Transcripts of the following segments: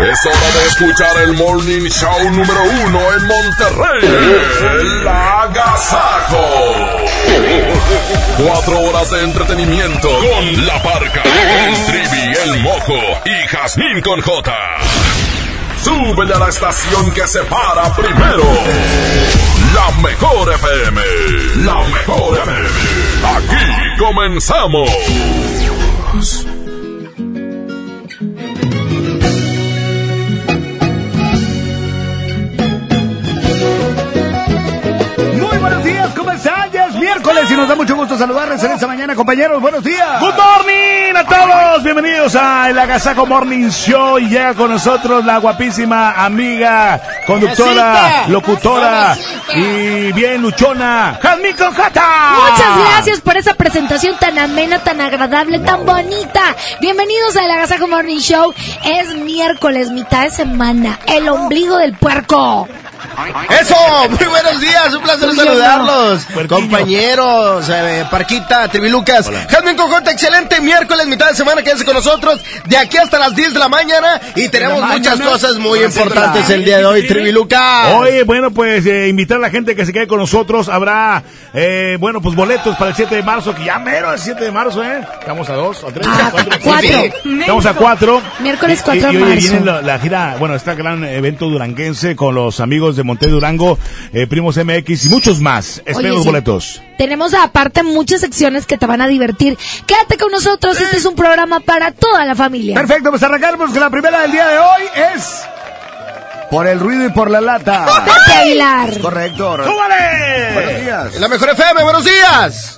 Es hora de escuchar el Morning Show número uno en Monterrey. El Agasajo. Cuatro horas de entretenimiento con La Parca, el Trivi, el Mojo y Jazmín con J. Súbele a la estación que se para primero. La mejor FM. La mejor FM. Aquí comenzamos. Buenos miércoles y nos da mucho gusto saludarles en esta mañana, compañeros. Buenos días. Good morning a todos, bienvenidos a el Agasajo Morning Show y llega con nosotros la guapísima amiga, conductora, locutora y bien luchona, Jazmín Conjata. Muchas gracias por esa presentación tan amena, tan agradable, tan bonita. Bienvenidos al Agasajo Morning Show. Es miércoles, mitad de semana, el ombligo del puerco. Eso, muy buenos días, un placer saludarlos, compañeros, eh, Parquita, Tribilucas, Jasmine Cojota, excelente miércoles, mitad de semana, quédense con nosotros, de aquí hasta las 10 de la mañana, y tenemos muchas cosas muy importantes el día de hoy, Tribilucas. Oye, bueno, pues eh, invitar a la gente que se quede con nosotros. Habrá, eh, bueno, pues boletos para el 7 de marzo, que ya mero el 7 de marzo, ¿eh? Estamos a dos, a tres, Ah, a cuatro. a cuatro. Sí, Estamos a cuatro. Miércoles Y- 4 y, de hoy marzo. viene la, la gira, bueno, este gran evento duranguense con los amigos de Monte Durango, eh, Primos MX y muchos más. Esperen Oye, los sí. boletos. Tenemos aparte muchas secciones que te van a divertir. Quédate con nosotros, este es un programa para toda la familia. Perfecto, pues arrancamos con la primera del día de hoy es... Por el ruido y por la lata. Pepe Aguilar. Correcto. Buenos ¡Súbale! días. La mejor FM, buenos días.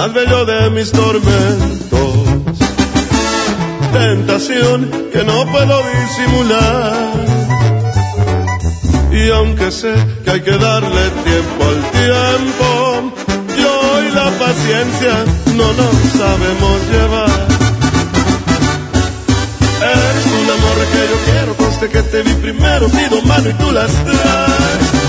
Más bello de mis tormentos. Tentación que no puedo disimular. Y aunque sé que hay que darle tiempo al tiempo, yo y la paciencia no nos sabemos llevar. Eres la morra que yo quiero, conste que te vi primero, pido mano y tú las traes.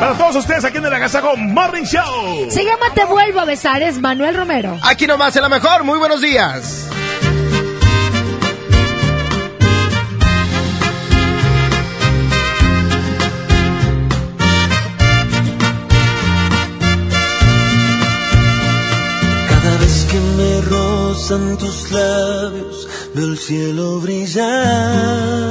Para todos ustedes aquí en el Agasajo Morning Show. Se llama Te vuelvo a besar, es Manuel Romero. Aquí nomás en la mejor, muy buenos días. Cada vez que me rozan tus labios, veo el cielo brillar.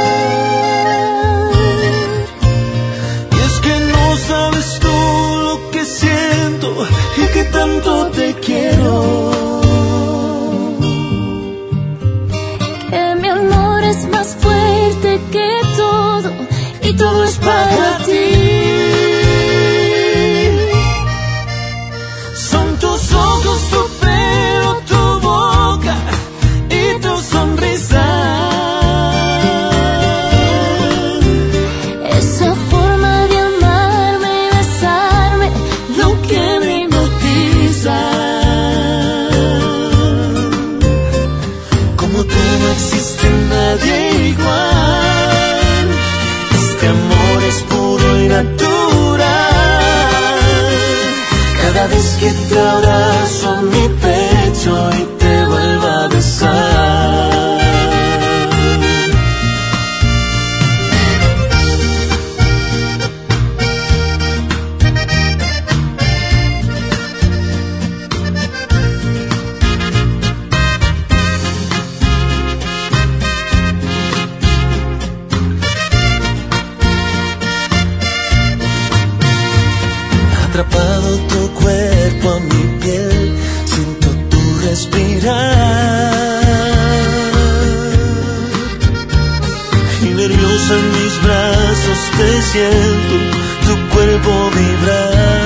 Tanto te respirar. Y nerviosa en mis brazos te siento tu cuerpo vibrar.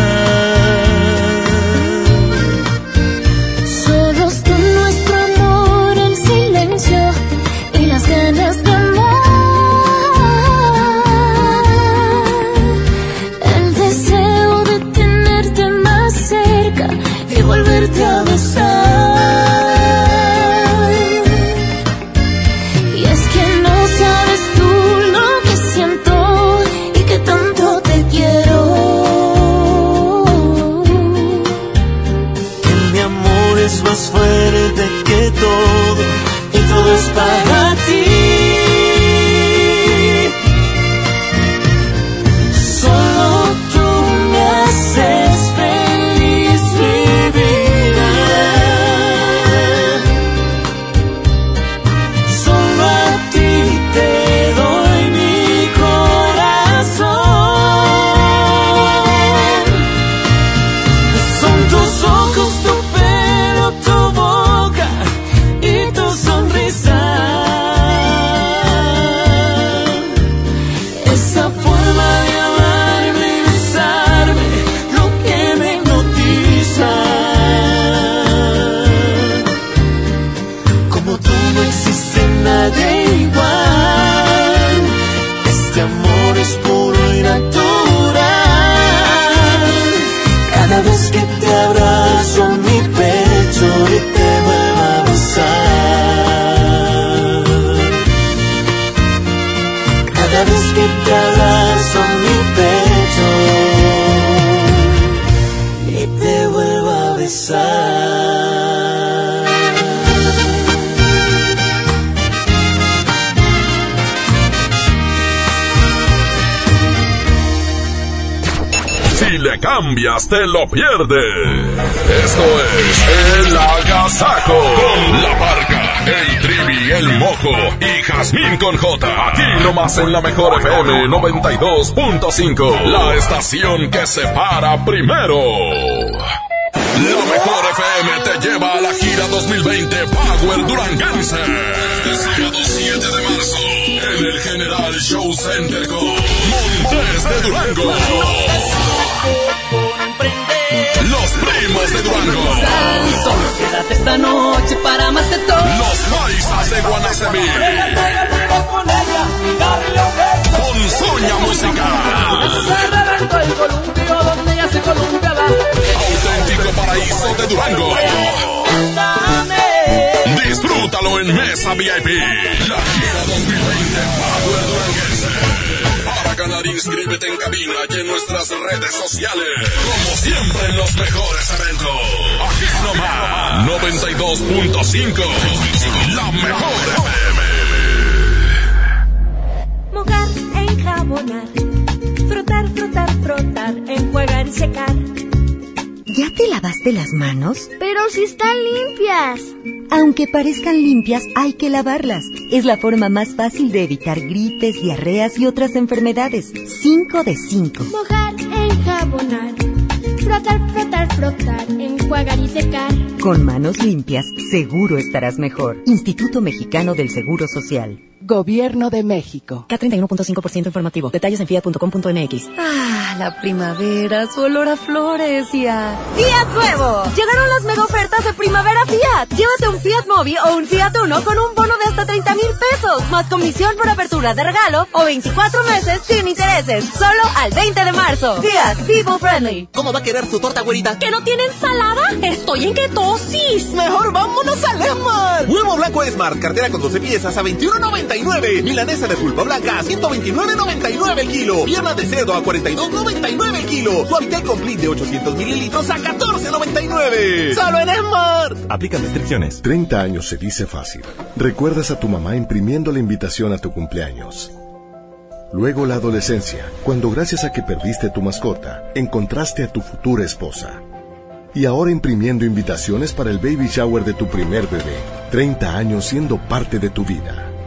Te lo pierdes. Esto es El Agasajo con la parca, el trivi, el mojo y Jazmín con J. Aquí nomás en la mejor FM 92.5. La estación que se para primero. La mejor FM te lleva a la gira 2020 Power Duranguense. Sábado 7 de marzo en el General Show Center con Montes de Durango. Esta noche para más de todo. Los paisas de Guanacemí. con. Con Soña Musical. Auténtico paraíso de Durango. Disfrútalo en Mesa VIP. La gira 2020 Power Duranguense. Para ganar, inscríbete en cabina y en nuestras redes sociales. Como siempre los mejores eventos. Aquí nomás. 92.5. La mejor FM. Mojar, enjabonar, frotar, frotar, frotar, enjuagar y secar. ¿Ya te lavaste las manos? Pero si están limpias. Aunque parezcan limpias, hay que lavarlas. Es la forma más fácil de evitar gripes, diarreas y otras enfermedades. 5 de 5. Mojar, enjabonar, frotar, frotar, frotar, enjuagar y secar. Con manos limpias, seguro estarás mejor. Instituto Mexicano del Seguro Social. Gobierno de México. K31.5% informativo. Detalles en fiat.com.mx. Ah, la primavera, su olor a flores y a... ¡Fiat Nuevo! Llegaron las mega ofertas de primavera Fiat. Llévate un Fiat Mobi o un Fiat Uno con un bono de hasta 30 mil pesos, más comisión por apertura de regalo o 24 meses sin intereses. Solo al 20 de marzo. Fiat People Friendly. ¿Cómo va a querer su torta, güerita? ¿Que no tiene ensalada? Estoy en ketosis. Mejor vámonos al Esmar. Huevo blanco Esmar, cartera con 12 piezas a 21.99. Milanesa de pulpa blanca a 129.99 el kilo. Pierna de cerdo a 42.99 el kilo. Suavitel Complete de 800 mililitros a 14.99. ¡Solo en Esmar! Aplican restricciones. 30 años se dice fácil. Recuerdas a tu mamá imprimiendo la invitación a tu cumpleaños. Luego la adolescencia, cuando gracias a que perdiste tu mascota, encontraste a tu futura esposa. Y ahora imprimiendo invitaciones para el baby shower de tu primer bebé. 30 años siendo parte de tu vida.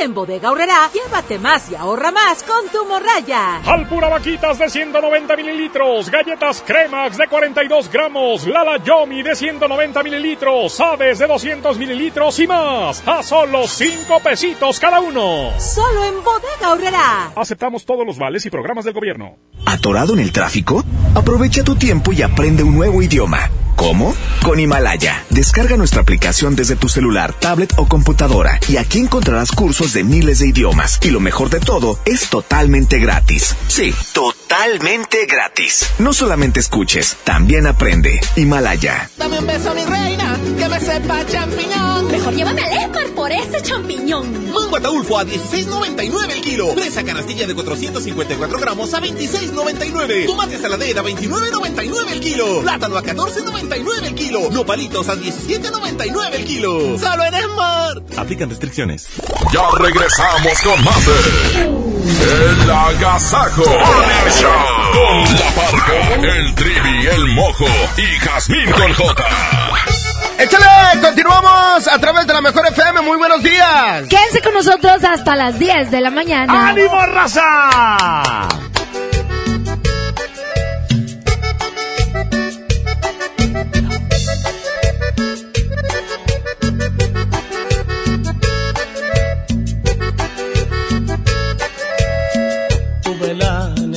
Ahora en Bodega Aurrera, llévate más y ahorra más con tu morraya. Alpura vaquitas de 190 mililitros, galletas Cremax de 42 gramos, Lala Yomi de 190 mililitros, Aves de 200 mililitros y más. A solo 5 pesitos cada uno. Solo en Bodega Aurrera. Aceptamos todos los vales y programas del gobierno. ¿Atorado en el tráfico? Aprovecha tu tiempo y aprende un nuevo idioma. ¿Cómo? Con Himalaya. Descarga nuestra aplicación desde tu celular, tablet o computadora y aquí encontrarás cursos de miles de idiomas. Y lo mejor de todo, es totalmente gratis. Sí, totalmente gratis. No solamente escuches, también aprende. Himalaya. Dame un beso, mi reina, que me sepa champiñón. Mejor llévame al Esmar por ese champiñón. Mango ataulfo a 16.99 el kilo. Presa canastilla de 454 gramos a 26.99. Tomate saladera a 29.99 el kilo. Plátano a 14.99 el kilo. Nopalitos a 17.99 el kilo. Solo en Smart. Aplican restricciones. Ya regresamos con más de El Agasajo Morning Show. Con la parca, el trivi, el mojo y Jazmín con J. ¡Échale! Continuamos a través de la Mejor FM. Muy buenos días. Quédense con nosotros hasta las 10 de la mañana. ¡Ánimo, raza!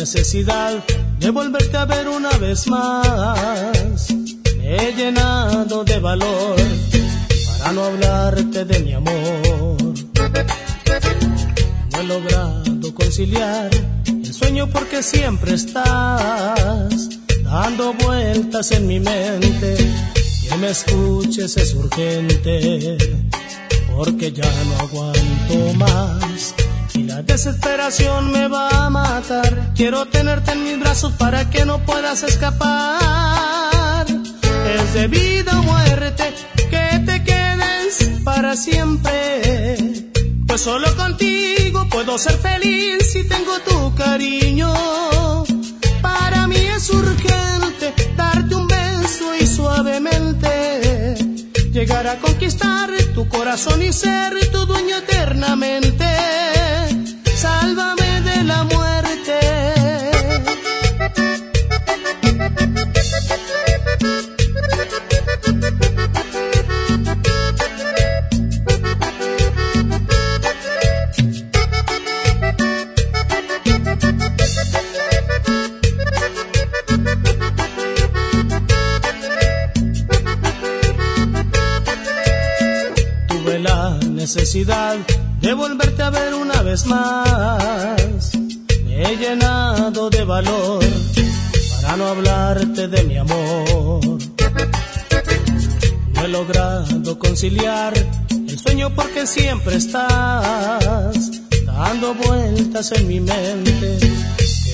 Necesidad de volverte a ver una vez más. Me he llenado de valor para no hablarte de mi amor. No he logrado conciliar el sueño porque siempre estás dando vueltas en mi mente. Que me escuches es urgente porque ya no aguanto más desesperación me va a matar. Quiero tenerte en mis brazos para que no puedas escapar. Es de vida o muerte que te quedes para siempre. Pues solo contigo puedo ser feliz si tengo tu cariño. Para mí es urgente darte un beso y suavemente llegar a conquistar tu corazón y ser tu dueño eternamente. Sálvame de la muerte. Tuve la necesidad de volverte a ver una vez más. Me he llenado de valor para no hablarte de mi amor. No he logrado conciliar el sueño porque siempre estás dando vueltas en mi mente.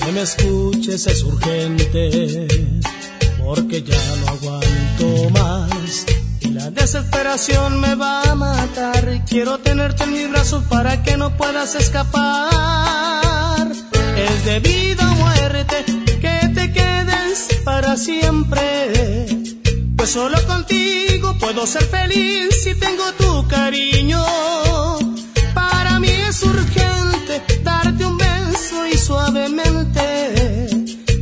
Que me escuches es urgente porque ya no aguanto más. Desesperación me va a matar. Quiero tenerte en mis brazos para que no puedas escapar. Es de vida o muerte que te quedes para siempre. Pues solo contigo puedo ser feliz si tengo tu cariño. Para mí es urgente darte un beso y suavemente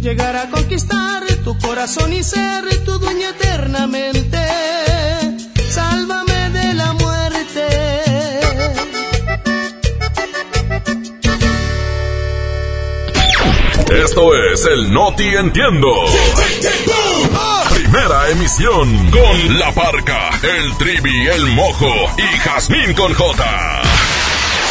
llegar a conquistar tu corazón y ser tu dueña eternamente. Sálvame de la muerte. Esto es el Noti Entiendo. Primera emisión con La Parca, el Trivi, el Mojo y Jazmín con J.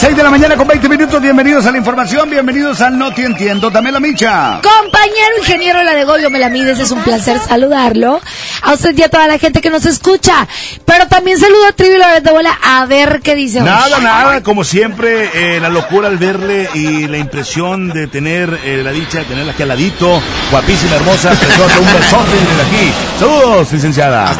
6 de la mañana con 20 minutos, bienvenidos a la información, bienvenidos al No Te Entiendo, dame la micha. Compañero ingeniero La de Goyo Melamides, es un placer saludarlo. A usted y a toda la gente que nos escucha. Pero también saludo a Trivi Loret de Bola a ver qué dice. Nada, nada, como siempre, eh, la locura al verle y la impresión de tener eh, la dicha de tenerla aquí al ladito, guapísima, hermosa, preciosa, un besote desde aquí. Saludos, licenciada.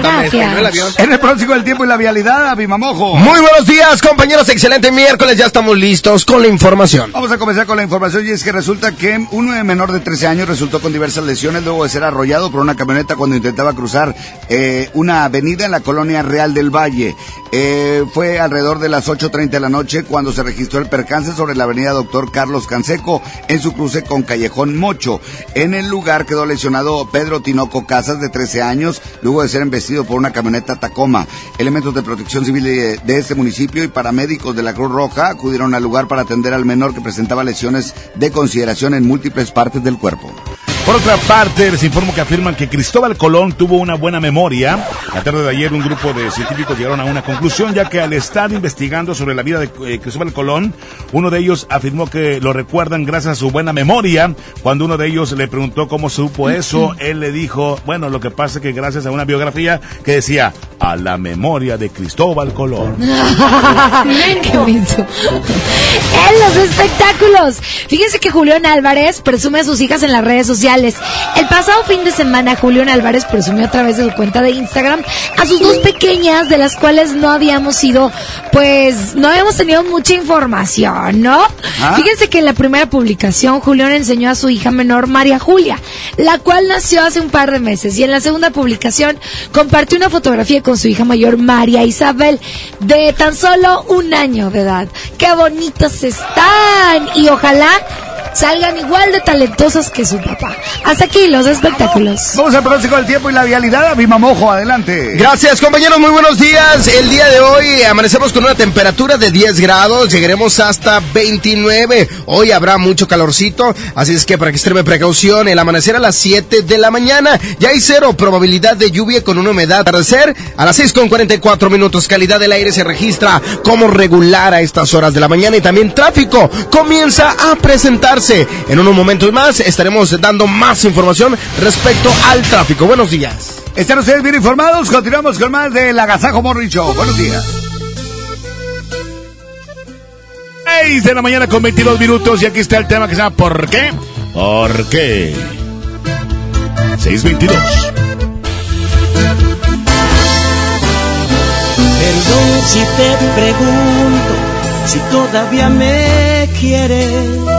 En el próximo El Tiempo y la Vialidad, a Bimamojo. Muy buenos días, compañeros. Excelente miércoles. Ya estamos listos con la información. Vamos a comenzar con la información y es que resulta que un menor de 13 años resultó con diversas lesiones luego de ser arrollado por una camioneta cuando intentaba cruzar eh, una avenida en la colonia Real del Valle. Eh, fue alrededor de las 8.30 de la noche cuando se registró el percance sobre la avenida Doctor Carlos Canseco en su cruce con Callejón Mocho. En el lugar quedó lesionado Pedro Tinoco Casas de 13 años luego de ser embestido por una camioneta Tacoma. Elementos de protección civil de, de este municipio y paramédicos de la Cruz Roja acudieron al lugar para atender al menor que presentaba lesiones de consideración en múltiples partes del cuerpo. Por otra parte, les informo que afirman que Cristóbal Colón tuvo una buena memoria. La tarde de ayer un grupo de científicos llegaron a una conclusión, ya que al estar investigando sobre la vida de eh, Cristóbal Colón, uno de ellos afirmó que lo recuerdan gracias a su buena memoria. Cuando uno de ellos le preguntó cómo supo eso, él le dijo, bueno, lo que pasa es que gracias a una biografía que decía, a la memoria de Cristóbal Colón. Qué menso. En los espectáculos. Fíjense que Julián Álvarez presume a sus hijas en las redes sociales. El pasado fin de semana, Julián Álvarez presumió a través de su cuenta de Instagram a sus dos pequeñas, de las cuales no habíamos sido, pues, no habíamos tenido mucha información, ¿no? ¿Ah? Fíjense que en la primera publicación, Julián enseñó a su hija menor, María Julia, la cual nació hace un par de meses. Y en la segunda publicación, compartió una fotografía con su hija mayor, María Isabel, de tan solo un año de edad. ¡Qué bonitos están! Y ojalá salgan igual de talentosos que su papá. Hasta aquí los espectáculos. Vamos al pronóstico del tiempo y la vialidad. Viva Mojo, adelante. Gracias, compañeros. Muy buenos días. El día de hoy amanecemos con una temperatura de 10 grados. Llegaremos hasta 29. Hoy habrá mucho calorcito. Así es que para que extreme precaución, el amanecer a las 7 de la mañana. Ya hay cero probabilidad de lluvia con una humedad. Atardecer a las 6 con 44 minutos. Calidad del aire se registra como regular a estas horas de la mañana. Y también tráfico comienza a En unos momentos más estaremos dando más información respecto al tráfico. Buenos días. Están ustedes bien informados. Continuamos con más del Agasajo Morning Show. Buenos días. 6 de la mañana con 22 minutos y aquí está el tema que se llama ¿Por qué? ¿Por qué? 622. Perdón si te pregunto si todavía me quieres.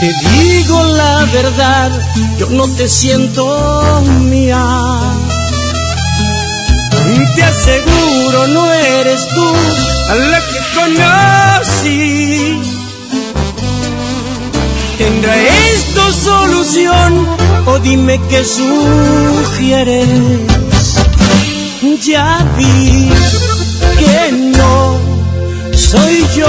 Te digo la verdad, yo no te siento mía. Te aseguro no eres tú a la que conocí. ¿Tendrá esto solución o dime qué sugieres? Ya vi que no soy yo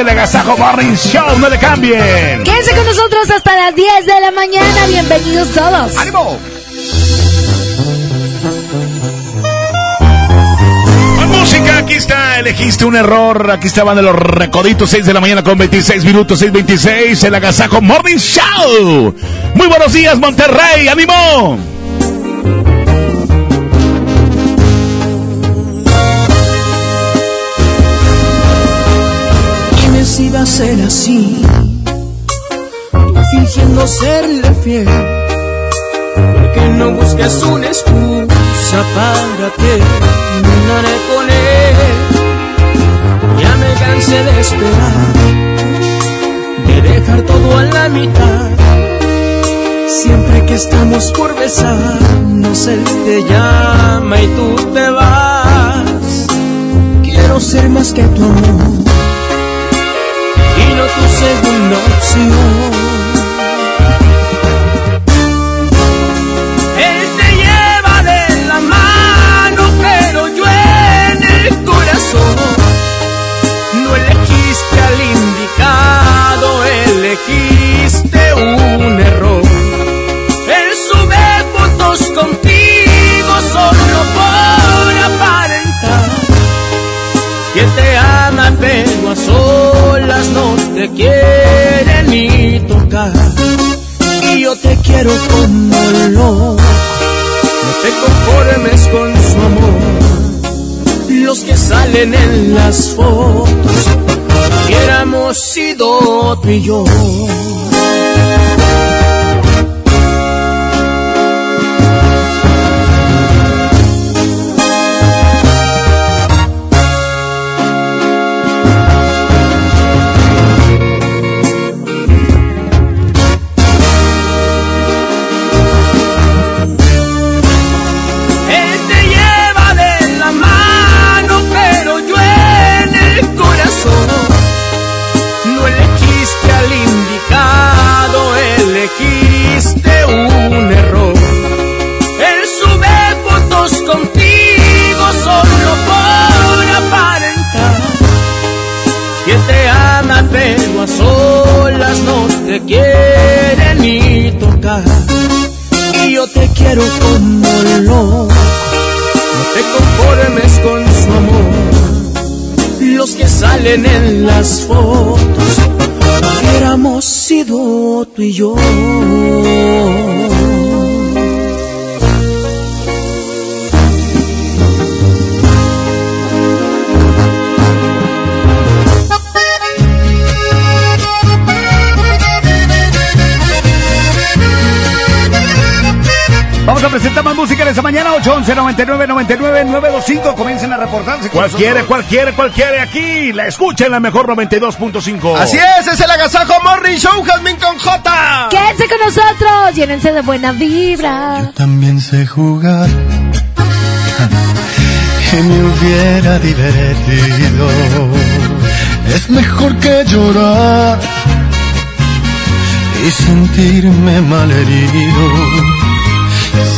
El Agasajo Morning Show, no le cambien. Quédense con nosotros hasta las 10 de la mañana. Bienvenidos todos. ¡Ánimo! Música, aquí está, elegiste un error, aquí estaban de los recoditos, 6 de la mañana con 26 minutos, 6.26, el Agasajo Morning Show. Muy buenos días, Monterrey, ánimo. ¿Quiénes iba a ser así? Tú fingiendo serle fiel. ¿Por qué no buscas una excusa para terminar con él? Ya me cansé de esperar, de dejar todo a la mitad. Siempre que estamos por besarnos, él te llama y tú te vas. Quiero ser más que tu amor segunda opción. Él te lleva de la mano, pero yo en el corazón no elegiste al indicado, elegiste un error. Te quiere ni tocar. Y yo te quiero como loco, no te conformes con su amor. Los que salen en las fotos, hubiéramos sido tú y yo. En las fotos, hubiéramos sido tú y yo. Música en esta mañana, 811 99 99 925. Comiencen a reportarse. con Cualquiera, cualquiera, cualquiera aquí. La escucha en la mejor 92.5. Así es, es el Agasajo Morning Show, Jasmine con J. Quédense con nosotros, llénense de buena vibra. También sé jugar y me hubiera divertido. Es mejor que llorar y sentirme malherido.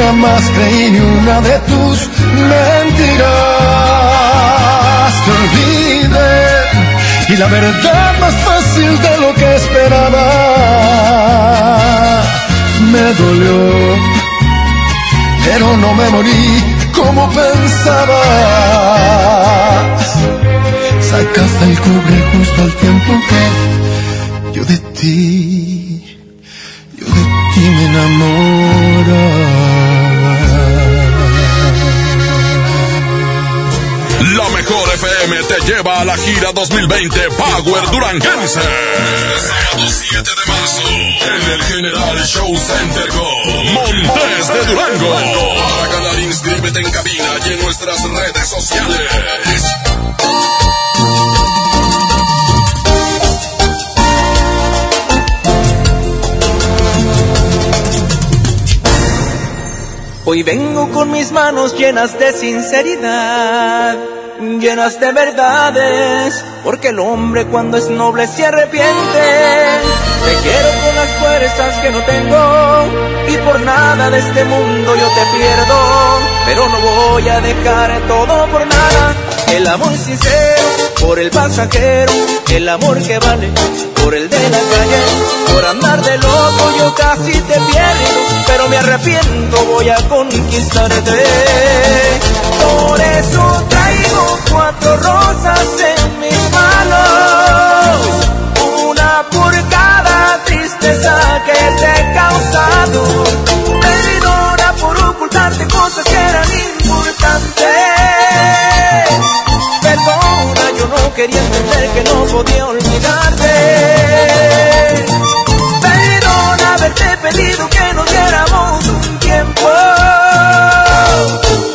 Jamás creí ni una de tus mentiras. Te olvidé y la verdad más fácil de lo que esperaba. Me dolió, pero no me morí como pensabas. Sacaste el cobre justo al tiempo que yo de ti, FM te lleva a la gira 2020 Power Duranguense. Este sábado 7 de marzo en el General Show Center con Montes de Durango. Para ganar inscríbete en cabina y en nuestras redes sociales. Hoy vengo con mis manos llenas de sinceridad, llenas de verdades, porque el hombre cuando es noble se arrepiente. Te quiero con las fuerzas que no tengo y por nada de este mundo yo te pierdo, pero no voy a dejar todo por nada. El amor sincero por el pasajero, el amor que vale por el de la calle, por andar de loco yo casi te pierdo, pero me arrepiento, voy a conquistarte. Por eso traigo cuatro rosas en mis manos, una por cada tristeza que te he causado. Perdona por ocultarte cosas quería entender que no podía olvidarte. Perdona haberte pedido que nos diéramos un tiempo.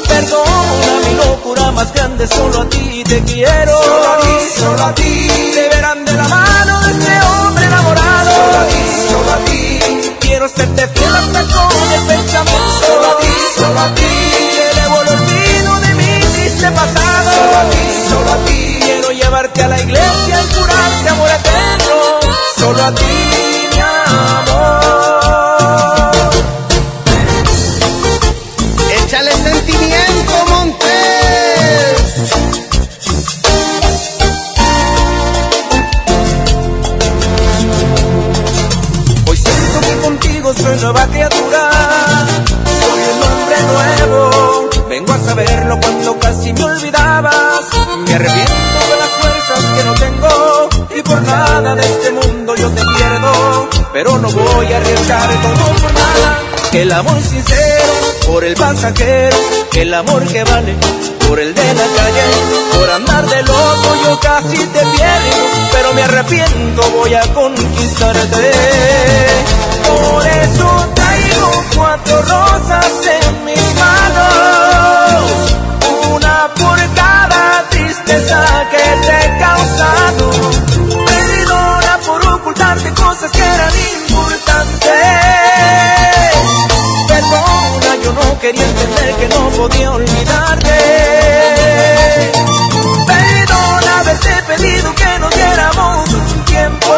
Perdona mi locura más grande, solo a ti te quiero. Solo a ti, solo a ti. Te verán de la mano de este hombre enamorado. Solo a ti, solo a ti. Quiero serte fiel hasta con el pensamiento. Solo a ti, solo a ti. Te debo el olvido de mi triste pasado. A la iglesia y jurarte amor eterno. Solo a ti, mi amor. Pero no voy a arriesgar todo por nada. El amor sincero por el pasajero. El amor que vale por el de la calle. Por andar de loco yo casi te pierdo. Pero me arrepiento, voy a conquistarte. Por eso traigo cuatro rosas en mis manos. Una por cada tristeza que te he quería entender que no podía olvidarte. Perdona haberte pedido que nos diéramos un tiempo.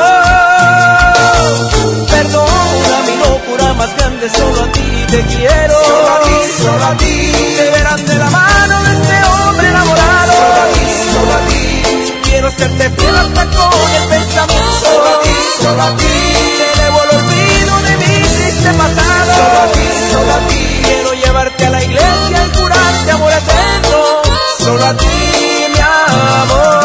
Perdona mi locura más grande, solo a ti te quiero. Solo a ti, solo a ti. Te verán de la mano de este hombre enamorado. Solo a ti, solo a ti. Quiero serte fiel hasta con el pensamiento. Solo a ti, solo a ti. Te debo el olvido de mi triste pasado. Solo a ti, solo a ti. A ti, mi amor.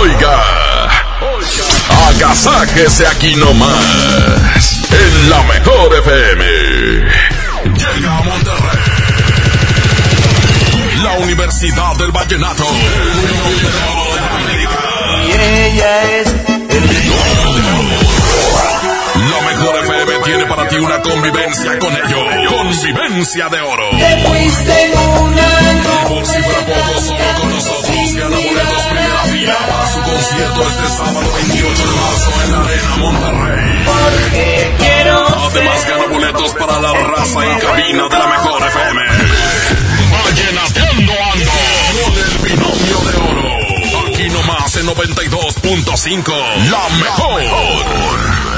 Oiga, agasáquese aquí nomás, en la mejor FM. Llega a Monterrey, la Universidad del Vallenato. Y ella es para ti una convivencia con ellos. Convivencia de oro. Te fuiste en un año. Y por si fuera poco, solo con nosotros gana boletos primera fila para su concierto este sábado 28 de marzo en la Arena Monterrey. Porque quiero Además gana boletos para la raza en cabina de la mejor FM. Vallenateando ando con el binomio de oro. Aquí nomás en 92.5. La mejor.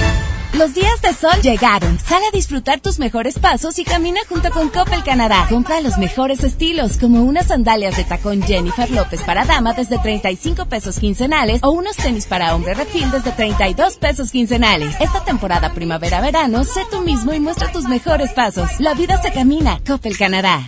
Los días de sol llegaron. Sale a disfrutar tus mejores pasos y camina junto con Coppel Canadá. Compra los mejores estilos, como unas sandalias de tacón Jennifer López para dama desde 35 pesos quincenales o unos tenis para hombre refil desde 32 pesos quincenales. Esta temporada primavera-verano, sé tú mismo y muestra tus mejores pasos. La vida se camina. Coppel Canadá.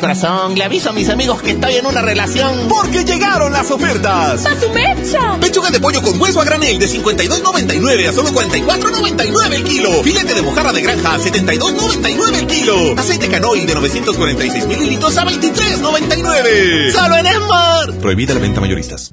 corazón, le aviso a mis amigos que estoy en una relación. Porque llegaron las ofertas. ¡A su mecha! Pechuga de pollo con hueso a granel de 52.99 a solo 44.99 el kilo. Filete de mojarra de granja a 72.99 el kilo. Aceite canoil de 946 mililitros a 23.99. ¡Solo en Esmar! Prohibida la venta mayoristas.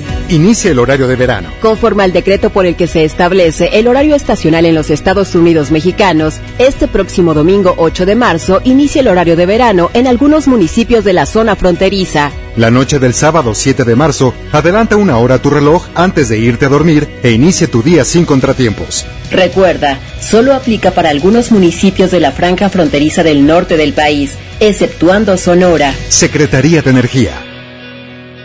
Inicia el horario de verano. Conforme al decreto por el que se establece el horario estacional en los Estados Unidos mexicanos, este próximo domingo 8 de marzo inicia el horario de verano en algunos municipios de la zona fronteriza. La noche del sábado 7 de marzo, adelanta una hora tu reloj antes de irte a dormir e inicia tu día sin contratiempos. Recuerda, solo aplica para algunos municipios de la franja fronteriza del norte del país, exceptuando Sonora. Secretaría de Energía.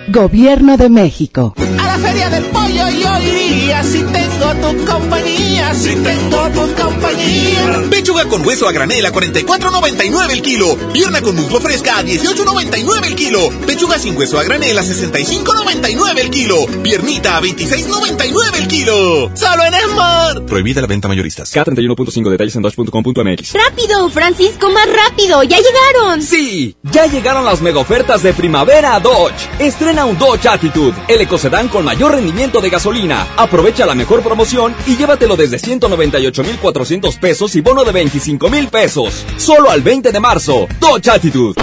Gobierno de México. La feria del pollo yo iría si tengo tu compañía, si tengo tu compañía. Pechuga con hueso a granel a 44.99 el kilo. Pierna con muslo fresca a 18.99 el kilo. Pechuga sin hueso a granel a 65.99 el kilo. Piernita a 26.99 el kilo. Solo en Esmar. Prohibida la venta mayoristas. K31.5 detalles en dodge.com.mx. Rápido, Francisco, más rápido. Ya llegaron. Sí, ya llegaron las mega ofertas de primavera a Dodge. Estrena un Dodge Attitude, el ecocedán con mayor rendimiento de gasolina. Aprovecha la mejor promoción y llévatelo desde 198,400 pesos y bono de 25 mil pesos. Solo al 20 de marzo. Dodge Attitude.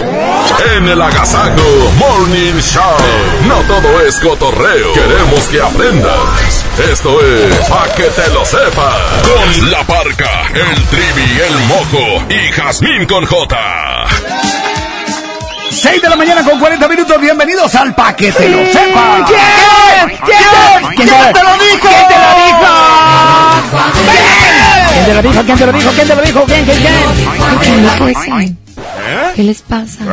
En el Agasajo Morning Show. No todo es cotorreo. Queremos que aprendas. Esto es Pa' que te lo sepas. Con la parca, el trivi, el mojo y Jazmín con J. 6 de la mañana con 40 minutos. Bienvenidos al paquete. Lo sepa. ¿Quién? ¿Quién? ¿Quién te lo dijo? ¿Quién te lo dijo? ¿Quién te lo dijo? ¿Quién te lo dijo? ¿Quién te lo dijo? ¿Quién? ¿Quién? ¿Quién? ¿Qué loco ese? ¿Qué les pasa?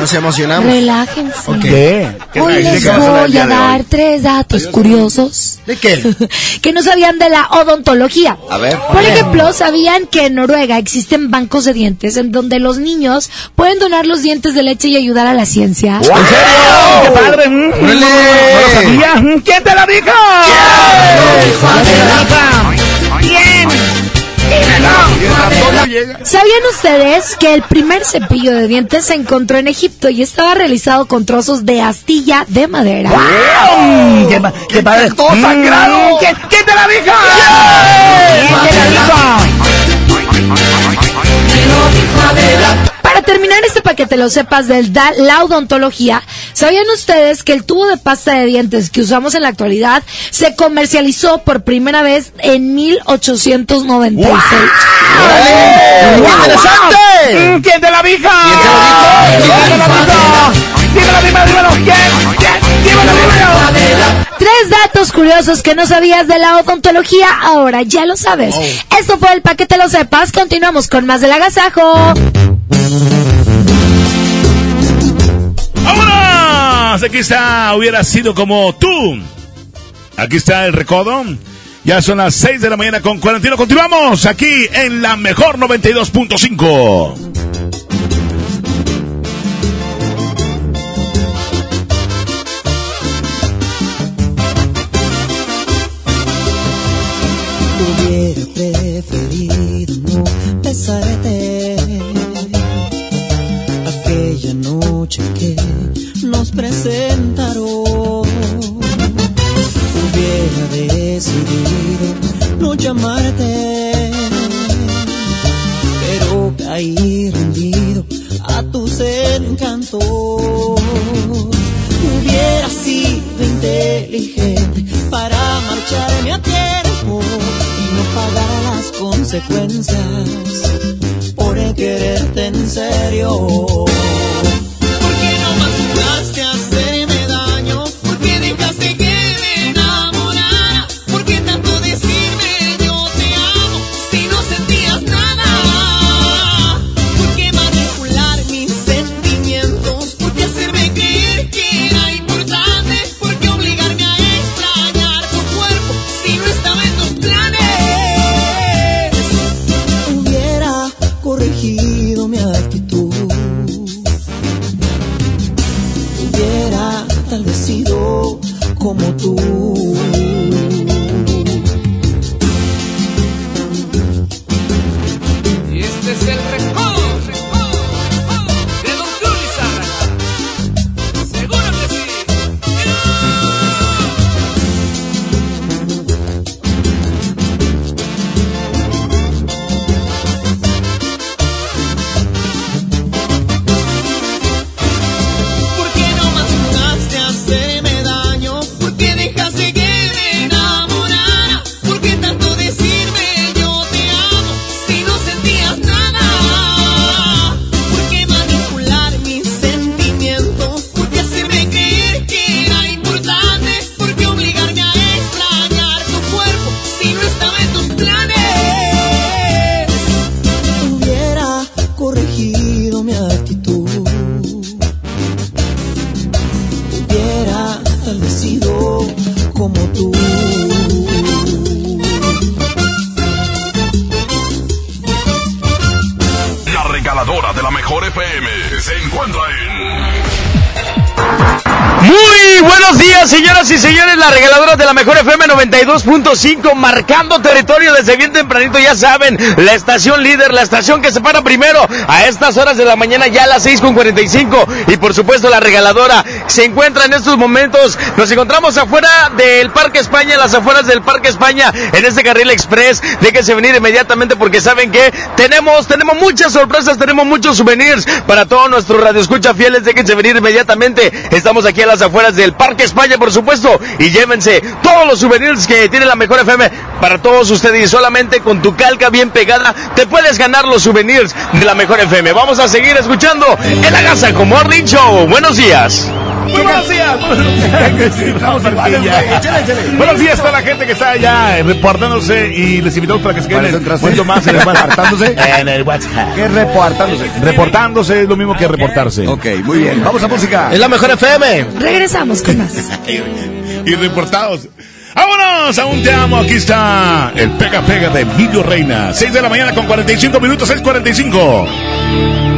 Nos emocionamos. Relájense. ¿Qué? Hoy les voy a dar tres datos curiosos ¿De qué? que no sabían de la odontología. A ver. Por ejemplo, ¿sabían que en Noruega existen bancos de dientes en donde los niños pueden donar los dientes de leche y ayudar a la ciencia? ¿En serio? ¡Qué padre! Mm, No, no lo sabía. Mm, ¿Quién te lo dijo? ¿Quién? ¿Sabían ustedes que el primer cepillo de dientes se encontró en Egipto y estaba realizado con trozos de astilla de madera? Mm, ¡Qué, pa- qué padre! ¡Todo sangrado! ¿Quién, quién te lo dijo? ¿Quién te lo dijo? Para terminar este paquete, lo sepas del da- la odontología, ¿sabían ustedes que el tubo de pasta de dientes que usamos en la actualidad se comercializó por primera vez en 1896? ¡Interesante! Mm, ¿Quién te lo dijo? ¿Quién te lo dijo? Dímelo, dímelo, dímelo. ¿Quién? ¿Quién? Tres datos curiosos que no sabías de la odontología, ahora ya lo sabes. Esto fue el paquete lo sepas, continuamos con más del agasajo. ¡Vámonos! Aquí está, hubiera sido como tú. Aquí está el recodo. Ya son las 6 de la mañana con 41. Continuamos aquí en la mejor 92.5. noche que nos presentaron. Hubiera decidido no llamarte, pero caí rendido a tus encantos. Hubiera sido inteligente para marcharme a tiempo y no pagar las consecuencias por quererte en serio. 92.5, marcando territorio desde bien tempranito, ya saben, la estación líder, la estación que se para primero a estas horas de la mañana, ya a las 6.45, y por supuesto la regaladora se encuentra en estos momentos, nos encontramos afuera del Parque España, las afueras del Parque España, en este carril express, déjense venir inmediatamente porque saben que tenemos, tenemos muchas sorpresas, tenemos muchos souvenirs para todos nuestros radioescucha fieles, déjense venir inmediatamente, estamos aquí a las afueras del Parque España, por supuesto, y llévense todos los souvenirs que tiene la mejor FM para todos ustedes y solamente con tu calca bien pegada te puedes ganar los souvenirs de la mejor FM. Vamos a seguir escuchando en la casa con Morning Show. Buenos días. Muy buenos días. Estamos ya. Buenos días a toda la gente que está allá eh, reportándose y les invitamos para que se ¿Para queden mucho más en el WhatsApp. ¿Reportándose? En el WhatsApp. ¿Qué reportándose? Reportándose es lo mismo que reportarse. Ok, muy bien. Vamos a música. Es la mejor FM. Regresamos con más. y reportados. ¡Vámonos! Aún te amo. Aquí está el pega pega de Emilio Reina. 6 de la mañana con 45 minutos, 6.45.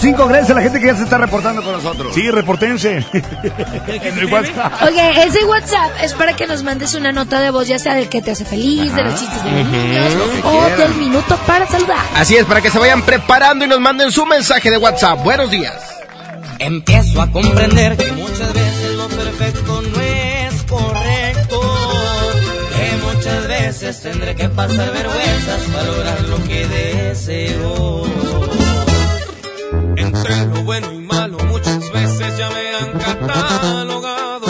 Cinco Gracias a la gente que ya se está reportando con nosotros. Sí, reportense. en el WhatsApp. Oye, ese WhatsApp es para que nos mandes una nota de voz, ya sea del que te hace feliz, de los chistes de los niños, o del minuto para saludar. Así es, para que se vayan preparando y nos manden su mensaje de WhatsApp. Buenos días. Empiezo a comprender que muchas veces lo perfecto no es correcto. Que muchas veces tendré que pasar vergüenzas para lograr lo que deseo. Entre lo bueno y malo muchas veces ya me han catalogado.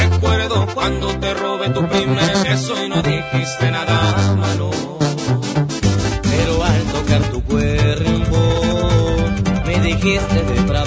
Recuerdo cuando te robé tu primer beso y no dijiste nada malo. Pero al tocar tu cuerpo me dijiste depravado.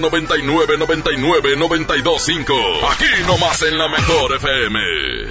99 99 925. Aquí nomás en la mejor FM.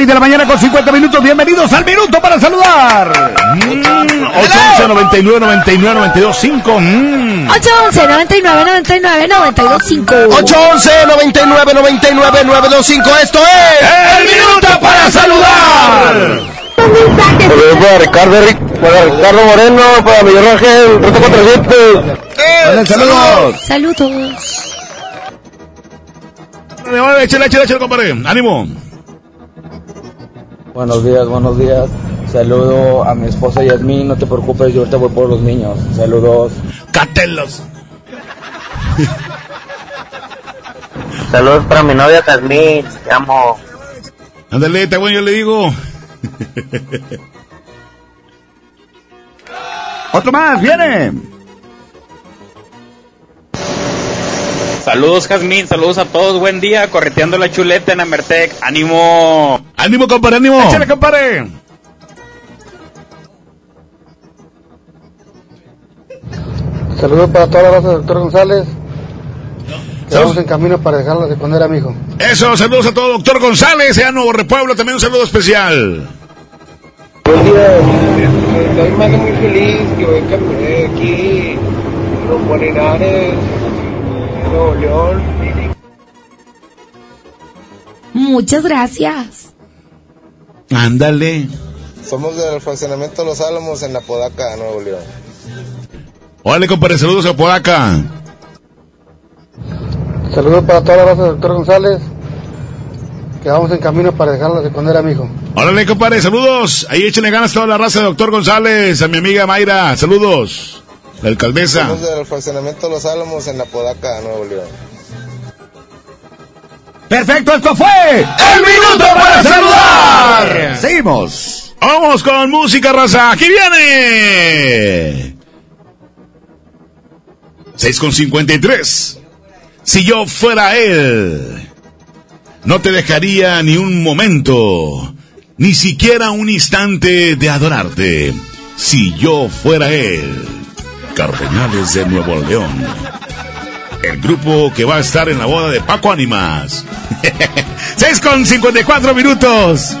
6 de la mañana con 50 minutos. Bienvenidos al minuto para saludar. Mm, 811 99 99 92 5. Mm. 811 99 99 92 5 811 99 99 925 Esto es El minuto para saludar. Saludos para Ricardo, Ric- para Ricardo Moreno, para Miguel Ángel, Ruta 400. Hola, saludos. Saludos. Échale, échale, échale, compadre. Ánimo. Buenos días, buenos días. Saludo a mi esposa Yasmín, no te preocupes, yo ahorita voy por los niños. Saludos. Catelos. Saludos para mi novia Yasmín, te amo. Ándale, está bueno, yo le digo. Otro más, viene. Saludos, Jazmín, saludos a todos, buen día, correteando la chuleta en Amertec, ánimo. Ánimo, compadre, ánimo. Échale, compadre. Saludos para toda la raza del doctor González. Estamos en camino para dejarla de cuando era mi hijo. Eso, saludos a todo, doctor González, a Nuevo Repueblo, también un saludo especial. Buen día. Estoy más muy feliz que hoy caminé aquí rumbo a Linares, Nuevo León. Muchas gracias. Ándale. Somos del fraccionamiento Los Álamos en la Podaca, Nuevo León. Órale, compadre, saludos a Podaca. Saludos para toda la raza del doctor González. Que vamos en camino para dejarla de cuando era mi hijo. Órale, compadre, saludos. Ahí échenle ganas a toda la raza de doctor González, a mi amiga Mayra, saludos. La alcaldesa. Somos del fraccionamiento Los Álamos en la Podaca, Nuevo León. Perfecto, esto fue El Minuto para Saludar. Seguimos. Vamos con música, raza. Aquí viene. 6 con 53. Si yo fuera él, no te dejaría ni un momento, ni siquiera un instante de adorarte. Si yo fuera él. Cardenales de Nuevo León. El grupo que va a estar en la boda de Paco Ánimas. 6 con 54 minutos.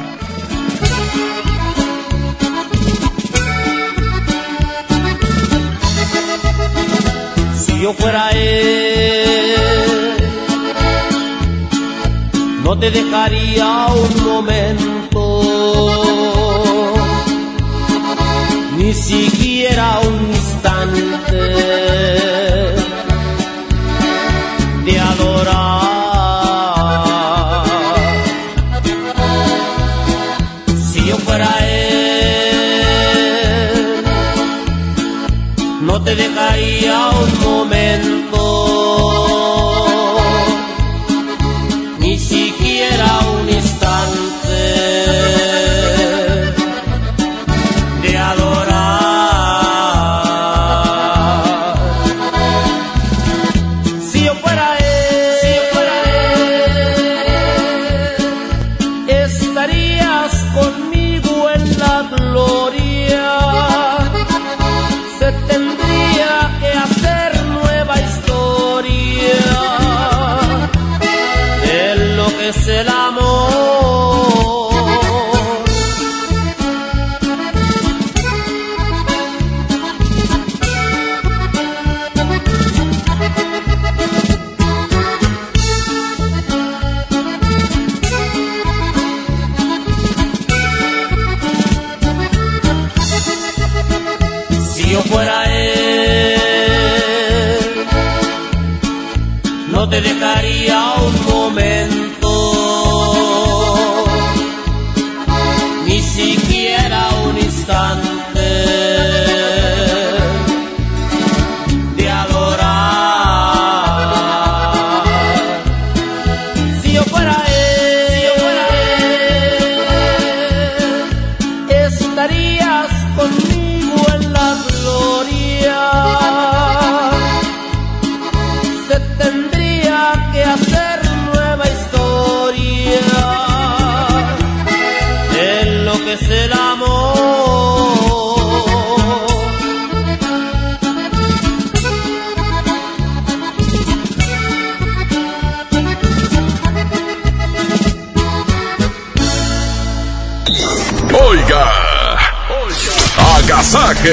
Si yo fuera él, no te dejaría un momento, ni siquiera un instante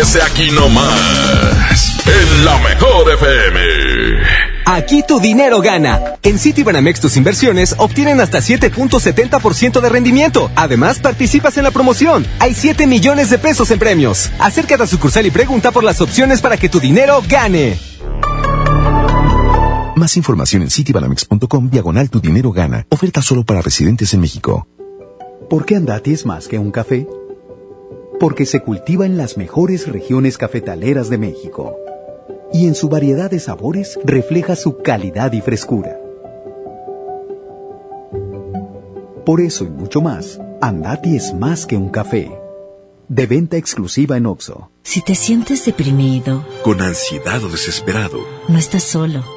aquí nomás. En la mejor FM. Aquí tu dinero gana. En Citibanamex tus inversiones obtienen hasta 7.70% de rendimiento. Además, participas en la promoción. Hay 7 millones de pesos en premios. Acércate a sucursal y pregunta por las opciones para que tu dinero gane. Más información en citibanamex.com diagonal tu dinero gana. Oferta solo para residentes en México. ¿Por qué Andati es más que un café? Porque se cultiva en las mejores regiones cafetaleras de México. Y en su variedad de sabores refleja su calidad y frescura. Por eso y mucho más, Andati es más que un café. De venta exclusiva en Oxo. Si te sientes deprimido, Con ansiedad o desesperado, no estás solo.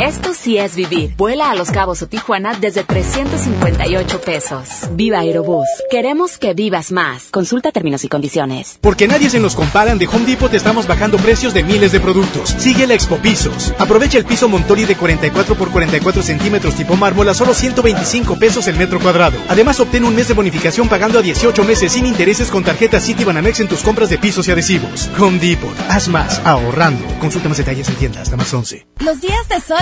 Esto sí es vivir. Vuela a Los Cabos o Tijuana desde 358 pesos. Viva Aerobús. Queremos que vivas más. Consulta términos y condiciones. Porque nadie se nos comparan, de Home Depot te estamos bajando precios de miles de productos. Sigue la Expo Pisos. Aprovecha el piso Montori de 44 por 44 centímetros tipo mármol a solo 125 pesos el metro cuadrado. Además, obtén un mes de bonificación pagando a 18 meses sin intereses con tarjeta City Banamex en tus compras de pisos y adhesivos. Home Depot. Haz más, ahorrando. Consulta más detalles en tienda hasta más 11. Los días de sol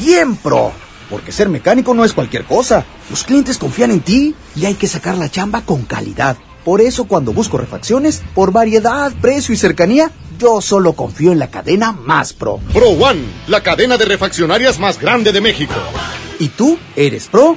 bien pro, porque ser mecánico no es cualquier cosa. Los clientes confían en ti y hay que sacar la chamba con calidad. Por eso cuando busco refacciones, por variedad, precio y cercanía, yo solo confío en la cadena más pro. Pro One, la cadena de refaccionarias más grande de México. ¿Y tú eres pro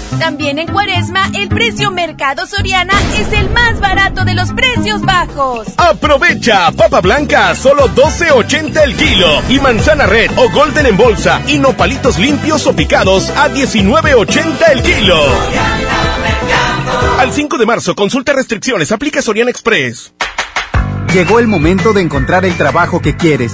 También en Cuaresma, el precio Mercado Soriana es el más barato de los precios bajos. Aprovecha papa blanca a solo 12.80 el kilo y manzana red o golden en bolsa y nopalitos limpios o picados a 19.80 el kilo. Al 5 de marzo, consulta restricciones, aplica Soriana Express. Llegó el momento de encontrar el trabajo que quieres.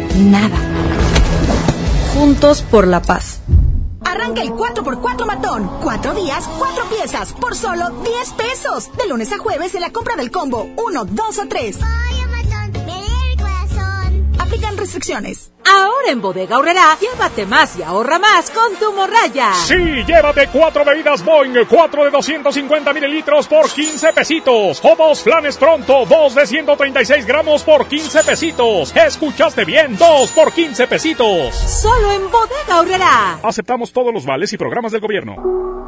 Nada. Juntos por la paz. Arranca el 4x4 matón. Cuatro días, cuatro piezas, por solo 10 pesos. De lunes a jueves en la compra del combo 1, 2 o 3. Aplican restricciones. Ahora en Bodega Horrera, llévate más y ahorra más con tu morraya. Sí, llévate cuatro bebidas Boeing, cuatro de 250 mililitros por 15 pesitos. O dos flanes pronto, dos de 136 gramos por 15 pesitos. Escuchaste bien, dos por 15 pesitos. Solo en Bodega Horrera. Aceptamos todos los vales y programas del gobierno.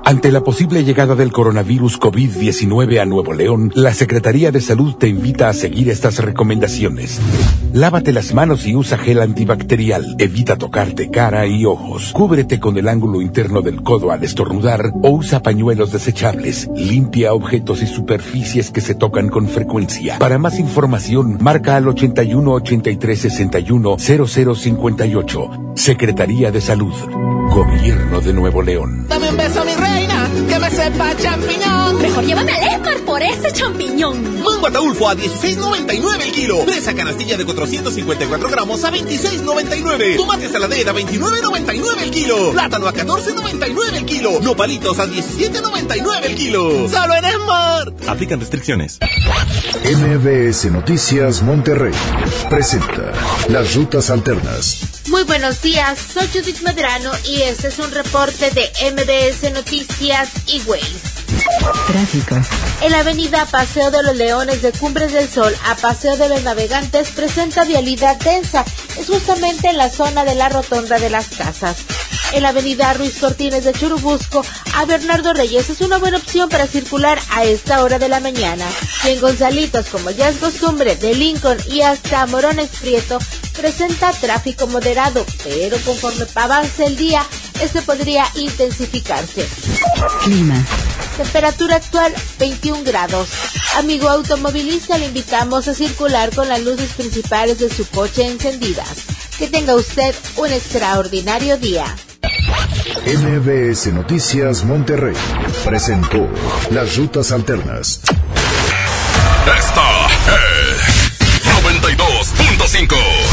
Ante la posible llegada del coronavirus COVID-19 a Nuevo León, la Secretaría de Salud te invita a seguir estas recomendaciones. Lávate las manos y usa gel antibacterial. Evita tocarte cara y ojos. Cúbrete con el ángulo interno del codo al estornudar o usa pañuelos desechables. Limpia objetos y superficies que se tocan con frecuencia. Para más información, marca al 81 83 61 0058. Secretaría de Salud. Gobierno de Nuevo León. Dame un beso, mi reina, que me sepa champiñón. Mejor llévame al Esmar por ese champiñón. Mango Ataulfo a 16.99 el kilo. Presa canastilla de 454 gramos a 26.99. Tomate saladera a 29.99 el kilo. Plátano a 14.99 el kilo. Nopalitos a 17.99 el kilo. Solo en Esmar. Aplican restricciones. MBS Noticias Monterrey presenta Las Rutas Alternas. Muy buenos días, soy Judith Medrano y este es un reporte de MBS Noticias y Waze. Tráfico. En la avenida Paseo de los Leones de Cumbres del Sol a Paseo de los Navegantes presenta vialidad densa. Es justamente en la zona de la rotonda de las casas. En la avenida Ruiz Cortines de Churubusco a Bernardo Reyes es una buena opción para circular a esta hora de la mañana. Y en Gonzalitos, como ya es costumbre, de Lincoln y hasta Morones Prieto, presenta tráfico moderado, pero conforme avance el día, este podría intensificarse. Clima. Temperatura actual 21 grados. Amigo automovilista, le invitamos a circular con las luces principales de su coche encendidas. Que tenga usted un extraordinario día. MBS Noticias Monterrey presentó Las Rutas Alternas. Esta es 92.5.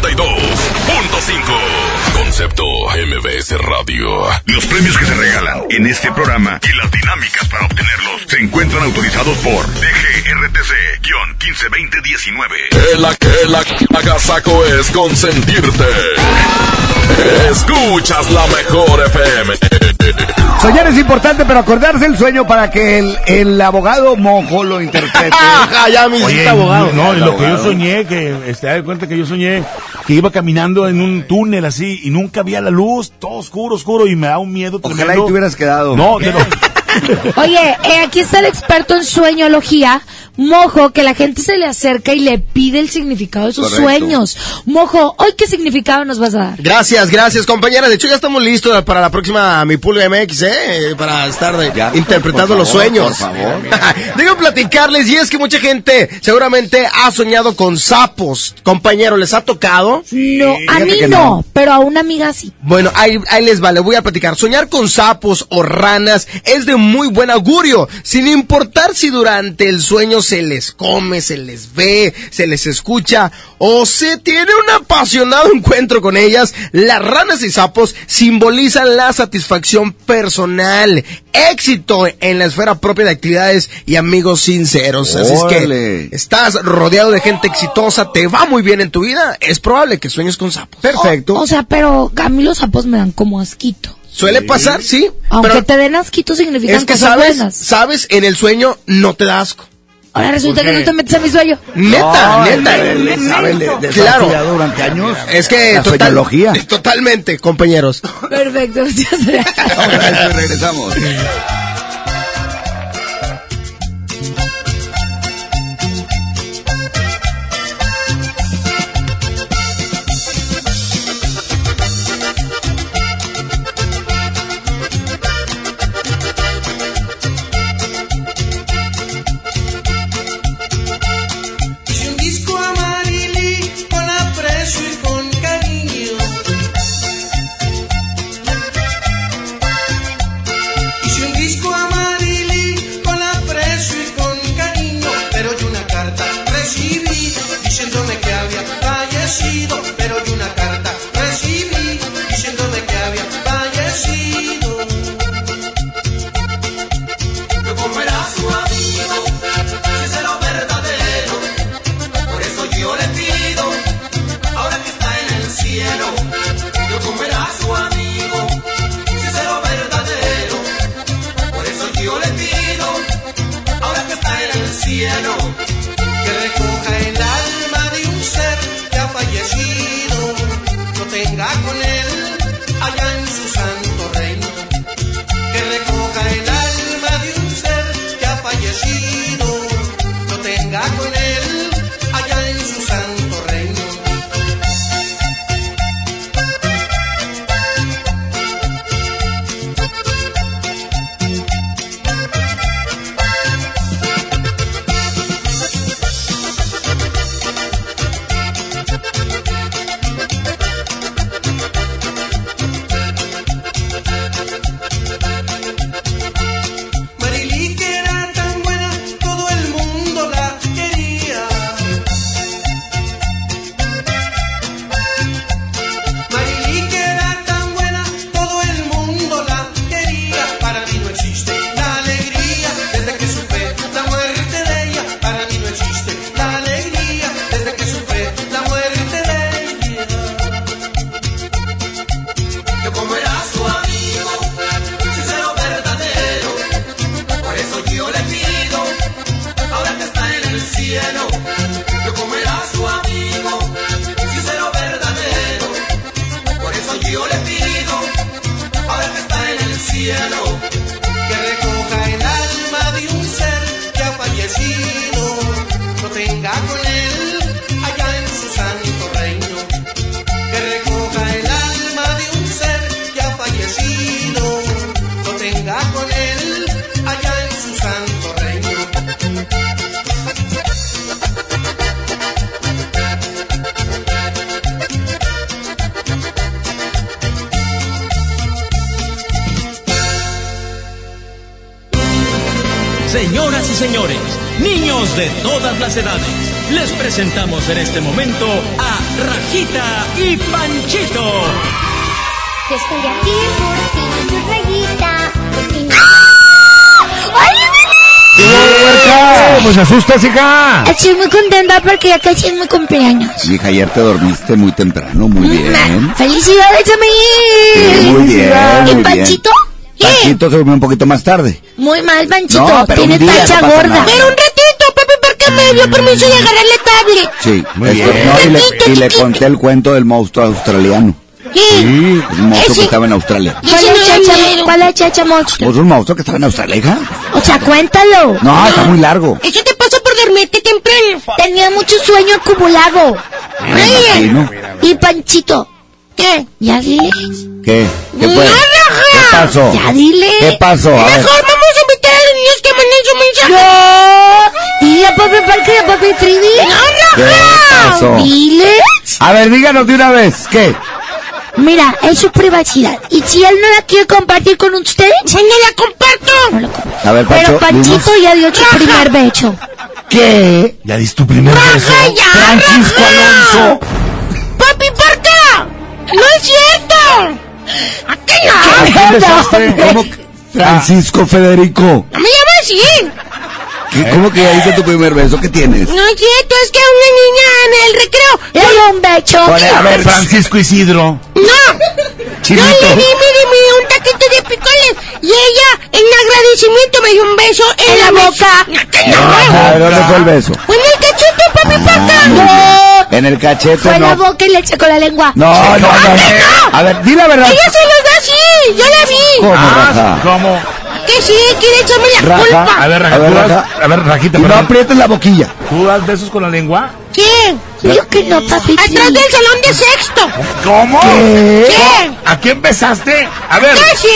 92.5. Concepto MBS Radio. Los premios que se regalan en este programa y las dinámicas para obtenerlos se encuentran autorizados por DGRTC-152019. El, el agasaco es consentirte. Escuchas la mejor FM. Soñar es importante, pero acordarse el sueño para que el, el abogado mojo lo interprete. ya me hiciste abogado. No, lo que yo soñé, que este, de cuenta que yo soñé que iba caminando en un túnel así y nunca había la luz, todo oscuro, oscuro y me da un miedo Ojalá tremendo. y te hubieras quedado. No, yo no. Oye, eh, aquí está el experto en sueñología, Mojo, que la gente se le acerca y le pide el significado de sus Correcto. sueños. Mojo, ¿hoy qué significado nos vas a dar? Gracias, gracias, compañera. De hecho, ya estamos listos para la próxima Mi Pulga MX, ¿eh? Para estar de- interpretando por los favor, sueños. por favor. Debo platicarles, y es que mucha gente seguramente ha soñado con sapos. Compañero, ¿les ha tocado? No, a mí no, pero a una amiga sí. Bueno, ahí, ahí les va, les voy a platicar. Soñar con sapos o ranas es de muy buen augurio, sin importar si durante el sueño se les come, se les ve, se les escucha o se tiene un apasionado encuentro con ellas. Las ranas y sapos simbolizan la satisfacción personal, éxito en la esfera propia de actividades y amigos sinceros. Así es que estás rodeado de gente exitosa, te va muy bien en tu vida, es probable que sueñes con sapos. Perfecto. O sea, pero a mí los sapos me dan como asquito. Suele pasar, sí. Aunque pero te den asquito significan es que cosas sabes, buenas. sabes, en el sueño no te da asco. Ahora resulta ¿Por que no te metes a mi sueño. Neta, No, neta. le sabe, le- claro. estudiado durante años Es que la total- totalmente, compañeros. Perfecto. Ahora regresamos. Todas las edades, les presentamos en este momento a Rajita y Panchito. Yo estoy aquí por ti, porque ¿Cómo se asustas, hija? Estoy muy contenta porque ya casi es mi cumpleaños. Hija, ayer te dormiste muy temprano, muy bien. ¡Felicidades a mí! Sí, muy bien, ¿Y muy bien. Panchito? ¿Qué? Panchito se durmió un poquito más tarde. Muy mal, Panchito. No, pero Tiene un día tacha no pasa gorda. nada. Pero un ratito, papi, ¿por qué me dio permiso de agarrarle tablet? Sí, Muy esto- bien. no, y, le, y le conté el cuento del monstruo australiano. ¿Qué? Sí, un monstruo Ese- que estaba en Australia. ¿Cuál es chacha, ¿Cuál es chacha monstruo? ¿Pues un monstruo que estaba en Australia, hija? O sea, cuéntalo. No, está muy largo. Eso te pasa por dormirte temprano. Tenía mucho sueño acumulado. Imagino. Y Panchito. ¿Qué? Ya dile. ¿Qué? ¿Qué fue? ¿Qué pasó? Ya dile. ¿Qué pasó? A ver. Mejor mensaje. No. Dile a papi Parque y a papi Trivi. No, ¿Qué pasó? Dile. A ver, díganos de una vez. ¿Qué? Mira, es su privacidad. Y si él no la quiere compartir con ustedes, no la comparto. No la comparto. A ver, Pancho, Pero Panchito ya dio su primer beso. ¿Qué? ¿Ya diste tu primer beso? Francisco Alonso. ¡Papi Parca! ¡No es cierto! ¿A qué ¿A quién besaste? ¿Cómo? Francisco Federico. Me. ¿Qué- ¿Cómo que ya diste tu primer beso? ¿Qué tienes? No es cierto, es que una niña en el recreo le dio un beso. A ver, Francisco Isidro. ¡No! Chinito. Yo le di, mire, un taquito de picoles. Y ella, en agradecimiento, me dio un beso en, la boca. A ver, ¿dónde fue el beso? ¡Fue en el cachete, papi, Ah, Parca! En el cachete, Fue en la no. boca y le con la lengua. No, no, no. A ver, di la verdad. Ella se los da así, yo la vi. ¿Cómo, Ah? ¿Cómo? Que sí, quiere echarme la Raja. culpa. A ver, Raja, A ver, tú das- Raja. a ver, Rajita, Y no perdón. aprietes la boquilla. ¿Tú das besos con la lengua? ¿Quién? Yo que no, papi. Atrás del salón de sexto. ¿Cómo? ¿Qué? ¿Qué? ¿A quién besaste? A ver. ¿Qué sí?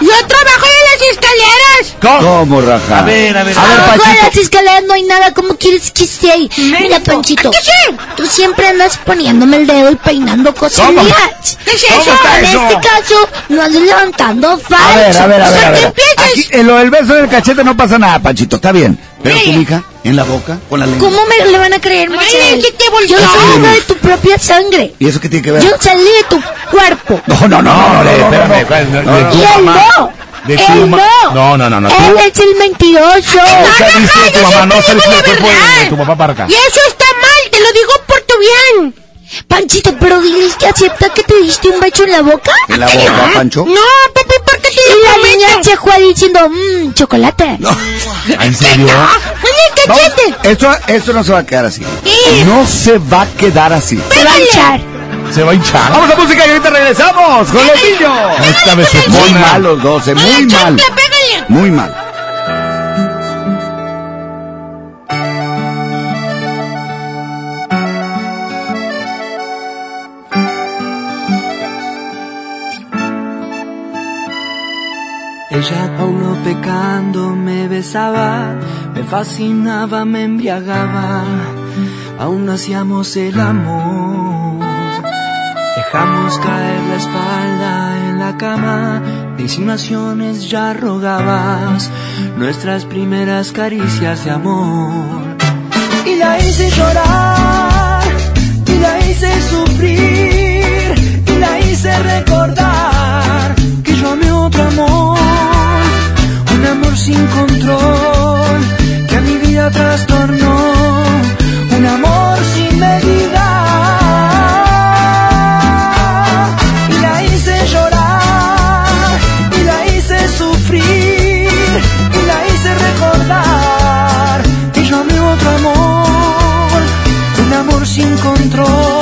Yo trabajo en las escaleras. ¿Cómo? ¿Cómo, Raja? A ver, a ver. A ver, Abajo de Panchito. las escaleras no hay nada. ¿Cómo quieres que esté ahí? Mira, Panchito. ¿Qué sí? Tú siempre andas poniéndome el dedo y peinando cosas ¿Cómo? mías. ¿Qué es ¿Cómo eso? está En eso? este caso, no andes levantando falso. A ver, a ver, a ver, a ¿Por qué ver. empiezas? Aquí, en lo del beso del cachete no pasa nada, Panchito, está bien. Pero tu hija, en la boca, con la lengua. ¿Cómo me le van a creer, Marcel? ¿qué te volvió? Yo soy una de tu propia sangre. ¿Y eso qué tiene que ver? Yo salí de tu cuerpo. No, no, no, no, no, no, espérame, no, no, no. tu Y él mamá. no. De tu él mamá. no. No, no, no, no. Él es el mentiroso. saliste de tu yo mamá, no siempre saliste digo del la cuerpo de, tu papá Parca. Y eso está mal, te lo digo por tu bien. Panchito, pero diles que acepta que te diste un beso en la boca. ¿En la boca, Pancho? No, papi, ¿por qué te Y la niña se fue diciendo, mmm, chocolate. No. ¿En serio? El cachete. Esto, esto no se va a quedar así. ¿Qué? No se va a quedar así. Se va a echar. Se va a hinchar. Vamos a música y ahorita regresamos con los niños. Esta vez se Muy mal los dos, eh, muy mal. Muy mal. Ella no pecando me besaba, me fascinaba, me embriagaba, aún hacíamos el amor. Dejamos caer la espalda en la cama, de insinuaciones ya rogabas, nuestras primeras caricias de amor. Y la hice llorar, y la hice sufrir, y la hice recordar sin control, que a mi vida trastornó, un amor sin medida. Y la hice llorar, y la hice sufrir, y la hice recordar que yo amé otro amor, un amor sin control,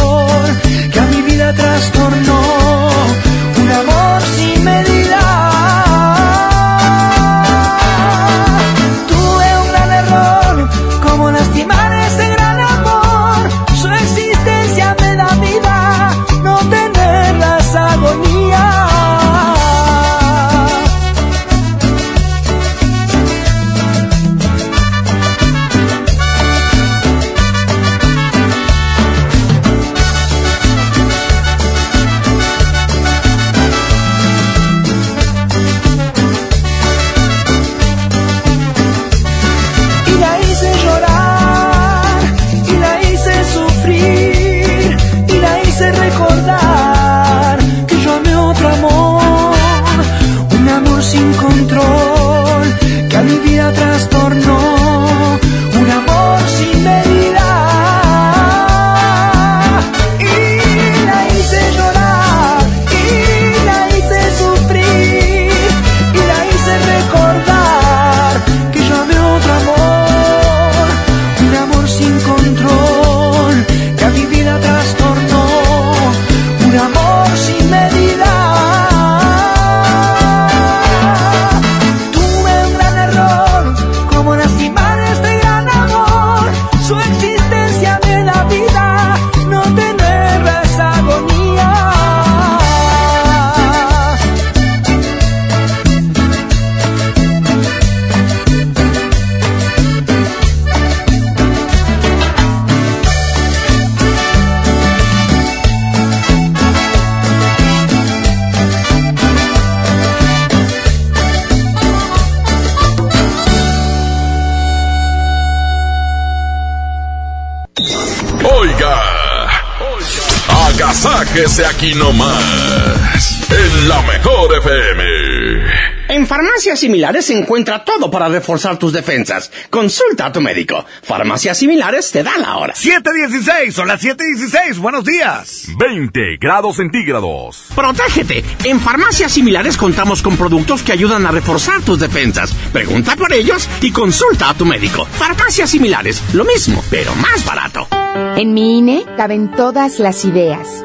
Aquí nomás. En la mejor FM. En farmacias similares se encuentra todo para reforzar tus defensas. Consulta a tu médico. Farmacias similares te da la hora. 716, son las 716, buenos días. 20 grados centígrados. Protégete. En farmacias similares contamos con productos que ayudan a reforzar tus defensas. Pregunta por ellos y consulta a tu médico. Farmacias similares, lo mismo, pero más barato. En mi INE caben todas las ideas,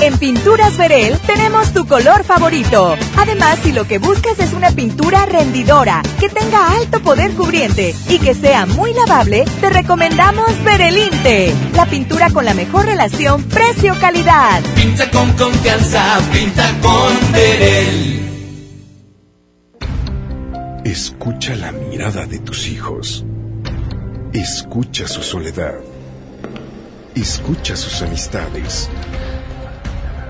En Pinturas Verel tenemos tu color favorito. Además, si lo que buscas es una pintura rendidora, que tenga alto poder cubriente y que sea muy lavable, te recomendamos Verelinte, la pintura con la mejor relación precio-calidad. Pinta con confianza, pinta con Verel. Escucha la mirada de tus hijos. Escucha su soledad. Escucha sus amistades.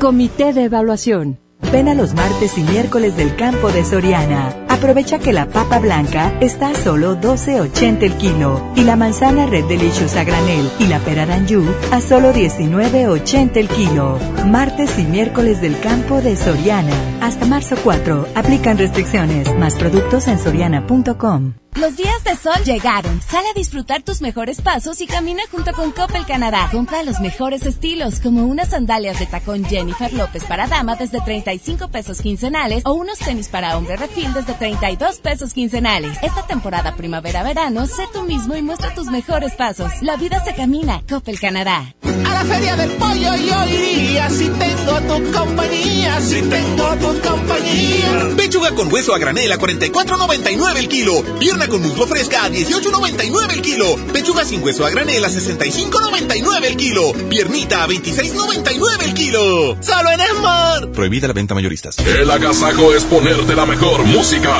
Comité de Evaluación. Ven a los martes y miércoles del campo de Soriana. Aprovecha que la papa blanca está a solo 12.80 el kilo y la manzana Red Delicious a granel y la pera Danju a solo 19.80 el kilo. Martes y miércoles del campo de Soriana. Hasta marzo 4. Aplican restricciones. Más productos en soriana.com. Los días de sol llegaron. Sale a disfrutar tus mejores pasos y camina junto con Coppel Canadá. Compra los mejores estilos, como unas sandalias de tacón Jennifer López para dama desde 35 pesos quincenales o unos tenis para hombre refil desde 32 pesos quincenales. Esta temporada primavera-verano, sé tú mismo y muestra tus mejores pasos. La vida se camina. Coppel Canadá. A la feria del pollo yo iría si tengo tu compañía, si tengo tu compañía. Pechuga con hueso a granel a 44.99 el kilo. Pierna con muslo fresca a 18.99 el kilo. Pechuga sin hueso a granel a 65.99 el kilo. Piernita a 26.99 el kilo. Solo en Esmar. Prohibida la venta mayoristas. El agasajo es ponerte la mejor música.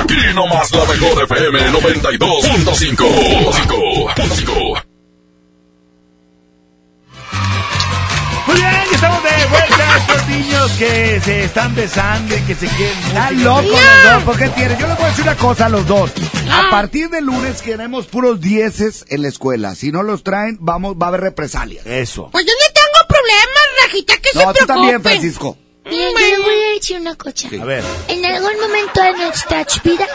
Aquí nomás la mejor FM 92.5. Muy bien, estamos de vuelta. Estos niños que se están besando y que se quieren. Están locos los dos, ¿por qué tienen? Yo les voy a decir una cosa a los dos. A partir del lunes queremos puros dieces en la escuela. Si no los traen, vamos, va a haber represalias. Eso. Pues yo no tengo problemas, Rajita, que se No, tú preocupen. también, Francisco. Miren, yo les voy a decir una cosa. A ver. En algún momento de nuestra vida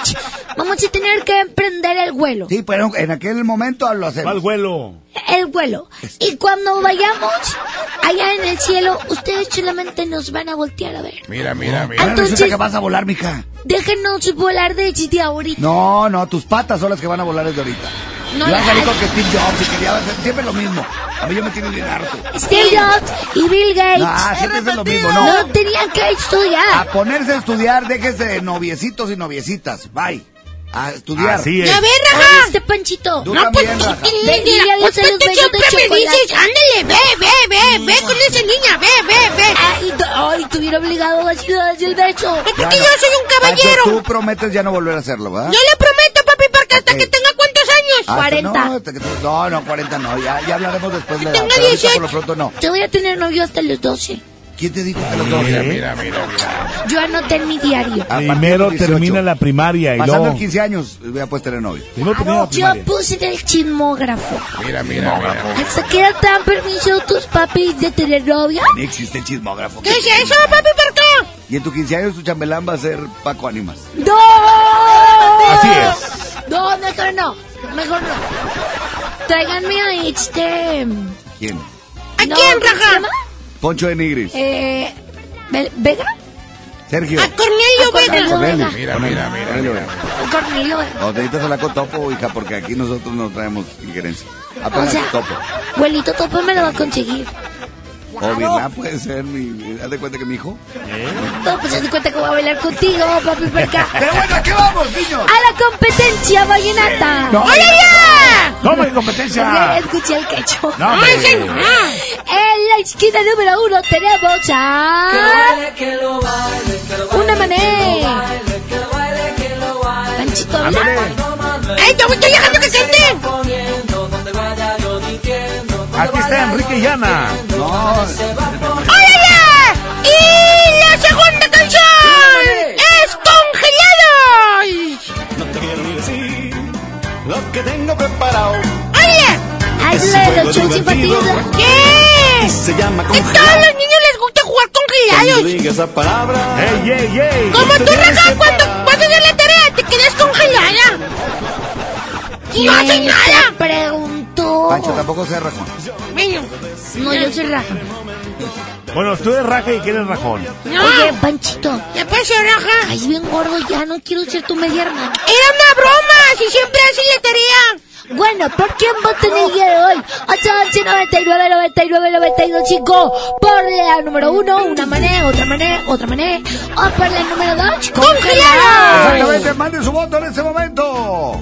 vamos a tener que emprender el vuelo. Sí, pero en aquel momento lo hacemos. ¿Cuál vuelo? El vuelo. Y cuando vayamos allá en el cielo, ustedes solamente nos van a voltear a ver. Mira, mira, Ahora Entonces- resulta que vas a volar, mija. Déjenos volar desde ahorita. No, no, tus patas son las que van a volar desde ahorita. No, yo no, salí no. con que Steve Jobs y quería hacer siempre lo mismo. A mí yo me tiene bien harto. Steve Jobs y Bill Gates. No, siempre es lo mismo, no. No tenían que estudiar. A ponerse a estudiar, déjese de noviecitos y noviecitas. Bye. A estudiar. Así es. A ver, Raja. Este Panchito. Tú también, Raja. De- dile adiós a los tú besos de siempre me dices, ándale, ve, ve, ve, ve con esa niña, ve, ve, ve. Ay, tu- ay, te hubiera obligado a decir el beso. Es Ya porque no. yo soy un caballero. Pancho, tú prometes ya no volver a hacerlo, ¿verdad? Yo le prometo, porque hasta Ok. que tenga cuántos años. Hasta- No, hasta que tú- no, no, 40 no. Ya, ya hablaremos después de la edad. tenga pero ahorita 18. por lo pronto no. Yo voy a tener novio hasta los 12. ¿Quién te dijo que los dos? Mira, mira, mira, mira. Yo anoté en mi diario. Primero termina la primaria y Pasando luego... 15 años, ya puedes tener novio. La Yo primaria. puse en el chismógrafo. Mira, mira, mira. ¿Hasta qué edad te dan permiso tus papis de tener novia? Ni existe el chismógrafo. ¿Qué es eso, papi, por qué? Y en tu 15 años tu chambelán va a ser Paco Ánimas. ¡No! Así es. No, mejor no. Mejor no. Tráiganme a este... ¿Quién? ¿A quién, Raja? Poncho de Nigris. Eh, Ve- ¿Vega? Sergio. A Cornelio Vega. Cornelio. Mira, mira, mira. Cornelio. Cornelio Vega. No, te necesitas hablar con Topo, hija, porque aquí nosotros no traemos injerencia. Apenas O sea- Topo. Abuelito Topo me lo va a conseguir. O Virna puede ser mi... Haz de cuenta que mi hijo. No, pues haz de cuenta que voy a bailar contigo, papi perca. Pero bueno, ¿a qué vamos, niños? A la competencia vallenata. No. ¡Oye, ya! ¿Cómo hay competencia? Escuché el quecho. No. ¡Ay, señor! En la esquina número uno tenemos a... Una mané. Panchito, habla. ¡Ey, te estoy dejando que cante! Aquí está Enrique y Ana. ¡Oye, ya! ¡Y la segunda canción! ¡Es Congelados! No te quiero ni decir lo que tengo preparado. ¡Oye! ¡Ay, Es la de los shows infantiles! ¿Qué? Y se llama A todos los niños les gusta jugar congelados. diga esa palabra. ¡Ey, ey, ey! Como tú, Raja, que cuando vas a hacer la tarea, te quedas congelada. No haces ¿Quién nada. te preguntó? Pancho tampoco se rajón. Bueno, No, yo soy Raja. Bueno, tú eres raja y quién es rajón. no. Oye, Panchito. ¿Qué pasa, Raja? Ay, bien gordo ya, no quiero ser tu media hermana. Era una broma, si siempre haces la tarea. Bueno, ¿por quién votan el día de hoy? 811 99 99 92 5 Por la número uno, una mané, otra mané, otra mané. O por la número dos, congelado. Exactamente, mande su voto en ese momento.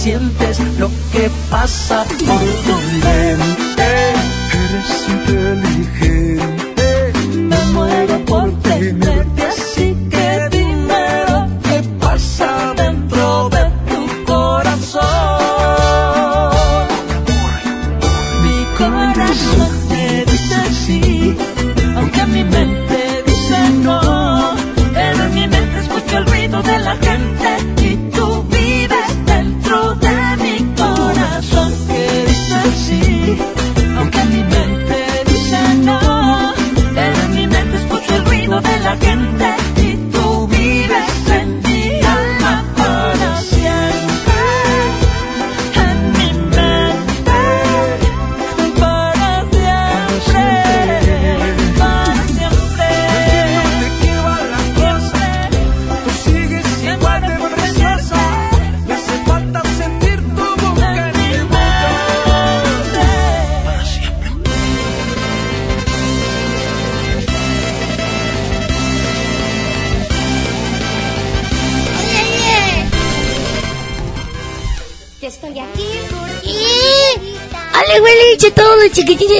sientes, lo que pasa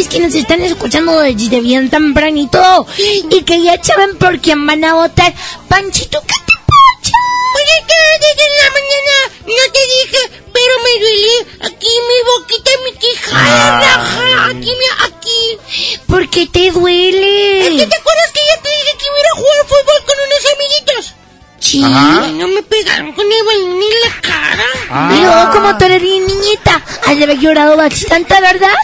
que nos están escuchando desde bien tempranito y que ya saben por quién van a votar. Panchito, ¿qué te pasa? Oye, que desde la mañana no te dije, pero me duele aquí mi boquita y mi quijada, Ah. aquí, mi- aquí. ¿Por qué te duele? Es que te acuerdas que ya te dije que iba a jugar fútbol con unos amiguitos. Sí. Ajá. No me pegaron con el balón en la cara. Y luego, como tú eres bien niñita, has de haber llorado bastante, ¿verdad?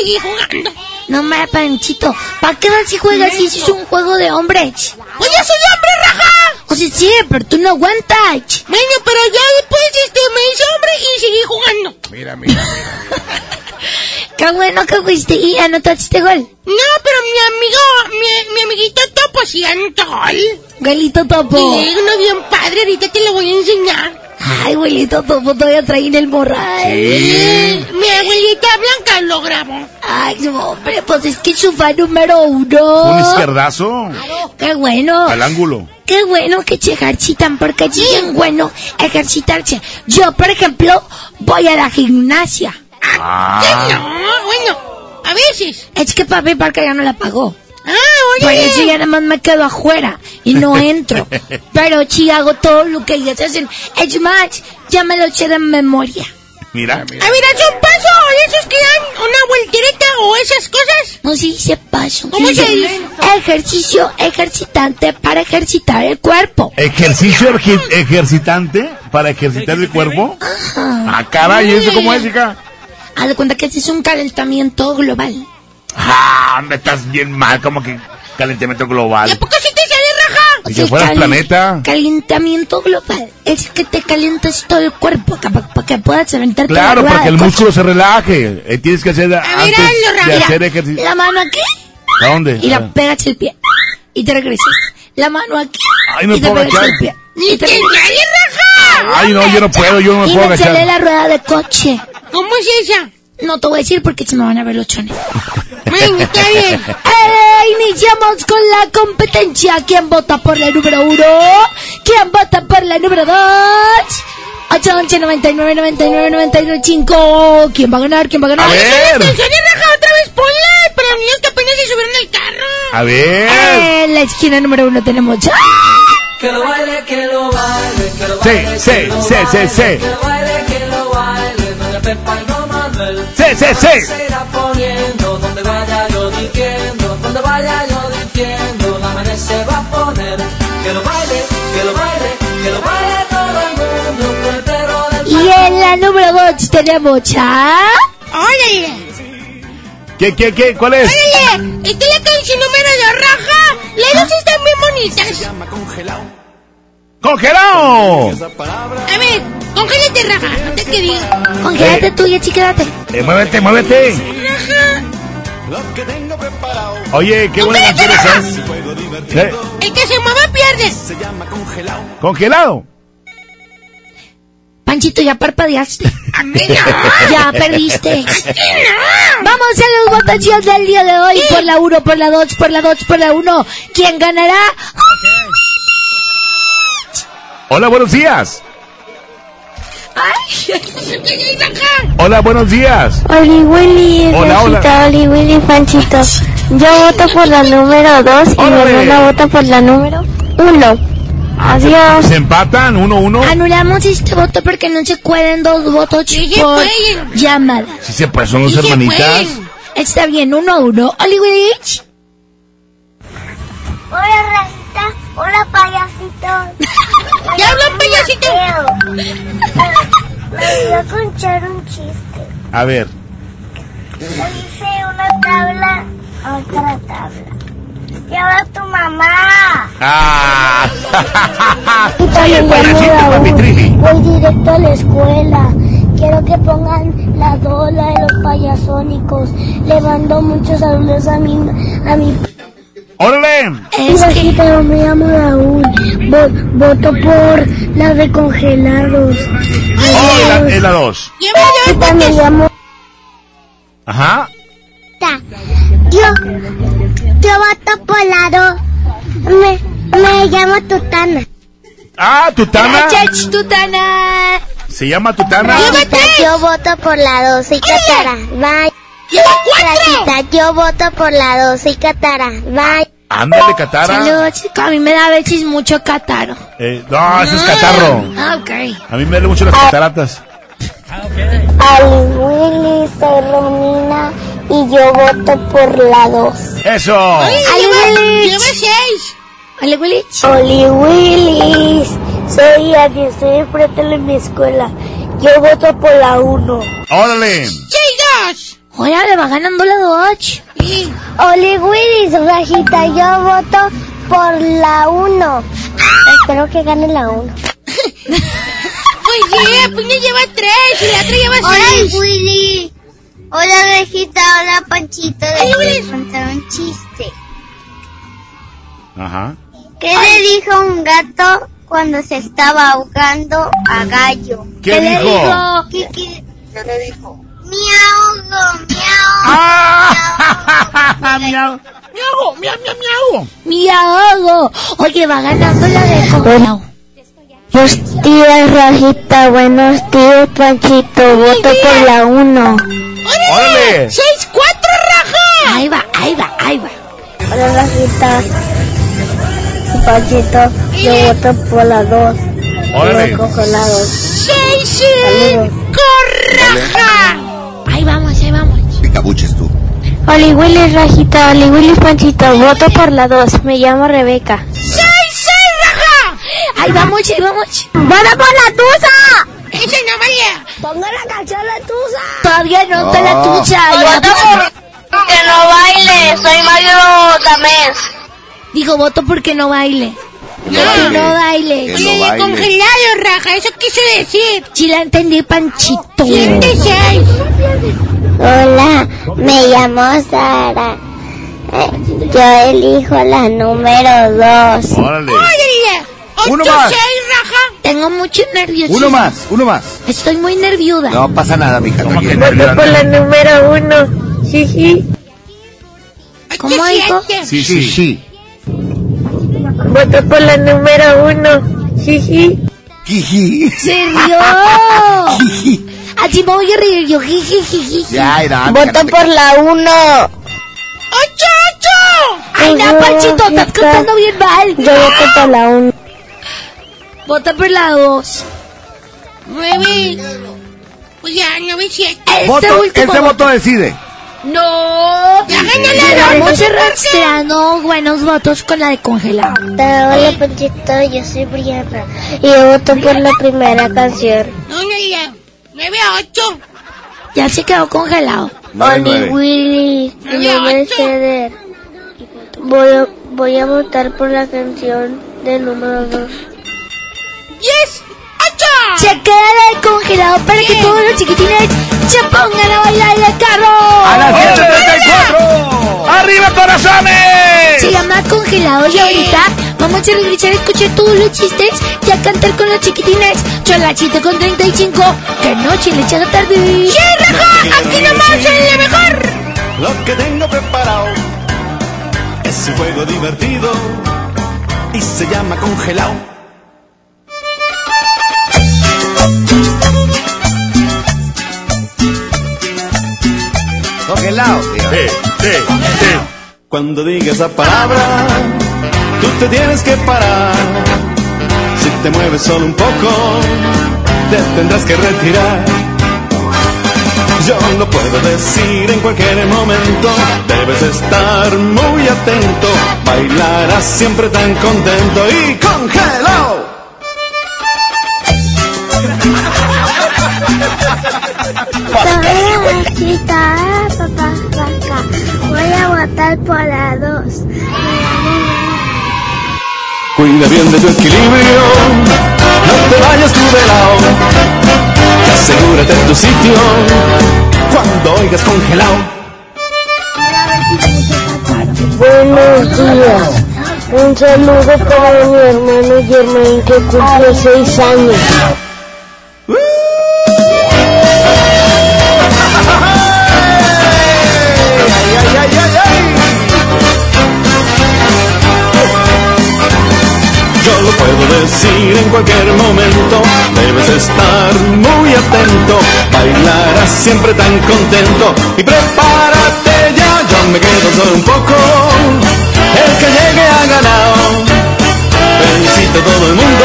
Seguí jugando. No me Panchito, ¿para qué vas y juegas si es un juego de hombres? Pues ya soy hombre, raja. O sea, sí, pero tú no aguantas. Bueno, pero ya después este me hice hombre y seguí jugando. Mira, mira. Qué bueno que fuiste y anotaste gol. No, pero mi amigo, mi, mi amiguito Topo sí anotó gol. Golito topo. Sí, uno bien padre, ahorita te lo voy a enseñar. Ay, abuelito topo, todavía trae en el morral. Sí, mi abuelita Blanca lo grabó. Ay, no, hombre, pues es que su fan número uno. Un izquierdazo Qué bueno. al ángulo. Qué bueno que se ejercitan, porque es bien bueno ejercitarse. Yo, por ejemplo, voy a la gimnasia. Ah. No, bueno, a veces. Es que papi Parca ya no la pagó. Ah, Por oye. eso ya nada más me quedo afuera y no entro. Pero sí hago todo lo que ellos hacen. Es más, ya me lo eché de memoria. Mira, mira. A ver, haz un paso esos que dan una voltereta o esas cosas. No se dice paso. ¿Cómo se se dice ejercicio ejercitante para ejercitar el cuerpo. Ejercicio ejercitante para ejercitar el cuerpo. Ah, caray, ¿eso cómo es, chica? Haz de cuenta que ese es un calentamiento global. Ah, hombre, estás bien mal, como que calentamiento global. Y que fueras planeta. Calentamiento global. Es que te calientas todo el cuerpo para que puedas aventarte la Claro, para que el músculo se relaje. Eh, tienes que hacer antes hazlo, de hacer ejercicio. La mano aquí ¿A dónde? y la Ah. pegas el pie. Y te regresas. La mano aquí Ay, no y te puedo pegas agachar. el pie. ¡Ni Y te te regresas. Ay, no, yo no puedo, yo no me Y puedo me sale agachar. la rueda de coche. ¿Cómo es esa? No te voy a decir porque se me van a ver los chones. Bueno, está bien. ¡Eh! Iniciamos con la competencia. ¿Quién vota por la número uno? ¿Quién vota por la número dos? 8, 11, 99, 99, 99, 5. ¿Quién va a ganar? ¿Quién va a ganar? A ver. ¡Te sale raja otra vez! ¡Ponla! Para niños que apenas se subieron al carro. A ver. En la esquina número uno tenemos... Que lo baile, que lo baile, que lo Sí, baile. sí, sí, sí, baile, sí. Que lo baile, que lo baile, don Manuel. Sí, sí, sí. Se irá poniendo donde vaya yo diciendo, donde vaya yo diciendo, la mañana se va a poner. Que lo baile, que lo baile, que lo baile todo el mundo, con el perro del Y en la número dos tenemos a... ¡Órale! ¿Qué, qué, qué? ¿Cuál es? ¡Órale! Esta es la canción número dos, raja. Las dos están bien bonitas. ¡Congelado! A ver, congélate, raja. No te que diga. Congélate tú y así quédate. Eh, muévete, muévete. Raja. Oye, qué buena canción esa. ¿Eh? El que se mueve pierde. ¿Congelado? Panchito, ya parpadeaste. ya perdiste. Vamos a la votación del día de hoy. Por la 1, por la 2, por la 2, por la 1. ¿Quién ganará? Hola, buenos días. Ay. Hola, buenos días. Oli Willy, Hola, hola. Rosita, Oli Willy, Panchito. Yo voto por la número 2 y mi hermana vota por la número 1. Adiós. ¿Se empatan? ¿Uno, uno? Anulamos este voto porque no se pueden dos votos por llamada. Sí se pues, son dos hermanitas. Está bien, uno a uno. Hollywood. Hola, Rajita. Hola, payasito. ¿Qué hablan, payasito? Me voy a contar un chiste. A ver. Le hice una tabla a otra tabla. Lleva tu mamá. ¡Ah! Oye, el payasito, papi. Voy directo a la escuela. Quiero que pongan la dola de los payasónicos. Le mando muchos saludos a mi, a mi ¡Órale! Es que Rajita, yo me llamo Raúl. Vo- voto por la de congelados. ¡Oh, la- es la dos! Rajita, me llamo Ajá. Yo, yo voto por la dos. Me, me llamo Tutana. Ah, Tutana. Chach, tutana. Se llama Tutana. Yo voto por la 12 y Catara. Bye. Rajita, yo voto por la 12 y Catara. Bye. Ándale, Catara. Saludos, a mí me da a veces mucho cataro. Eh, no, ese es catarro. Ah, ok. A mí me duele mucho las cataratas. Ali Willy, soy Romina y yo voto por la 2. ¡Eso! Ale Willy. Lleva seis. Ale Willy. Willis, soy Adi, estoy enfrente de mi escuela. Yo voto por la 1. ¡Órale! Dos. Ahora le va ganando la Dodge. Oli Willis, Rajita, yo voto por la 1. Espero que gane la 1. Pues sí, Pina lleva tres y la otra lleva Hola seis. Willy. Hola Rajita, hola Panchito. Les voy a contar un chiste. Ajá. ¿Qué le dijo un gato cuando se estaba ahogando a Gallo? ¿Qué le dijo? dijo? ¿Qué, qué? ¿Qué le dijo? Ahogo, me ¡Ah! ahogo. Miau, miau, miau, miau. Mi ahogo. Oye, va ganando la de congelado. Buenos días, Rajita. Buenos días, Panchito. Voto por la 1. ¡Órale! Seis cuatro, raja. Ahí va, ahí va, ahí va. Hola, Rajita. Panchito, yo voto por la 2. Órale. congelados. Seis Saludos. cinco, raja. Picabuches tú. Oli Willis, Rajita. Oli Willis, Panchito. Voto por la 2. Me llamo Rebeca. Seis, seis, raja. Ahí vamos, ahí vamos. ¡Voto por la tusa! Ese no vale. Ponga la canción la tusa. Todavía no te la No. tucha. ya puse- Que no baile. Soy Mario Tamés. Dijo, voto porque no baile. Que Que no baile. Que Oye, no baile. congelado, raja. Eso quiso decir. Sí la entendí, Panchito. Siete, seis. Hola, me llamo Sara. Eh, Yo elijo la número 2. ¡Órale! Uno Ocho, más. seis, raja. Tengo mucho nervios. Uno más, uno más. Estoy muy nerviuda. No pasa nada, mija. ¿Cómo que nerviosa? por la número 1. Jiji. ¿Cómo Ocho, dijo? Sí, Sí, sí. sí. Voto por la número 1. Jiji. Jiji. Se rió. Así me voy a reír yo. jiji, jiji. Ya, era. mija, Voto por la 1. Ocho, ocho. Ay, no, Panchito, estás contando bien mal. Yo voto por la 1. Vota por la dos. Nueve. Pues ya, nueve, siete. Este Voto, último ese voto decide. No. Ya arrastrando buenos votos con la de congelado. Hola, Panchito. Yo soy Brianna. Y yo voto por la primera canción. No, no, ya. Nueve a ocho. Ya se quedó congelado. Oli. Willy. Es ocho. Ceder. Voy a, voy a votar por la canción del número 2. Diez, ocho. Se queda de congelado para que todos los chiquitines se pongan a bailar en el carro. A las 7.34. ¡Arriba, corazones! Se llama congelado y ahorita vamos a regresar a escuchar todos los chistes y a cantar con los chiquitines. Son las 7 con 35. Que noche le echa la tarde. ¡Sí, raja! Aquí nomás en la mejor. Lo que tengo preparado es un juego divertido y se llama congelado. Congelado. dígame. Sí, sí, sí. Cuando diga esa palabra, tú te tienes que parar. Si te mueves solo un poco, te tendrás que retirar. Yo lo puedo decir en cualquier momento, debes estar muy atento. Bailarás siempre tan contento y congelado. Chiquita, papá. Voy a votar por la 2. Cuida bien de tu equilibrio, no te vayas tú de lado. Y asegúrate en tu sitio cuando oigas congelado. Buenos días. Un saludo para mi hermano Germain que cumple 6 años. Puedo decir en cualquier momento. Debes estar muy atento, bailarás siempre tan contento. Y prepárate ya, yo me quedo solo un poco. El que llegue ha ganado. Felicito a todo el mundo,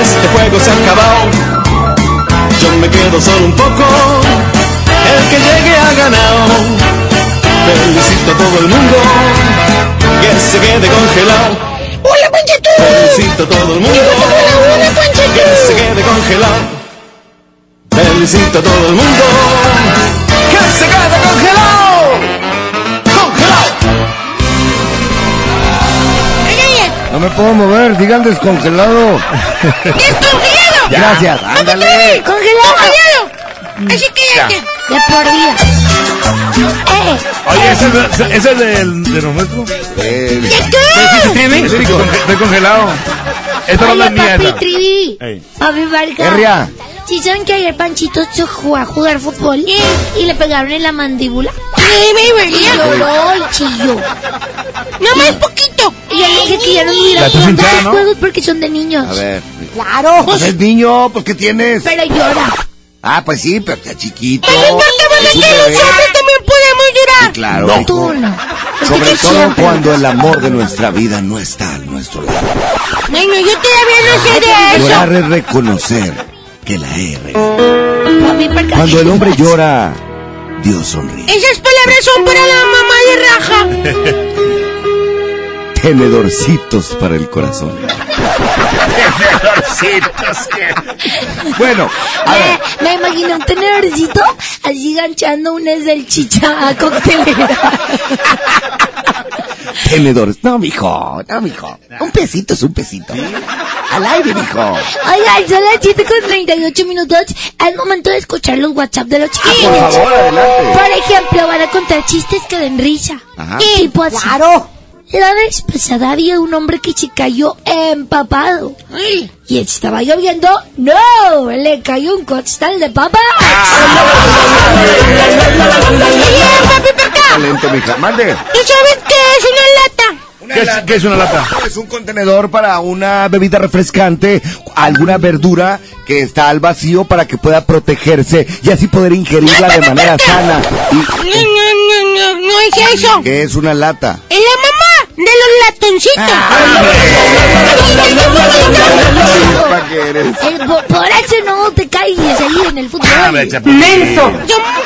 este juego se ha acabado. Yo me quedo solo un poco, el que llegue ha ganado. Felicito a todo el mundo, que se quede congelado. Felicito a todo el mundo, que se quede congelado. Felicito a todo el mundo, que se quede congelado. Congelado. No me puedo mover, digan descongelado. ¡Descongelado! Gracias, ¡Papi ándale. Trevi! ¡Congelado! Así que ya. De por vida. Oye, ¿ese es, ese es del, de lo nuestro? ¿De Sí, qué? sí, tiene. Estoy conge- estoy congelado. Esta no Oye, es mía. papi. Trivi. Papi Vargas. Herria. ¿Sí saben que ayer Panchito se jugó a jugar fútbol? Y le pegaron en la mandíbula. Sí, me Y lloró y chilló. No más poquito. Y yo le dije que ya no hubiera hinchada, los ¿no? juegos porque son de niños. A ver. Claro. Pues es niño, pues ¿qué tienes? Pero llora. Ah, pues sí, pero está chiquito. No importa, que nosotros también podemos llorar. Claro. No. Tú no. Sobre todo siempre. cuando el amor de nuestra vida no está a nuestro lado. Bueno, yo todavía no sé de eso. Llorar es reconocer que la Vargas. Cuando el hombre llora, Dios sonríe. Esas palabras son para la mamá de Raja. Tenedorcitos para el corazón. Bueno, a ver. Me, me imaginé un tenedorcito así ganchando una salchicha a coctelera. Tenedores. No, mijo, no, mijo. Un pesito es un pesito. Al aire, mijo. Oigan, son las 7 con 38 minutos. Es momento de escuchar los WhatsApp de los chiquillos. por favor, adelante. Por ejemplo, van a contar chistes que den risa. Ajá. Tipo así. Claro. La vez pasada había un hombre que se cayó empapado. Y estaba lloviendo. ¡No! Le cayó un costal de papas. Excelente, mija. Mande. ¿Tú sabes qué es una lata? ¿Qué es, qué es una lata? Es un contenedor para una bebida refrescante, alguna verdura que está al vacío para que pueda protegerse y así poder ingerirla de manera sana. No, no, no, no, no es eso. ¿Qué es una lata? Es la mamá de los latoncitos. ¿Para qué eres? Eh, por, eso no te caigas ahí en el fútbol. ¡Menso! Son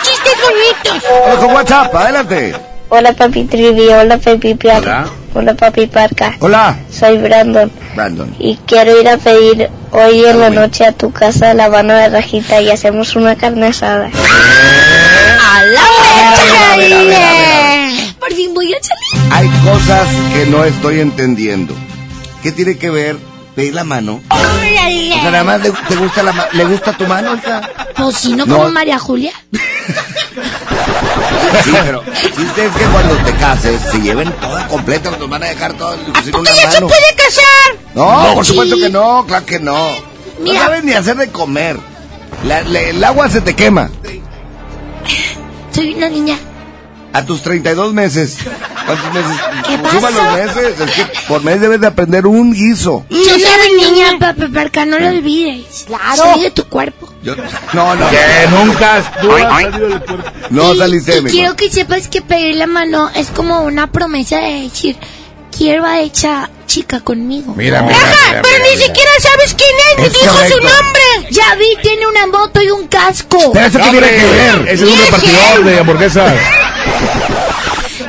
chistes bonitos. Con WhatsApp, adelante. Hola papi Trivi, hola papi Piar, Hola. hola papi Parca. Hola. Soy Brandon Brandon. y quiero ir a pedir hoy en la noche a tu casa la mano de rajita y hacemos una carne asada. ¡A la a Por fin voy a salir. Hay cosas que no estoy entendiendo. ¿Qué tiene que ver pedir la mano? O sea, nada más le, te gusta la ma- ¿Le gusta tu mano, hija? Pues si no, No. como María Julia. Sí, pero si ustedes que cuando te cases se lleven toda completa, nos van a dejar todo, inclusive una ¡Ya se mano. puede casar! No, por Sí. supuesto que no, claro que no. Mira. No sabes ni hacer de comer. La- la- el agua se te quema. Soy una niña. A tus 32 meses. ¿Cuántos meses? ¿Qué Suma pasó? los meses. Es que por mes debes de aprender un guiso. Yo soy niña, papi, Parca, no lo olvides. Claro. Soy de tu cuerpo. Yo- no, no. Que nunca tú has salido del cuerpo. No y, saliste de mi quiero que sepas que pedir la mano es como una promesa de decir, quiero a esa chica conmigo. Mira, mira, pero mira, ni mira. siquiera sabes quién es, ni dijo correcto. su nombre. Ya vi, tiene una moto y un casco. Pero eso No, tiene que ver. Ese es un repartidor de hamburguesas.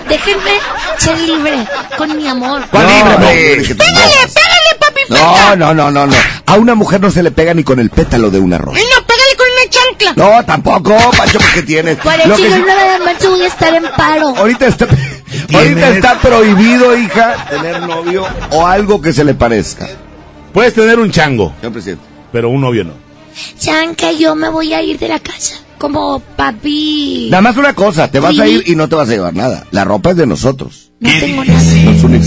Déjenme ser libre con mi amor. ¿Cuál No, libre, no, Pégale, pégale, papi No, no, no, no, no. A una mujer no se le pega ni con el pétalo de una rosa. No, pégale con una chancla. No, tampoco, Pancho, porque tienes. Por Lo eso que no de marzo voy a estar en paro. ahorita está, ahorita está prohibido, hija, tener novio o algo que se le parezca. Puedes tener un chango, Señor presidente. pero un novio no. Saben que yo me voy a ir de la casa. Como papi. Nada más una cosa, te vas a ir y no te vas a llevar nada. La ropa es de nosotros. No tengo nada. Los, uni-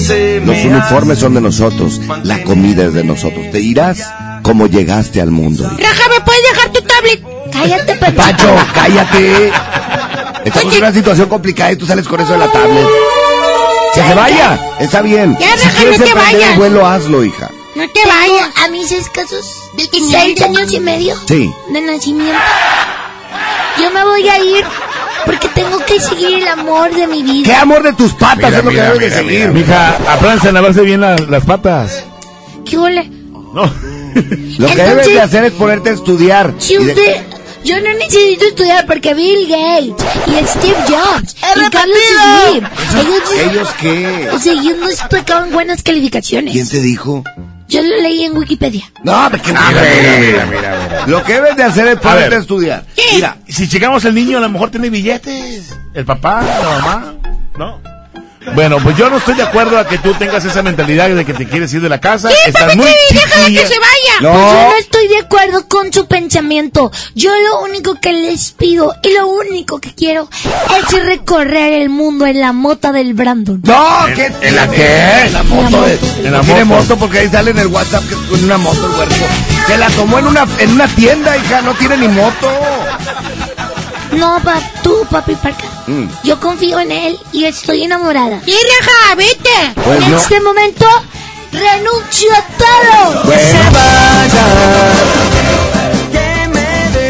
los uniformes son de nosotros. La comida es de nosotros. Te irás como llegaste al mundo. Raja, ¿me puedes dejar tu tablet? Cállate, Pancho. Pacho, cállate. Estamos en una situación complicada y tú sales con eso de la tablet. Que se vaya, está bien. Ya, si quieres no te emprender vayas. el vuelo, hazlo, hija. No te vayas. a mis escasos Detenido. seis años y medio Sí. de nacimiento. Yo me voy a ir porque tengo que seguir el amor de mi vida. ¿Qué amor de tus patas Mira, es lo mira, que debes de seguir? Mija, apréndanse a lavarse bien la- las patas. ¿Qué ole? No. Lo que debes de hacer es ponerte a estudiar. Si de- usted... Yo no necesito estudiar porque Bill Gates y Steve Jobs y Carlos Slim, ellos, ¿Ellos qué? o sea, ellos no sacaban buenas calificaciones. ¿Quién te dijo? Yo lo leí en Wikipedia. No, ¿de qué Mira, mira, mira, mira, mira. Lo que debes de hacer es ponerte a estudiar. Mira, si llegamos el niño, a lo mejor tiene billetes. El papá, la mamá, ¿no? Bueno, pues yo no estoy de acuerdo a que tú tengas esa mentalidad de que te quieres ir de la casa. Estás muy chiquilla. No. Pues yo no estoy de acuerdo con su pensamiento. Yo lo único que les pido y lo único que quiero es recorrer el mundo en la mota del Brandon. No, ¿En- ¿qué en la qué? En la moto. de- En la moto. moto porque ahí sale en el WhatsApp que es con una moto el huerco. Se la tomó en una, en una tienda, hija, no tiene ni moto. No, pa, tú, papi Parca. Mm. Yo confío en él y estoy enamorada. Sí, raja, vete. Pues en no. este momento renuncio a todo. Bueno,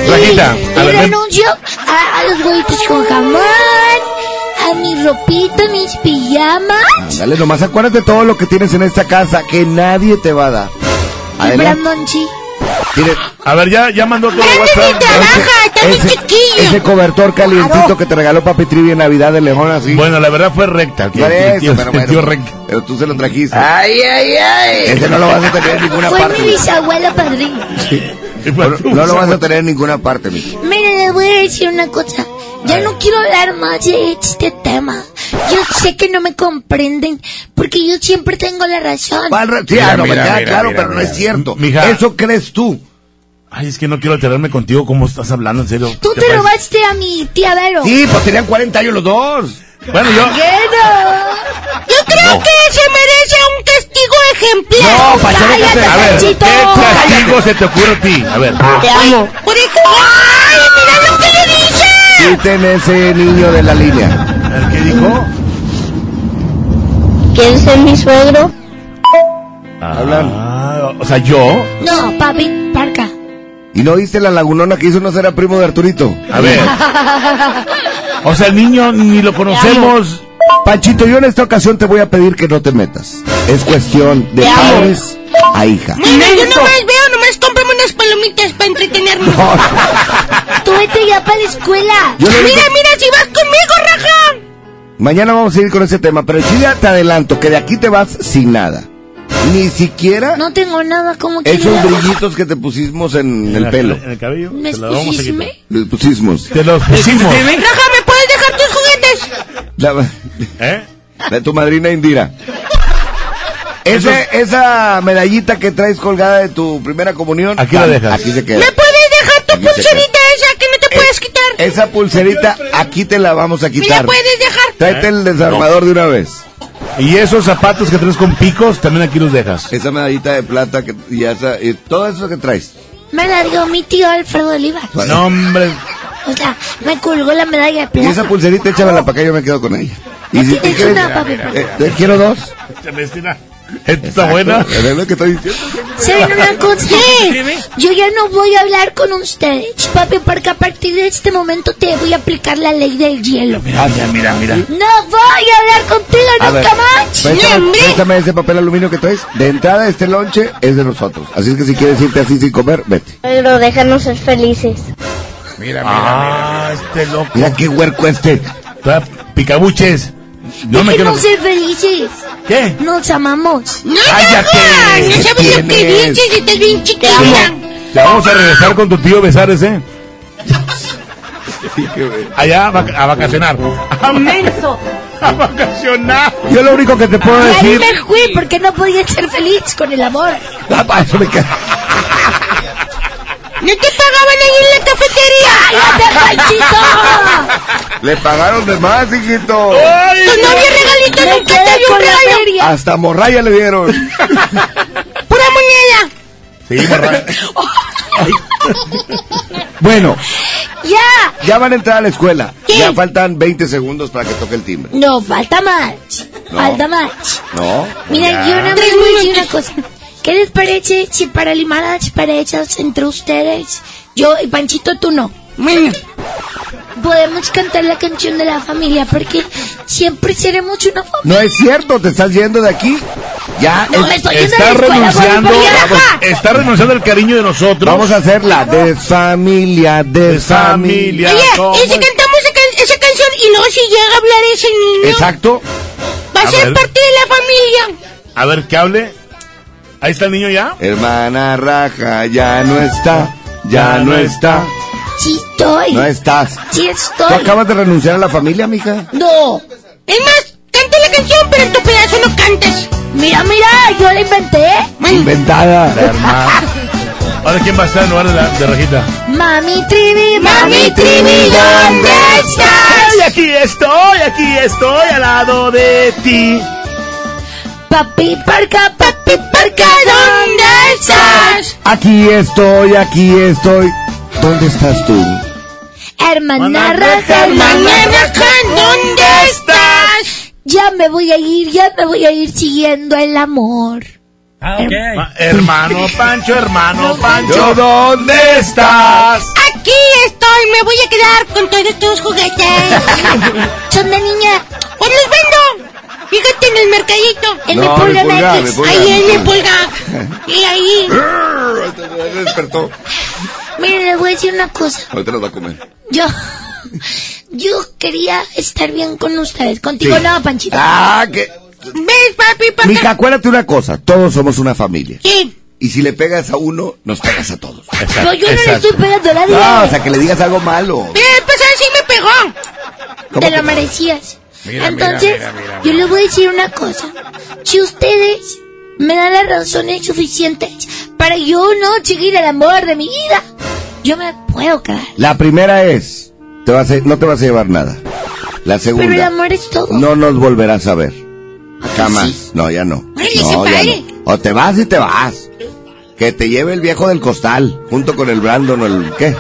Rajita, y a ver, ven. renuncio a, a los huevitos con jamón, a mi ropita, mis pijamas. dale, nomás acuérdate todo lo que tienes en esta casa que nadie te va a dar. Y. Brandon sí. A ver, ya, ya mandó todo WhatsApp. ese, chiquillo. ese cobertor calientito que te regaló Papi Trivi en Navidad de León así. Bueno, la verdad fue recta. El eso, tío, pero bueno, tío recta. pero tú se lo trajiste. Ay, ay, ay. Ese no lo vas a tener en ninguna Fue mi parte. bisabuela padrino. No, no lo vas a tener en ninguna parte, mi. Miren, les voy a decir una cosa. Ya no quiero hablar más de este tema. Yo sé que no me comprenden porque yo siempre tengo la razón. ¿Cuál re- Sí, Mira, ah, mira, queda mira, claro, mira, pero no es cierto. Mija. Eso crees tú. Ay, es que no quiero alterarme contigo. ¿Cómo estás hablando? En serio. Tú ¿Qué te robaste a mi tía Vero. Sí, pues tenían 40 años los dos. Bueno, yo. ¿Qué no? Yo creo que se merece un castigo ejemplar. No, Pachero, Cállate, que A ver, ¿qué castigo se te ocurre a ti? A ver. Te amo. Por eso. ¡Ay, mira lo que le dije! Quiten ese niño de la línea. ¿El qué dijo? ¿Quieres ser mi suegro? Ah, o sea, yo. No, papi, parca. ¿Y no viste la lagunona que hizo no ser primo de Arturito? A ver. O sea, el niño ni lo conocemos. Panchito, yo en esta ocasión te voy a pedir que no te metas. Es cuestión de padres a hija. Bueno, yo nomás veo, nomás unas palomitas para entretenerme. No, Tú vete ya para la escuela. yo Mira, mira, si vas conmigo, raja. Mañana vamos a ir con ese tema, pero sí ya te adelanto que de aquí te vas sin nada. Ni siquiera No tengo nada como que esos brillitos que te pusimos en el la- pelo. En el cabello. ¿Me Te? Los pusimos. Te los pusimos. Raja, ¿me puedes dejar tus juguetes? La, ¿Eh? de tu madrina Indira. Ese, esa medallita que traes colgada de tu primera comunión. Aquí la dejas. Aquí se queda. ¿Me puedes dejar tu Aquí pulserita esa que no te puedes quitar? Esa pulserita, aquí te la vamos a ¿Me la quitar. puedes dejar? Tráete el desarmador de una vez. Y esos zapatos que traes con picos, también aquí los dejas. Esa medallita de plata que, y, esa, y todo eso que traes. Me la dio mi tío Alfredo Olivas. No, hombre. O sea, me colgó la medalla de Y plata. esa pulserita échala para acá, yo me quedo con ella. Y si te quieres, una, papi. eh, te quiero dos. Celestina. ¿Esta está buena? Es lo que estoy diciendo. ¿Saben una cosa? Yo ya no voy a hablar con ustedes, papi, porque a partir de este momento te voy a aplicar la ley del hielo. Mira, mira, mira, mira. No voy a hablar contigo A ver, nunca más. préstame, préstame ese papel aluminio que traes. De entrada, este lonche es de nosotros. Así es que si quieres irte así sin comer, vete. Suegro, déjanos ser felices. Mira, mira, ah, este loco. Mira qué huerco este. Toda Picabuches. Yo me Déjenos quiero. ser felices. ¿Qué? Nos amamos. No, ¡Cállate! no ¿Qué sabes lo que dices, estás bien chiquita. Te vamos a regresar con tu tío Besares, ¿eh? Allá a, vac- a vacacionar. Menso. A vacacionar. Yo lo único que te puedo decir. me fui porque no podía ser feliz con el amor. Ah, eso me queda. ¿No te pagaban ahí en la cafetería? ¡Cállate, Panchito! Le pagaron de más, hijito. Tu novia regalito nunca te dio un regalo. Hasta morraya le dieron. Pura moneda. Sí, morra. Bueno, ¡Ya! ya van a entrar a la escuela. ¿Qué? Ya faltan 20 segundos para que toque el timbre. No, falta más. No. Falta más. ¿No? Mira, Ya. yo una vez voy a decir una cosa. ¿Qué les parece si para limar las perezas entre ustedes, yo y Panchito, tú no? Bueno. Podemos cantar la canción de la familia porque siempre seremos una familia. No es cierto, te estás yendo de aquí. Ya No, es- estoy Está a la escuela, renunciando, vamos, está renunciando el cariño de nosotros. Vamos a hacerla de familia, de familia. Oye, y si cantamos esa, can- esa canción y luego si llega a hablar ese niño, Exacto. va a, A ser ver. parte de la familia. A ver, que hable. Ahí está el niño ya. Hermana Raja, ya no está, ya no está, Sí estoy. no estás. Sí ¿Tú estoy. acabas de renunciar a la familia, mija? No. Es más, canta la canción, pero en tu pedazo no cantes. Mira, mira, yo la inventé. Inventada. Ahora, ¿quién va a estar en lugar de, la, de Rajita? Mami Trivi, mami Trivi, ¿dónde estás? Y aquí estoy, aquí estoy al lado de ti. Papi Parca, papi Parca, ¿dónde estás? Aquí estoy, aquí estoy. ¿Dónde estás tú? Hermana Raja, hermana Raja, ¿dónde estás? Ya me voy a ir, ya me voy a ir siguiendo el amor. Ah, hermano Pancho, hermano Pancho. ¿Dónde estás? Aquí estoy, me voy a quedar con todos tus juguetes. Son de niña. Pues los vendo. Fíjate en el mercadito. En No, mi mi pulga mi. Ahí en mi pulga. Y ahí. despertó. Miren, les voy a decir una cosa. Ahorita nos va a comer. Yo, yo quería estar bien con ustedes. Contigo Sí. no, Panchito. Ah, que... ¿Ves, papi? Papi. Mija, acuérdate una cosa. Todos somos una familia. Sí. Y si le pegas a uno, nos pegas a todos. Pero yo no le estoy pegando a nadie. No, o sea, que le digas algo malo. Mira, el pasado sí me pegó. ¿Cómo Te lo merecías. Mira, Entonces, mira, mira, mira, yo les voy a decir una cosa. Si ustedes me dan las razones suficientes para yo no seguir el amor de mi vida, yo me puedo quedar. La primera es, te vas a- no te vas a llevar nada. La Pero el segunda, amor es todo. no nos volverás a ver. Jamás. No, ya no. No, ya no. O te vas y te vas. Que te lleve el viejo del costal, junto con el Brandon o el... ¿Qué?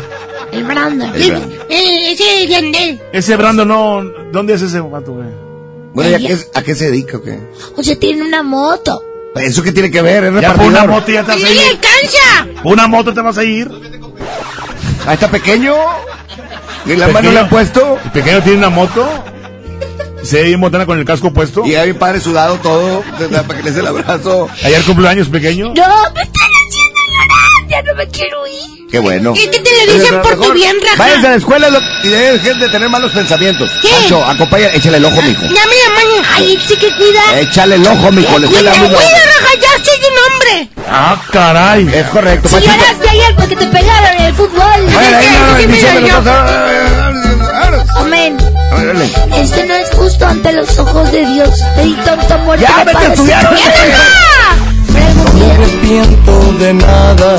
El Brandon. El Brandon. Eh, ese Andel. Ese Brando no. ¿Dónde es ese vato, güey? Bueno, ¿y a qué, a qué se dedica o qué? O sea, tiene una moto. ¿Eso qué tiene que ver? Es Ya por una moto ya te vas a ¡Sí le ir. alcanza! ¿Una moto te vas a ir? Ah, está pequeño. ¿Y la Pequeño. mano le han puesto? El pequeño tiene una moto. Se ve bien botana con el casco puesto. Y ahí mi padre sudado todo, para que le dé el abrazo. Ayer cumpleaños pequeño. No, me están haciendo llorar. Ya no me quiero ir. Qué bueno. Es que te lo dicen por tu bien, raja. Váyanse a la escuela lo- y dejen de tener malos pensamientos. ¿Qué? Pancho, acompaña, échale el ojo, mijo. Dame la mano. Ay, sí que cuida. Échale el ojo, mijo. Le estoy Cuida, dando cuida, raja, ya soy un hombre. Ah, caray. Es correcto, Si lloraste ayer porque te pegaron en el fútbol. Bueno, ahí no. Amén. Esto no es justo ante los ojos de Dios. Te di tanto amor Ya, me vete a estudiar. No me arrepiento de nada,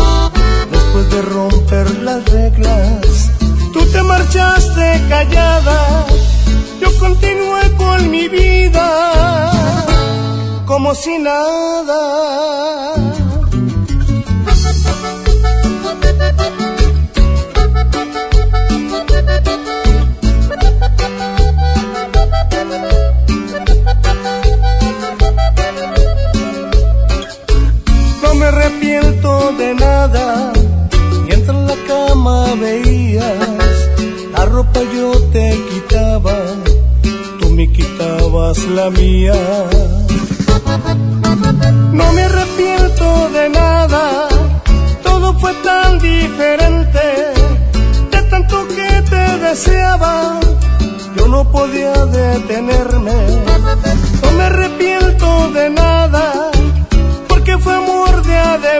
Después de romper las reglas, tú te marchaste callada. Yo continué con mi vida como si nada. No me arrepiento de nada. Cama veías la ropa yo te quitaba, tú me quitabas la mía. No me arrepiento de nada. fue tan diferente. De tanto que te deseaba, yo no podía detenerme. No me arrepiento de nada, porque fue amor de a de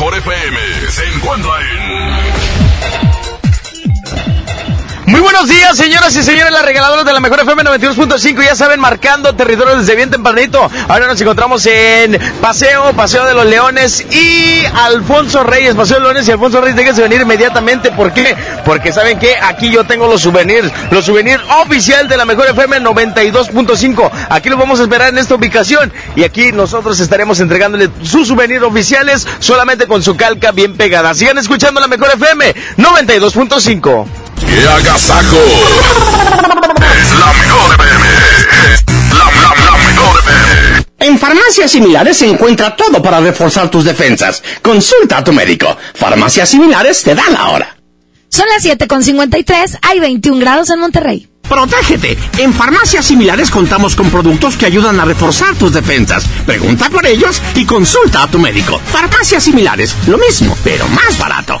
Mejor FM se encuentra en. Buenos días, señoras y señores, las regaladoras de la mejor FM 92.5, ya saben, marcando territorio desde bien tempranito. Ahora nos encontramos en Paseo, Paseo de los Leones y Alfonso Reyes, Paseo de los Leones y Alfonso Reyes, déjense venir inmediatamente. ¿Por qué? Porque saben que aquí yo tengo los souvenirs, los souvenirs oficial de la mejor FM 92.5. Aquí los vamos a esperar en esta ubicación y aquí nosotros estaremos entregándole sus souvenirs oficiales solamente con su calca bien pegada. Sigan escuchando la mejor FM 92.5. ¡Qué agasajo! Es la mejor FM. Es la, la, la mejor FM. En farmacias similares se encuentra todo para reforzar tus defensas. Consulta a tu médico. Farmacias similares te dan la hora. Son las 7.53, hay 21 grados en Monterrey. Protégete. En farmacias similares contamos con productos que ayudan a reforzar tus defensas. Pregunta por ellos y consulta a tu médico. Farmacias similares, lo mismo, pero más barato.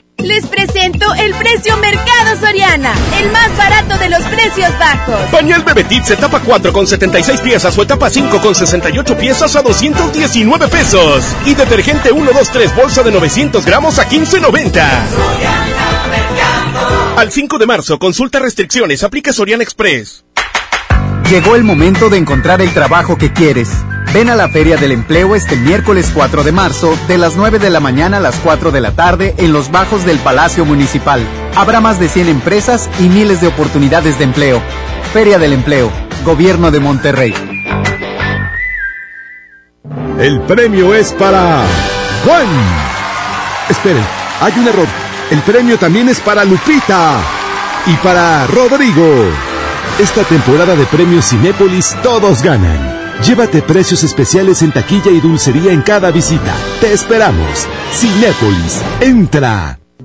Les presento el precio Mercado Soriana, el más barato de los precios bajos. Pañal Bebetit etapa 4 con 76 piezas o etapa 5 con 68 piezas a 219 pesos. Y detergente 1, 2, 3 bolsa de 900 gramos a 15.90. Al 5 de marzo, consulta restricciones, aplica Soriana Express. Llegó el momento de encontrar el trabajo que quieres. Ven a la Feria del Empleo este miércoles 4 de marzo, de las 9 de la mañana a las 4 de la tarde, en los bajos del Palacio Municipal. Habrá más de 100 empresas y miles de oportunidades de empleo. Feria del Empleo, Gobierno de Monterrey. El premio es para Juan. Esperen, hay un error. El premio también es para Lupita y para Rodrigo. Esta temporada de premios Cinépolis todos ganan. Llévate precios especiales en taquilla y dulcería en cada visita. Te esperamos. Cinépolis, entra.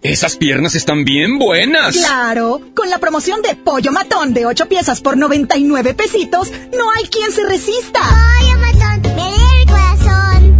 Esas piernas están bien buenas. Claro, con la promoción de pollo matón de 8 piezas por 99 pesitos, no hay quien se resista. Pollo matón,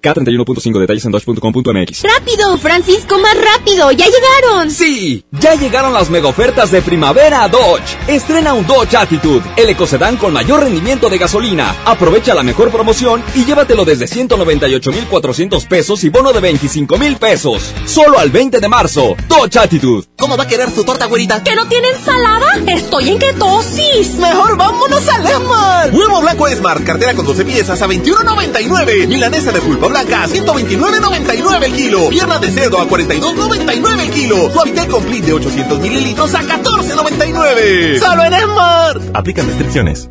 K31.5 detalles en dodge.com.mx. ¡Rápido, Francisco, más rápido! ¡Ya llegaron! Sí, ya llegaron las mega ofertas de primavera a Dodge. Estrena un Dodge Attitude, el ecocedán con mayor rendimiento de gasolina. Aprovecha la mejor promoción y llévatelo desde 198,400 pesos y bono de 25,000 pesos. Solo al 20 de marzo. Dodge Attitude. ¿Cómo va a querer su torta, güerita? ¿Que no tiene ensalada? ¡Estoy en ketosis! ¡Mejor vámonos al Esmar! Huevo blanco Esmar, cartera con 12 piezas a 21.99. Milanesa de pulpa blanca a 129.99 el kilo. Pierna de cerdo a 42.99 el kilo. Suavitel Complete de 800 mililitros a 14.99. ¡Solo en Esmar! Aplican restricciones.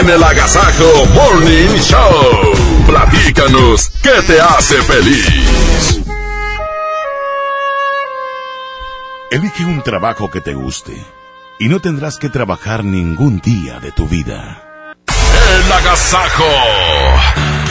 En el Agasajo Morning Show. platícanos qué te hace feliz. Elige un trabajo que te guste y no tendrás que trabajar ningún día de tu vida. El agasajo.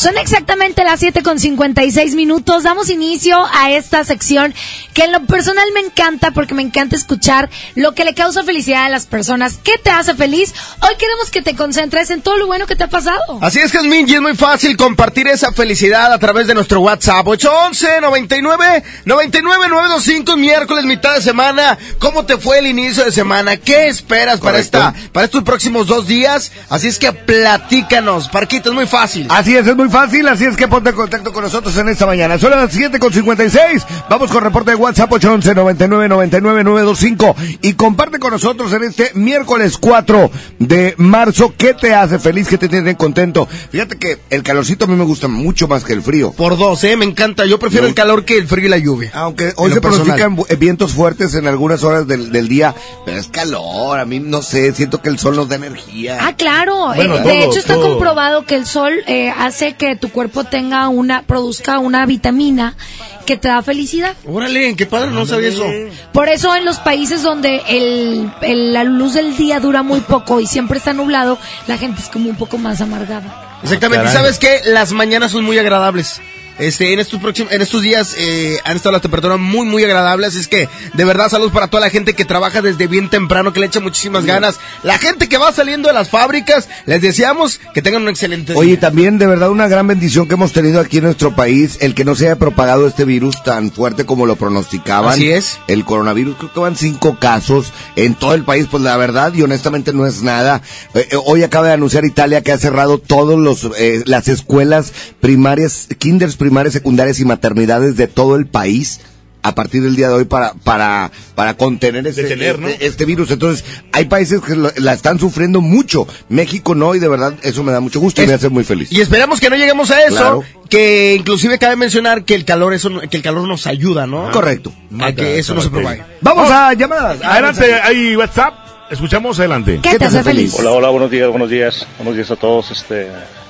Son exactamente las 7 con 56 minutos. Damos inicio a esta sección que en lo personal me encanta porque me encanta escuchar lo que le causa felicidad a las personas. ¿Qué te hace feliz? Hoy queremos que te concentres en todo lo bueno que te ha pasado. Así es, Jasmine, y es muy fácil compartir esa felicidad a través de nuestro WhatsApp. 811 99 99 925 miércoles, mitad de semana. ¿Cómo te fue el inicio de semana? ¿Qué esperas para esta, para estos próximos dos días? Así es que platícanos, Parquito, es muy fácil. Así es, es muy fácil, así es que ponte en contacto con nosotros en esta mañana. Son las 7 con 56. Vamos con reporte de WhatsApp 811 99 99 925 y comparte con nosotros en este miércoles 4 de marzo. ¿Qué te hace feliz? ¿Qué te tiene contento? Fíjate que el calorcito a mí me gusta mucho más que el frío. Por dos, eh, me encanta. Yo prefiero Yo- el calor que el frío y la lluvia. Aunque hoy se pronostican bu- vientos fuertes en algunas horas del, del día, pero es calor, a mí no sé, siento que el sol nos da energía. Ah, claro. Bueno, Eh, de todo, hecho, está comprobado que el sol eh, hace que tu cuerpo tenga una, produzca una vitamina que te da felicidad. Órale, qué padre, no sabía eso. Por eso en los países donde el, el- la luz del día dura muy poco y siempre está nublado, la gente es como un poco más amargada. Exactamente. Ah, ¿Y sabes qué? Las mañanas son muy agradables. Este, en estos próximos, en estos días eh, han estado las temperaturas muy, muy agradables. Es que, de verdad, saludos para toda la gente que trabaja desde bien temprano, que le echa muchísimas ganas. La gente que va saliendo de las fábricas, les deseamos que tengan un excelente Oye, día. también de verdad una gran bendición que hemos tenido aquí en nuestro país, el que no se haya propagado este virus tan fuerte como lo pronosticaban. Así es. El coronavirus, creo que van cinco casos en todo el país, pues la verdad y honestamente no es nada. Eh, eh, hoy acaba de anunciar Italia que ha cerrado todos los eh, las escuelas primarias, kinders primarias, secundarias y maternidades de todo el país. A partir del día de hoy para para para contener este, Detener, ¿no? este- este virus. Entonces, hay países que lo- la están sufriendo mucho. México no, y de verdad eso me da mucho gusto y me hace muy feliz. Y esperamos que no lleguemos a eso, Claro. que inclusive cabe mencionar que el calor eso, que el calor nos ayuda, ¿no? Correcto. A que eso no se propague. Vamos a llamadas. Adelante, hay WhatsApp. Escuchamos adelante. ¿Qué te hace feliz? Hola, hola, buenos días, buenos días, buenos días a todos. Este,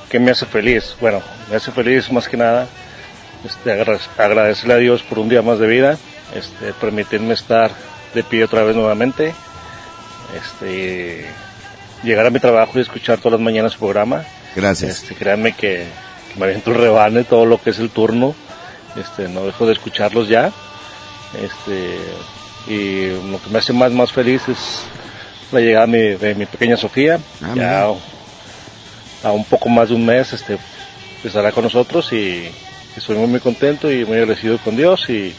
¿qué me hace feliz? Bueno, me hace feliz más que nada, este, agra- agradecerle a Dios por un día más de vida, este, permitirme estar de pie otra vez nuevamente, este, llegar a mi trabajo y escuchar todas las mañanas su programa. Gracias. Este, créanme que, que me aviento el rebane todo lo que es el turno, este, no dejo de escucharlos ya, este, y lo que me hace más, más feliz es la llegada de mi, de mi pequeña Sofía, Ah, ya a un poco más de un mes este, estará con nosotros y estoy muy, muy contento y muy agradecido con Dios y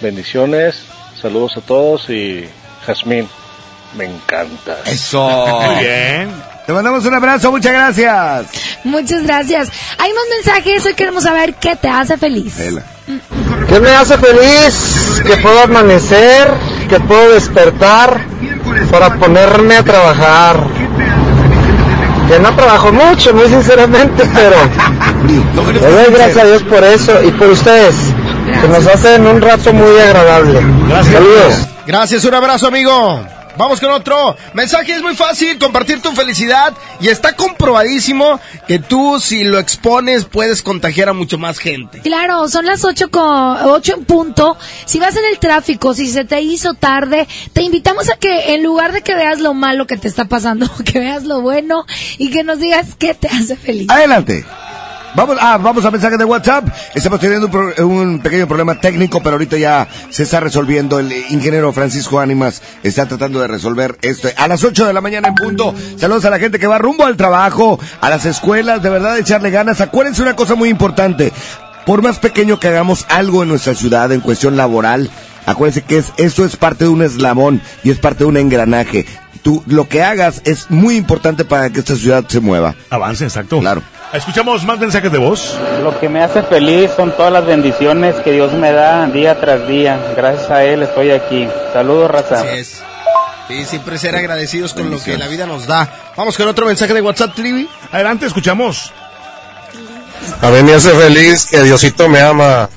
bendiciones, saludos a todos y Jazmín, me encanta. Eso. Muy bien. Te mandamos un abrazo, muchas gracias. Muchas gracias. Hay más mensajes, hoy queremos saber qué te hace feliz. ¿Qué me hace feliz? Que puedo amanecer, que puedo despertar para ponerme a trabajar. Que no trabajo mucho, muy sinceramente, pero le doy gracias a Dios por eso y por ustedes, que nos hacen un rato muy agradable. Saludos. Gracias, un abrazo, amigo. Vamos con otro mensaje. Es muy fácil compartir tu felicidad y está comprobadísimo que tú, si lo expones, puedes contagiar a mucho más gente. Claro, son las 8, con, 8 en punto. Si vas en el tráfico, si se te hizo tarde, te invitamos a que en lugar de que veas lo malo que te está pasando, que veas lo bueno y que nos digas qué te hace feliz. Adelante. Vamos, ah, vamos a mensaje de WhatsApp. Estamos teniendo un, pro- un pequeño problema técnico, pero ahorita ya se está resolviendo. El ingeniero Francisco Ánimas está tratando de resolver esto. A las 8 de la mañana en punto. Saludos a la gente que va rumbo al trabajo, a las escuelas, de verdad echarle ganas. Acuérdense una cosa muy importante. Por más pequeño que hagamos algo en nuestra ciudad en cuestión laboral, acuérdense que es, esto es parte de un eslabón y es parte de un engranaje. Tú, lo que hagas es muy importante para que esta ciudad se mueva. Avance, exacto. Claro. Escuchamos más mensajes de voz. Lo que me hace feliz son todas las bendiciones que Dios me da día tras día. Gracias a Él estoy aquí. Saludos, raza. Así es. Sí, siempre ser agradecidos con lo que la vida nos da. Vamos con otro mensaje de WhatsApp, Trivi. Adelante, escuchamos. A mí me hace feliz que Diosito me ama.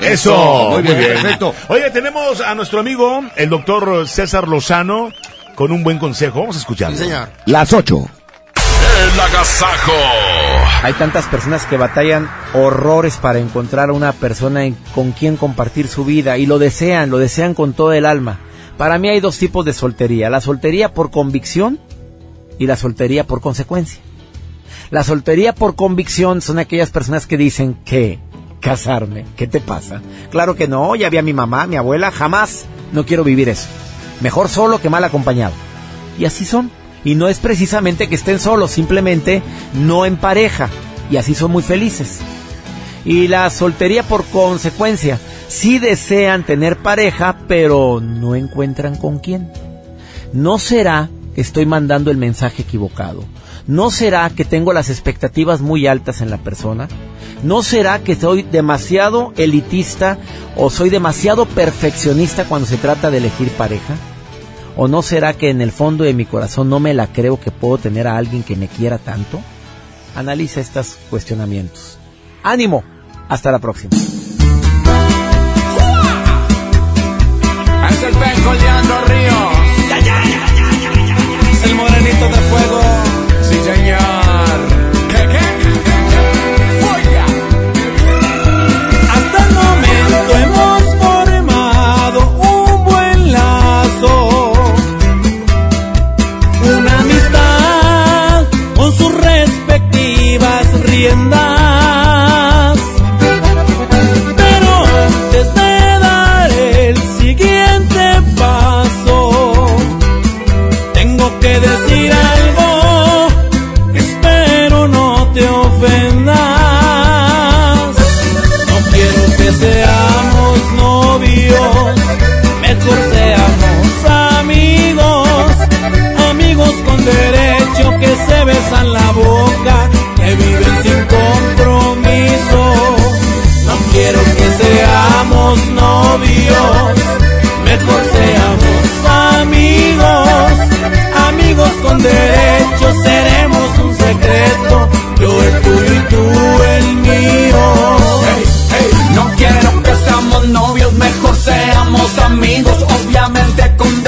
Eso, Muy bien, perfecto. Oye, tenemos a nuestro amigo, el doctor César Lozano, con un buen consejo. Vamos a escucharlo. señor. Las 8. El agasajo. Hay tantas personas que batallan horrores para encontrar a una persona con quien compartir su vida y lo desean, lo desean con todo el alma. Para mí hay dos tipos de soltería, la soltería por convicción y la soltería por consecuencia. La soltería por convicción son aquellas personas que dicen que casarme, ¿qué te pasa? Claro que no, ya vi a mi mamá, mi abuela, jamás no quiero vivir eso. Mejor solo que mal acompañado. Y así son. Y no es precisamente que estén solos, simplemente no en pareja. Y así son muy felices. Y la soltería por consecuencia. Sí desean tener pareja, pero no encuentran con quién. ¿No será que estoy mandando el mensaje equivocado? ¿No será que tengo las expectativas muy altas en la persona? ¿No será que soy demasiado elitista o soy demasiado perfeccionista cuando se trata de elegir pareja? ¿O no será que en el fondo de mi corazón no me la creo que puedo tener a alguien que me quiera tanto? Analiza estos cuestionamientos. ánimo. Hasta la próxima. Es el penco Leandro Ríos. El morenito de fuego. Sí, señor. Riendas. Pero antes de dar el siguiente paso, tengo que decir algo espero no te ofendas. No quiero que seamos novios, mejor seamos amigos, amigos con derecho que se besan la boca, que viven seamos novios, mejor seamos amigos, amigos con derecho, seremos un secreto, yo el tuyo y tú el mío. No quiero que seamos novios, mejor seamos amigos, obviamente con derecho.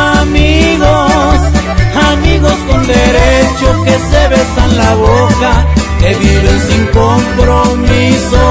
con derecho que se besan la boca, que viven sin compromiso.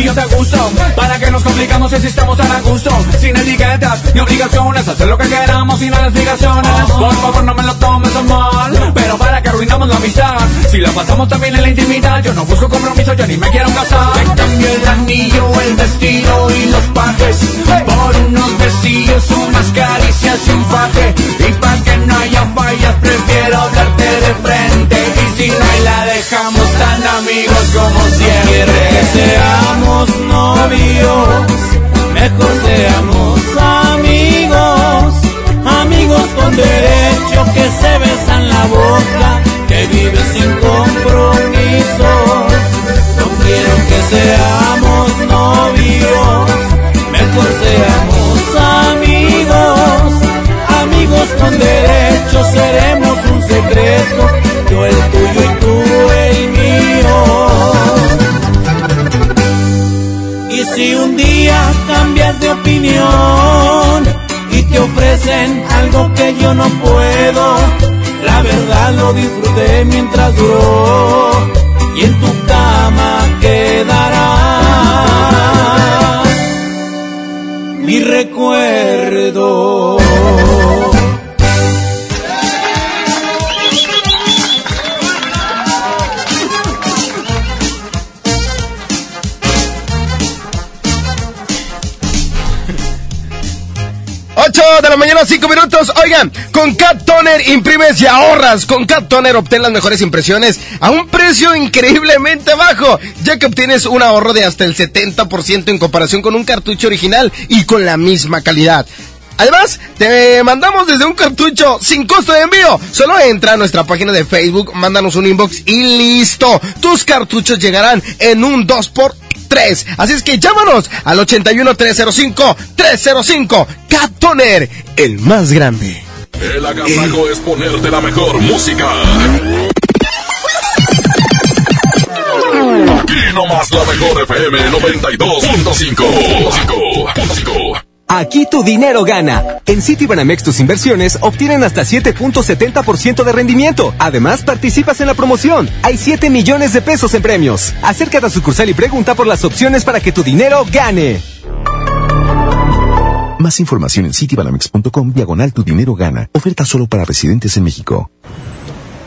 Y te gusto, ¿para qué nos complicamos si estamos tan a gusto? Sin etiquetas ni obligaciones, hacer lo que queramos sin explicaciones. Por favor, no me lo tomes a mal, pero para que arruinamos la amistad. Si la pasamos también en la intimidad, yo no busco compromiso, yo ni me quiero casar. Te cambio el anillo, el vestido y los pajes por unos besillos, unas caricias y un faje. Y para que no haya fallas, prefiero hablarte de frente. Y la dejamos tan amigos como siempre. Que seamos novios, mejor seamos amigos, amigos con derecho que se besan la boca, que viven sin compromiso. No quiero que seamos novios, mejor seamos amigos, amigos con derecho seremos si un día cambias de opinión y te ofrecen algo que yo no puedo, la verdad lo disfruté mientras duró y en tu cama quedará mi recuerdo. De la mañana, 5 minutos. Oigan, con Cat Toner imprimes y ahorras. Con Cat Toner obtén las mejores impresiones a un precio increíblemente bajo, ya que obtienes un ahorro de hasta el 70% en comparación con un cartucho original y con la misma calidad. Además, te mandamos desde un cartucho sin costo de envío. Solo entra a nuestra página de Facebook, mándanos un inbox y listo. Tus cartuchos llegarán en un 2x3. Así es que llámanos al 81 305 305 Cat Toner, el más grande. El agasajo es ponerte la mejor música. Aquí nomás la mejor FM 92.5. Aquí tu dinero gana. En Citibanamex tus inversiones obtienen hasta 7.70% de rendimiento. Además, participas en la promoción. Hay 7 millones de pesos en premios. Acércate a sucursal y pregunta por las opciones para que tu dinero gane. Más información en citibanamex.com diagonal tu dinero gana. Oferta solo para residentes en México.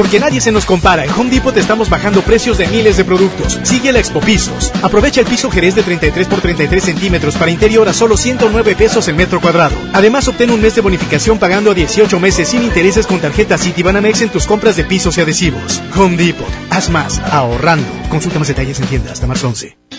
Porque nadie se nos compara. En Home Depot estamos bajando precios de miles de productos. Sigue la Expo Pisos. Aprovecha el piso Jerez de 33 por 33 centímetros para interior a solo 109 pesos el metro cuadrado. Además, obtén un mes de bonificación pagando a 18 meses sin intereses con tarjeta Citibanamex en tus compras de pisos y adhesivos. Home Depot. Haz más, ahorrando. Consulta más detalles en tienda hasta marzo 11.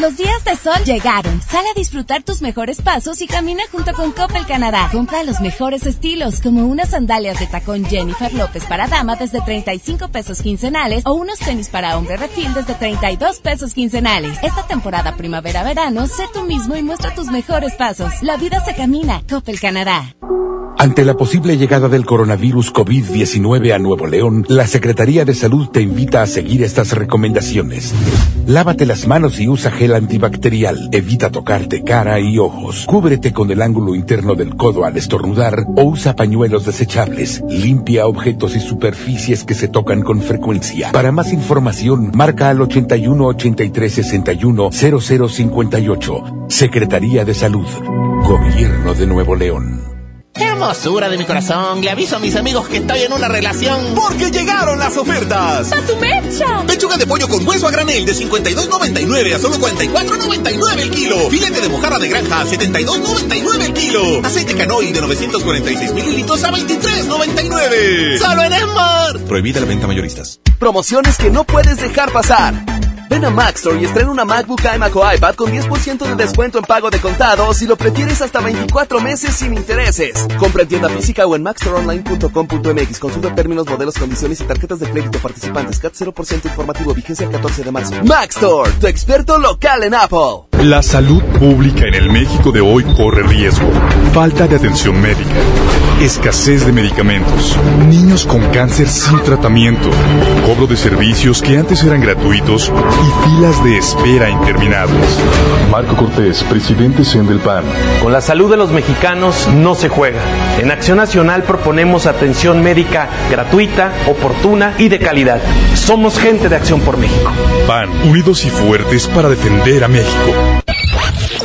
Los días de sol llegaron. Sale a disfrutar tus mejores pasos y camina junto con Coppel Canadá. Compra los mejores estilos, como unas sandalias de tacón Jennifer López para dama desde 35 pesos quincenales o unos tenis para hombre refil desde 32 pesos quincenales. Esta temporada primavera-verano, sé tú mismo y muestra tus mejores pasos. La vida se camina. Coppel Canadá. Ante la posible llegada del coronavirus COVID-19 a Nuevo León, la Secretaría de Salud te invita a seguir estas recomendaciones. Lávate las manos y usa gel antibacterial. Evita tocarte cara y ojos. Cúbrete con el ángulo interno del codo al estornudar o usa pañuelos desechables. Limpia objetos y superficies que se tocan con frecuencia. Para más información, marca al 81 83 61 0058. Secretaría de Salud. Gobierno de Nuevo León. Hermosura de mi corazón, le aviso a mis amigos que estoy en una relación. Porque llegaron las ofertas. ¡A su mecha! Pechuga de pollo con hueso a granel de 52.99 a solo 44.99 el kilo. Filete de mojarra de granja a 72.99 el kilo. Aceite canoy de 946 mililitros a 23.99. Solo en Esmar. Prohibida la venta mayoristas. Promociones que no puedes dejar pasar. Ven a Maxstore y estrena una MacBook iMac o iPad con 10% de descuento en pago de contado si lo prefieres hasta 24 meses sin intereses. Compra en tienda física o en maxstoreonline.com.mx. Consulta términos, modelos, condiciones y tarjetas de crédito participantes. CAT 0% informativo. Vigencia el 14 de marzo. Maxstore, tu experto local en Apple. La salud pública en el México de hoy corre riesgo. Falta de atención médica. Escasez de medicamentos. Niños con cáncer sin tratamiento. Cobro de servicios que antes eran gratuitos y filas de espera interminables. Marco Cortés, presidente CEN del PAN. Con la salud de los mexicanos no se juega. En Acción Nacional proponemos atención médica gratuita, oportuna y de calidad. Somos gente de Acción por México. PAN, unidos y fuertes para defender a México.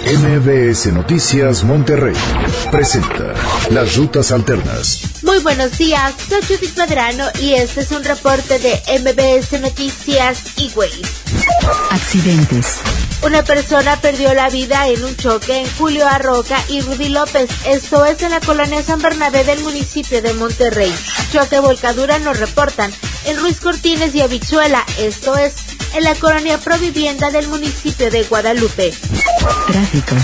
MBS Noticias Monterrey presenta Las Rutas Alternas. Muy buenos días, soy Judith Medrano y este es un reporte de MBS Noticias y Accidentes. Una persona perdió la vida en un choque en Julio Arroca y Rudy López. Esto es en la colonia San Bernabé del municipio de Monterrey. Choque volcadura nos reportan. en Ruiz Cortines y Habichuela, esto es, en la colonia Provivienda del municipio de Guadalupe. Tráfico.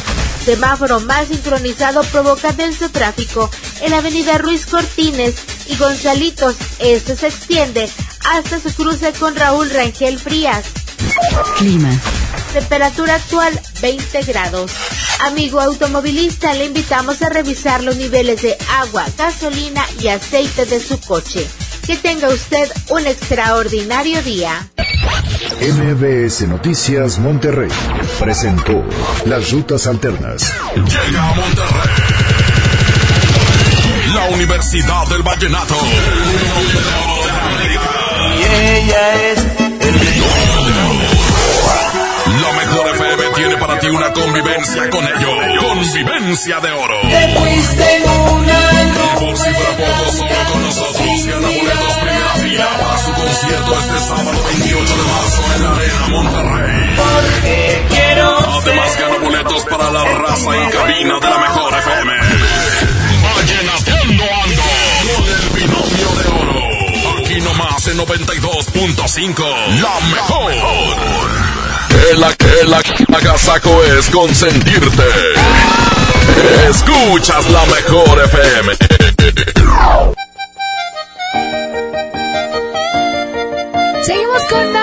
Semáforo mal sincronizado provoca denso tráfico en la avenida Ruiz Cortines y Gonzalitos. Este se extiende hasta su cruce con Raúl Rangel Frías. Clima. Temperatura actual 20 grados. Amigo automovilista, le invitamos a revisar los niveles de agua, gasolina y aceite de su coche. Que tenga usted un extraordinario día. MBS Noticias Monterrey presentó Las Rutas Alternas. Llega a Monterrey. La Universidad del Vallenato. Y ella es La mejor FM tiene para ti una convivencia con ellos. Convivencia de oro. Te fuiste en una por si fuera poco, solo con nosotros gana boletos primera fila para su concierto este sábado 28 de marzo en la Arena Monterrey. Porque quiero Además gana boletos para la raza y cabina de la mejor FM. Vallenateando ando con el binomio de oro. Aquí nomás en 92.5. La mejor. Que la que la agasaco es consentirte. Escuchas la mejor FM. Seguimos con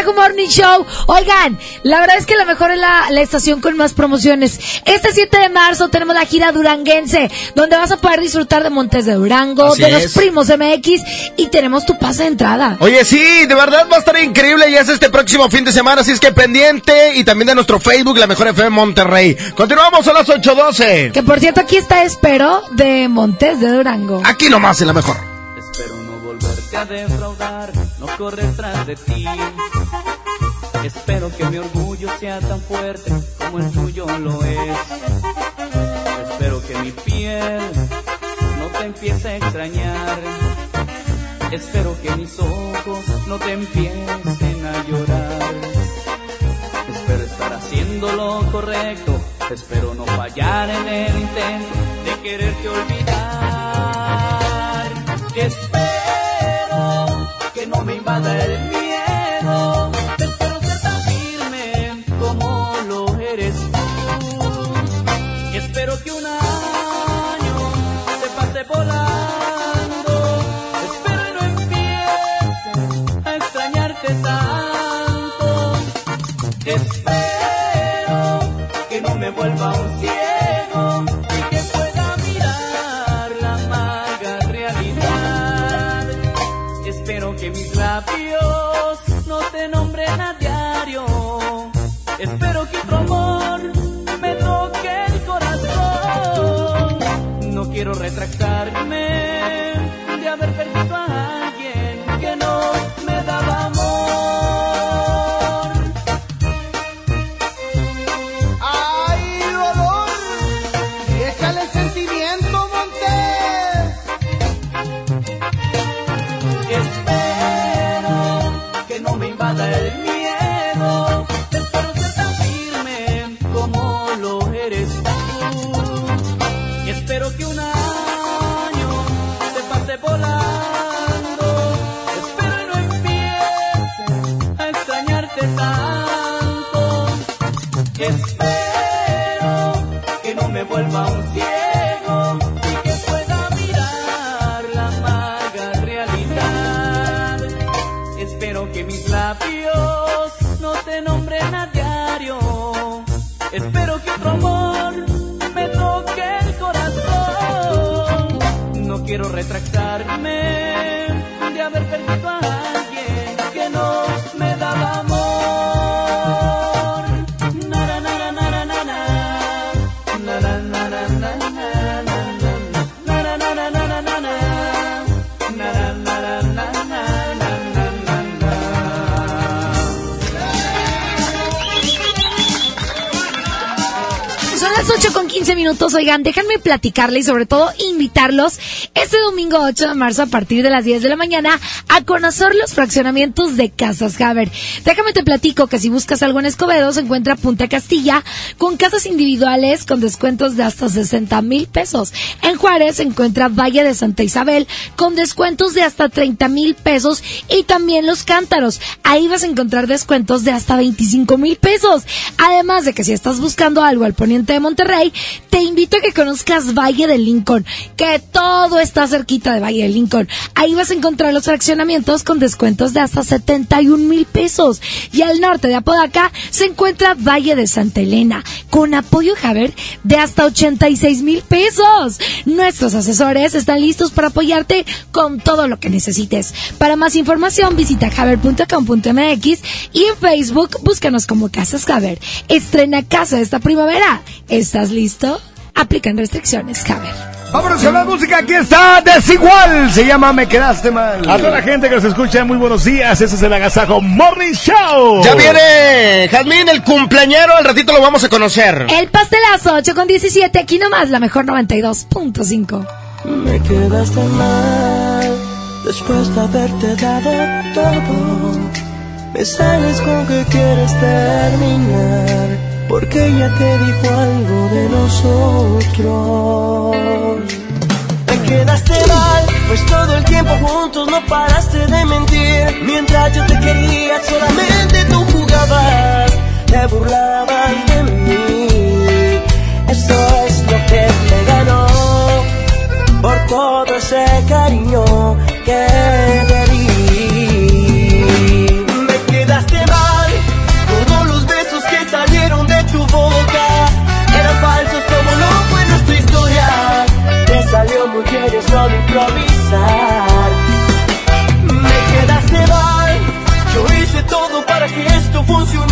Agasajo Morning Show. Oigan, la verdad es que la mejor es la, la estación con más promociones. Este 7 de marzo tenemos la gira duranguense, donde vas a poder disfrutar de Montes de Durango, Así de los primos MX y tenemos tu pase de entrada. Oye, sí, de verdad va a estar increíble y es este próximo fin de semana, así es que pendiente y también de nuestro Facebook, La Mejor FM Monterrey. Continuamos a las 8.12. Que por cierto, aquí está Espero de Montes de Durango. Aquí nomás en La Mejor. A defraudar, no correr tras de ti. Espero que mi orgullo sea tan fuerte como el tuyo lo es. Espero que mi piel no te empiece a extrañar. Espero que mis ojos no te empiecen a llorar. Espero estar haciendo lo correcto. Espero no fallar en el intento de quererte olvidar. Espero que no me quiero retractarme minutos. Oigan, déjenme platicarle y sobre todo invitarlos este domingo 8 de marzo a partir de las 10 de la mañana a conocer los fraccionamientos de Casas Haber. Déjame te platico que si buscas algo en Escobedo se encuentra Punta Castilla con casas individuales con descuentos de hasta 60 mil pesos. En Juárez se encuentra Valle de Santa Isabel con descuentos de hasta 30 mil pesos y también Los Cántaros. Ahí vas a encontrar descuentos de hasta 25 mil pesos. Además de que si estás buscando algo al poniente de Monterrey, te invito a que conozcas Valle de Lincoln, que todo está cerquita de Valle de Lincoln. Ahí vas a encontrar los fraccionamientos con descuentos de hasta 71 mil pesos. Y al norte de Apodaca se encuentra Valle de Santa Elena, con apoyo Javer de hasta 86 mil pesos. Nuestros asesores están listos para apoyarte con todo lo que necesites. Para más información visita javer.com.mx y en Facebook búscanos como Casas Javer. Estrena casa esta primavera. ¿Estás listo? Aplican restricciones, Javer. Vámonos con la música, aquí está Desigual, se llama Me Quedaste Mal. A toda la gente que nos escucha, muy buenos días, ese es el Agasajo Morning Show. Ya viene Jazmín, el cumpleañero, al ratito lo vamos a conocer. El pastelazo 8 con 17, aquí nomás la mejor 92.5. Me quedaste mal después de haberte dado todo. Me sales con que quieres terminar porque ella te dijo algo de nosotros. Me quedaste mal, pues todo el tiempo juntos no paraste de mentir. Mientras yo te quería, solamente tú jugabas, te burlabas de mí. Eso es lo que me ganó por todo ese cariño que te di. Me quedaste que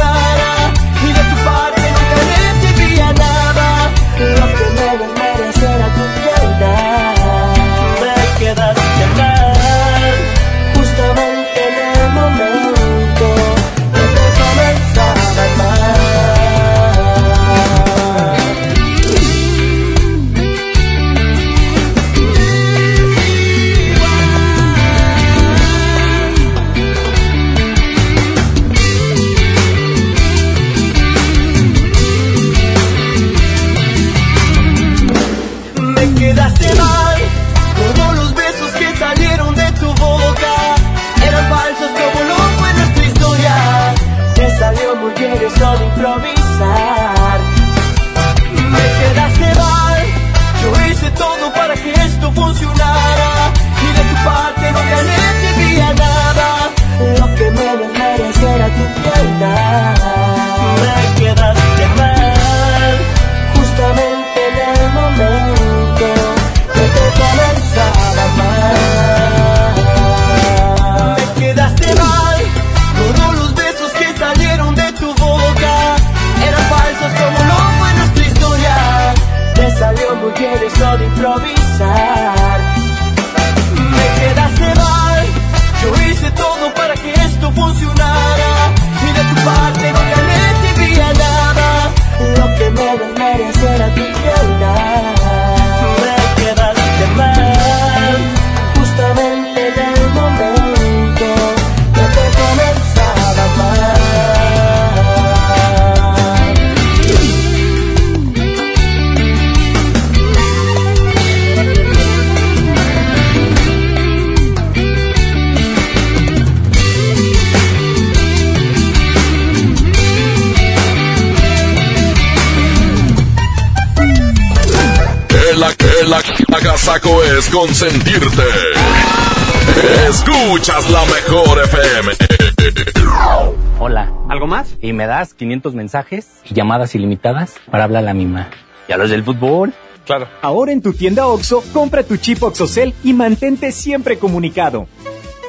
es consentirte. Escuchas la mejor FM. Hola, ¿algo más? Y me das 500 mensajes y llamadas ilimitadas para hablar a la misma. ¿Y a los del fútbol? Claro. Ahora en tu tienda OXO, compra tu chip OXOCEL y mantente siempre comunicado.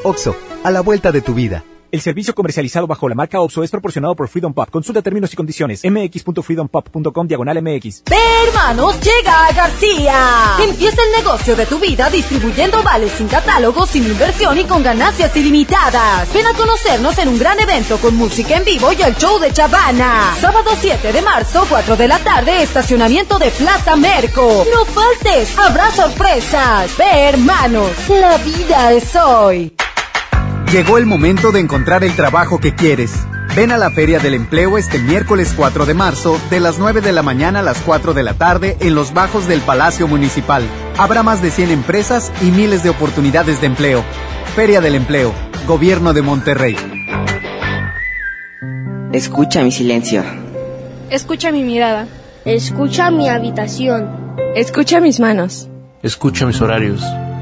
Oxo, a la vuelta de tu vida. El servicio comercializado bajo la marca OPSO es proporcionado por Freedom Pop. Consulta términos y condiciones. mx.freedompop.com diagonal mx. Ve, hermanos, llega a García. Empieza el negocio de tu vida distribuyendo vales sin catálogo, sin inversión y con ganancias ilimitadas. Ven a conocernos en un gran evento con música en vivo y el show de Chavana. Sábado 7 de marzo, 4 de la tarde, estacionamiento de Plaza Merco. No faltes, habrá sorpresas. Ve, hermanos, la vida es hoy. Llegó el momento de encontrar el trabajo que quieres. Ven a la Feria del Empleo este miércoles 4 de marzo, de las 9 de la mañana a las 4 de la tarde, en los bajos del Palacio Municipal. Habrá más de 100 empresas y miles de oportunidades de empleo. Feria del Empleo, Gobierno de Monterrey. Escucha mi silencio. Escucha mi mirada. Escucha mi habitación. Escucha mis manos. Escucha mis horarios.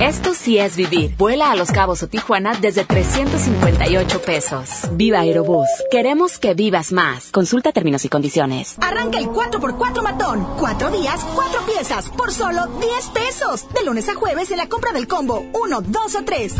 Esto sí es vivir. Vuela a Los Cabos o Tijuana desde 358 pesos. Viva Aerobús. Queremos que vivas más. Consulta términos y condiciones. Arranca el 4x4 matón. Cuatro días, cuatro piezas, por solo 10 pesos. De lunes a jueves en la compra del combo 1, 2 o 3.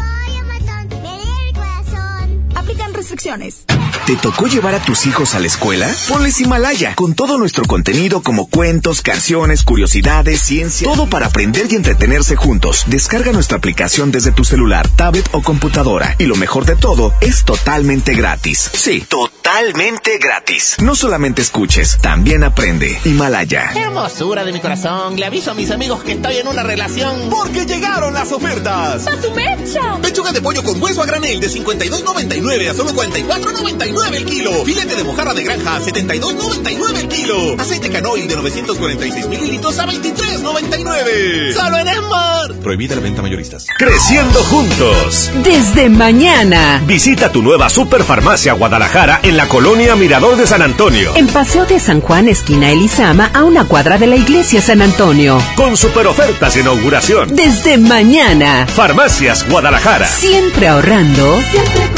Aplican restricciones. ¿Te tocó llevar a tus hijos a la escuela? Ponles Himalaya, con todo nuestro contenido como cuentos, canciones, curiosidades, ciencia, todo para aprender y entretenerse juntos. Descarga nuestra aplicación desde tu celular, tablet o computadora. Y lo mejor de todo, es totalmente gratis. Sí, totalmente gratis. No solamente escuches, también aprende. Himalaya. Hermosura de mi corazón, le aviso a mis amigos que estoy en una relación. Porque llegaron las ofertas. ¡A su mecha! Pechuga de pollo con hueso a granel de 52.99 a solo 44.99 el kilo. Filete de mojarra de granja a 72.99 el kilo. Aceite canoil de 946 mililitros a 23.99. Solo en Esmar. Prohibida la venta mayoristas. Creciendo juntos. Desde mañana. Visita tu nueva Superfarmacia Guadalajara en la colonia Mirador de San Antonio. En Paseo de San Juan, esquina Elizama, a una cuadra de la iglesia San Antonio. Con super ofertas de inauguración. Desde mañana. Farmacias Guadalajara. Siempre ahorrando. Siempre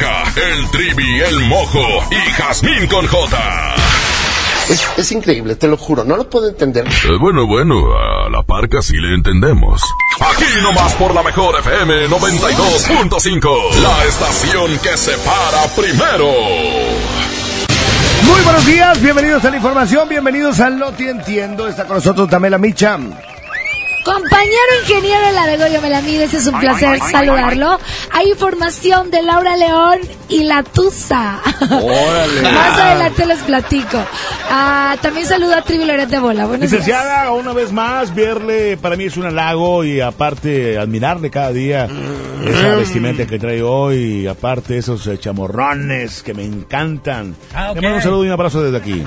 el Trivi, el Mojo y Jazmín con J. Es, es increíble, te lo juro, no lo puedo entender. Eh, bueno, bueno, a la parca sí le entendemos. Aquí nomás por la mejor FM 92.5, la estación que se para primero. Muy buenos días, bienvenidos a la información, bienvenidos al Noti Entiendo. Está con nosotros Tamela Micha. Compañero ingeniero Laregoyo Melamides, es un placer saludarlo. Hay información de Laura León y la Tusa. Órale. Más adelante les platico. Ah, también saludo a Trivi Loret de Bola. Buenos días. Licenciada, una vez más, verle para mí es un halago y aparte admirarle cada día esa vestimenta que trae hoy y aparte esos eh, chamorrones que me encantan. Ah. Le mando un saludo y un abrazo desde aquí.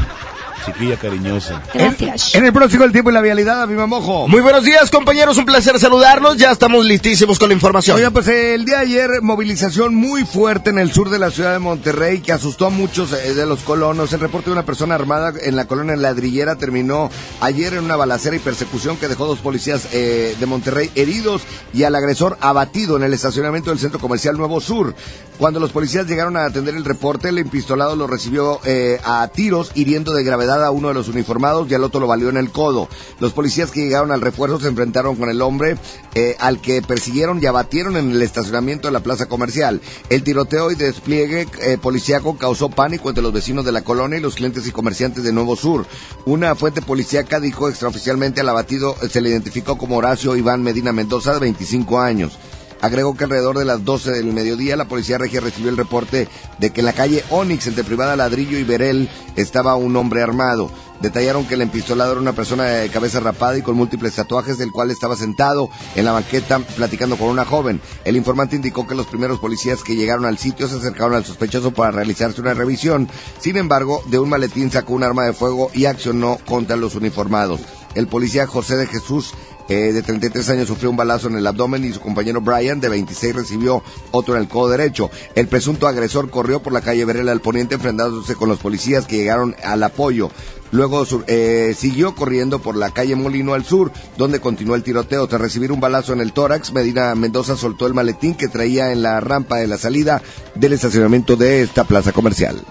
Chiquilla cariñosa. Gracias. En el próximo el tiempo y la vialidad, a mi mamojo. Muy buenos días, compañeros. Un placer saludarlos. Ya estamos listísimos con la información. Oiga, pues el día de ayer, movilización muy fuerte en el sur de la ciudad de Monterrey que asustó a muchos eh, de los colonos. El reporte de una persona armada en la colonia Ladrillera terminó ayer en una balacera y persecución que dejó dos policías eh, de Monterrey heridos y al agresor abatido en el estacionamiento del centro comercial Nuevo Sur. Cuando los policías llegaron a atender el reporte, el empistolado lo recibió eh, a tiros, hiriendo de gravedad a uno de los uniformados y al otro lo valió en el codo. Los policías que llegaron al refuerzo se enfrentaron con el hombre eh, al que persiguieron y abatieron en el estacionamiento de la plaza comercial. El tiroteo y despliegue eh, policíaco causó pánico entre los vecinos de la colonia y los clientes y comerciantes de Nuevo Sur. Una fuente policíaca dijo extraoficialmente al abatido eh, se le identificó como Horacio Iván Medina Mendoza, de 25 años. Agregó que alrededor de las 12 del mediodía la policía regia recibió el reporte de que en la calle Onix, entre Privada Ladrillo y Berel, estaba un hombre armado. Detallaron que el empistolado era una persona de cabeza rapada y con múltiples tatuajes, del cual estaba sentado en la banqueta platicando con una joven. El informante indicó que los primeros policías que llegaron al sitio se acercaron al sospechoso para realizarse una revisión. Sin embargo, de un maletín sacó un arma de fuego y accionó contra los uniformados. El policía José de Jesús eh, de 33 años sufrió un balazo en el abdomen y su compañero Brian, de 26, recibió otro en el codo derecho. El presunto agresor corrió por la calle Verela al poniente enfrentándose con los policías que llegaron al apoyo. Luego eh, siguió corriendo por la calle Molino al sur, donde continuó el tiroteo. Tras recibir un balazo en el tórax, Medina Mendoza soltó el maletín que traía en la rampa de la salida del estacionamiento de esta plaza comercial.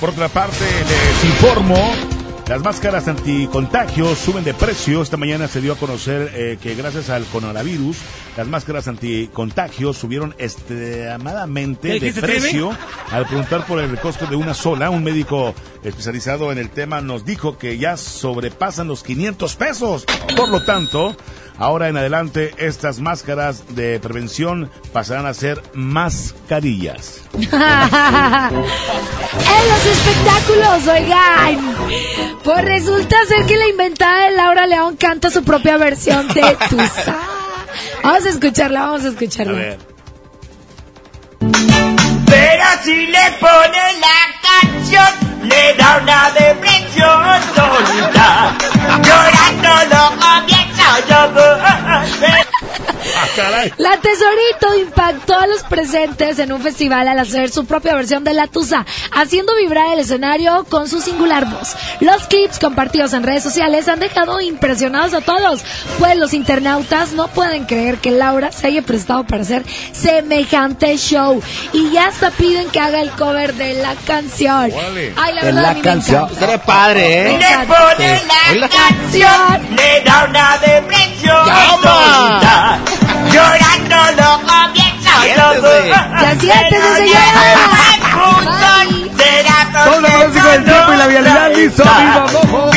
Por otra parte, les informo las máscaras anticontagios suben de precio. Esta mañana se dio a conocer eh, que gracias al coronavirus, las máscaras anticontagios subieron extremadamente de precio. Al preguntar por el costo de una sola, un médico especializado en el tema nos dijo que ya sobrepasan los 500 pesos. Por lo tanto, Ahora en adelante estas máscaras de prevención pasarán a ser mascarillas. en los espectáculos, oigan. Pues resulta ser que la inventada de Laura León canta su propia versión de Tusa. Vamos a escucharla, vamos a escucharla. A ver. Pero si le pone la canción, le da una depresión tonta. Llorando lo comienza a llover. La Tesorito impactó a los presentes en un festival al hacer su propia versión de La Tusa, haciendo vibrar el escenario con su singular voz. Los clips compartidos en redes sociales han dejado impresionados a todos, pues los internautas no pueden creer que Laura se haya prestado para hacer semejante show y ya hasta piden que haga el cover de la canción. Ay, la verdad, la canción. Será padre, ¿eh? Le pone la, canción, le da una depresión. Llorando lo comienza todo. Ya siéntese, señora. Todo lo música del tiempo y la vialidad listo, viva mojo.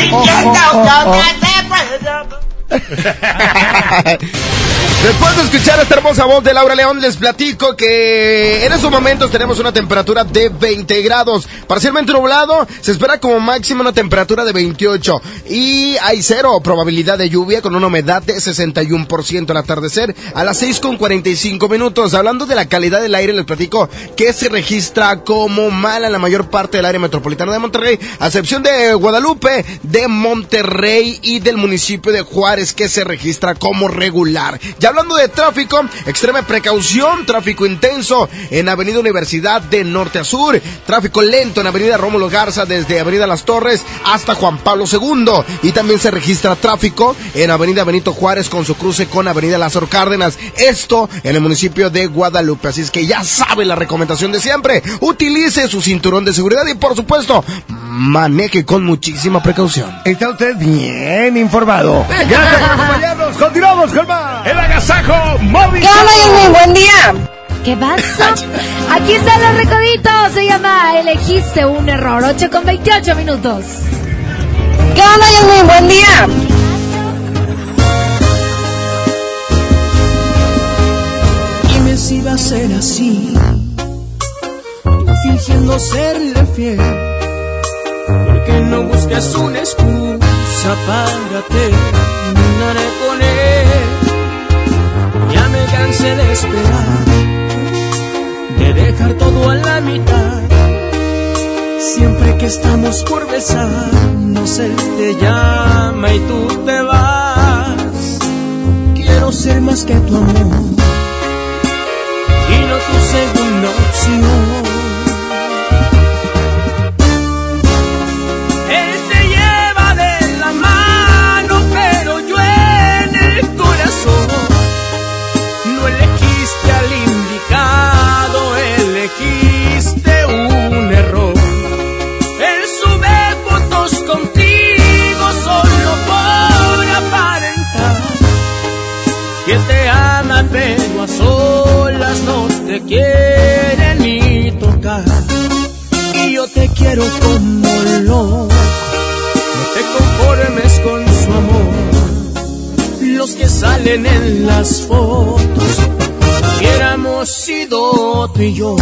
Después de escuchar esta hermosa voz de Laura León, les platico que en estos momentos tenemos una temperatura de 20 grados. Parcialmente nublado, se espera como máximo una temperatura de 28. Y hay cero probabilidad de lluvia con una humedad de 61% al atardecer a las 6 con 45 minutos. Hablando de la calidad del aire, les platico que se registra como mala en la mayor parte del área metropolitana de Monterrey, a excepción de Guadalupe, de Monterrey y del municipio de Juárez, que se registra como regular. Ya hablando de tráfico, extrema precaución, tráfico intenso en Avenida Universidad de Norte a Sur, tráfico lento en Avenida Rómulo Garza desde Avenida Las Torres hasta Juan Pablo II y también se registra tráfico en Avenida Benito Juárez con su cruce con Avenida Lázaro Cárdenas, esto en el municipio de Guadalupe, así es que ya sabe la recomendación de siempre, utilice su cinturón de seguridad y por supuesto maneje con muchísima precaución. Está usted bien informado. Gracias por acompañarnos, continuamos con más. El agasajo móvil. ¿Qué onda, Buen día. ¿Qué pasa? Aquí están los recoditos. Se llama Elegiste un error. 8 con 28 minutos. ¿Qué onda, Yasmin? Buen día. Dime si va a ser así. fingiendo serle fiel. Porque no buscas una excusa para terminar con de esperar, de dejar todo a la mitad. Siempre que estamos por besarnos, él te llama y tú te vas. Quiero ser más que tu amor y no tu segunda opción. No te quiere ni tocar. Y yo te quiero como loco, no te conformes con su amor. Los que salen en las fotos, hubiéramos sido tú y yo.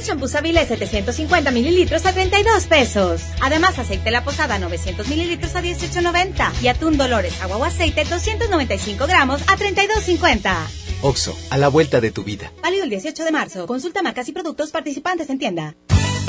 De champús Avilés 750 mililitros a 32 pesos. Además, aceite La Posada 900 mililitros a 18.90 y atún Dolores agua o aceite 295 gramos a 32.50. Oxo, a la vuelta de tu vida. Válido el 18 de marzo. Consulta marcas y productos participantes en tienda.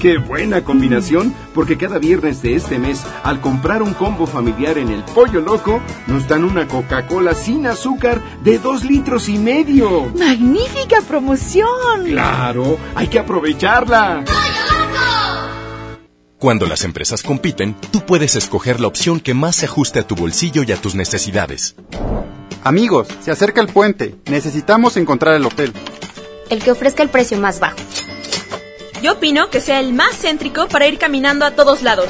Qué buena combinación, porque cada viernes de este mes, al comprar un combo familiar en el Pollo Loco, nos dan una Coca-Cola sin azúcar de dos litros y medio. ¡Magnífica promoción! Claro, hay que aprovecharla. Cuando las empresas compiten, tú puedes escoger la opción que más se ajuste a tu bolsillo y a tus necesidades. Amigos, se acerca el puente. Necesitamos encontrar el hotel. El que ofrezca el precio más bajo. Yo opino que sea el más céntrico para ir caminando a todos lados.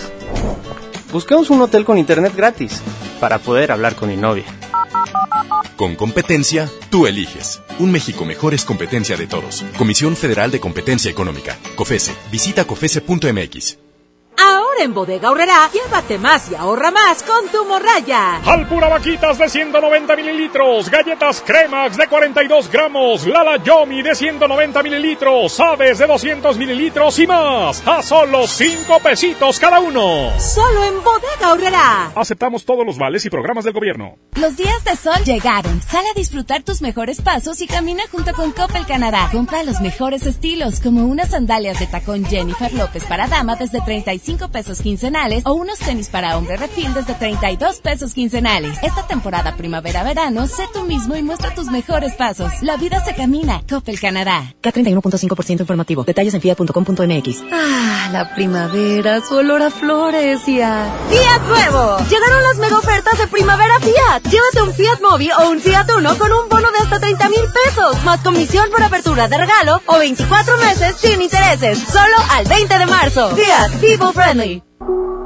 Busquemos un hotel con internet gratis para poder hablar con mi novia. Con competencia, tú eliges. Un México mejor es competencia de todos. Comisión Federal de Competencia Económica. COFESE. Visita COFESE.mx. Ahora en Bodega Horrera, llévate más y ahorra más con tu morraya. Alpura Vaquitas de 190 mililitros, galletas Cremax de 42 gramos, Lala Yomi de 190 mililitros, Aves de 200 mililitros y más, a solo 5 pesitos cada uno. Solo en Bodega Horrera. Aceptamos todos los vales y programas del gobierno. Los días de sol llegaron. Sal a disfrutar tus mejores pasos y camina junto con Coppel Canadá. Compra los mejores estilos, como unas sandalias de tacón Jennifer López para dama desde 35 pesos quincenales o unos tenis para hombre refil desde 32 pesos quincenales. Esta temporada primavera-verano, sé tú mismo y muestra tus mejores pasos. La vida se camina. Coppel Canadá. K31.5% informativo. Detalles en fiat.com.mx. Ah, la primavera, su olor a flores y a... ¡Fiat Nuevo! Llegaron las mega ofertas de primavera Fiat. Llévate un Fiat Mobi o un Fiat Uno con un bono de hasta 30 mil pesos, más comisión por apertura de regalo o 24 meses sin intereses. Solo al 20 de marzo. Fiat People Friendly. Bye.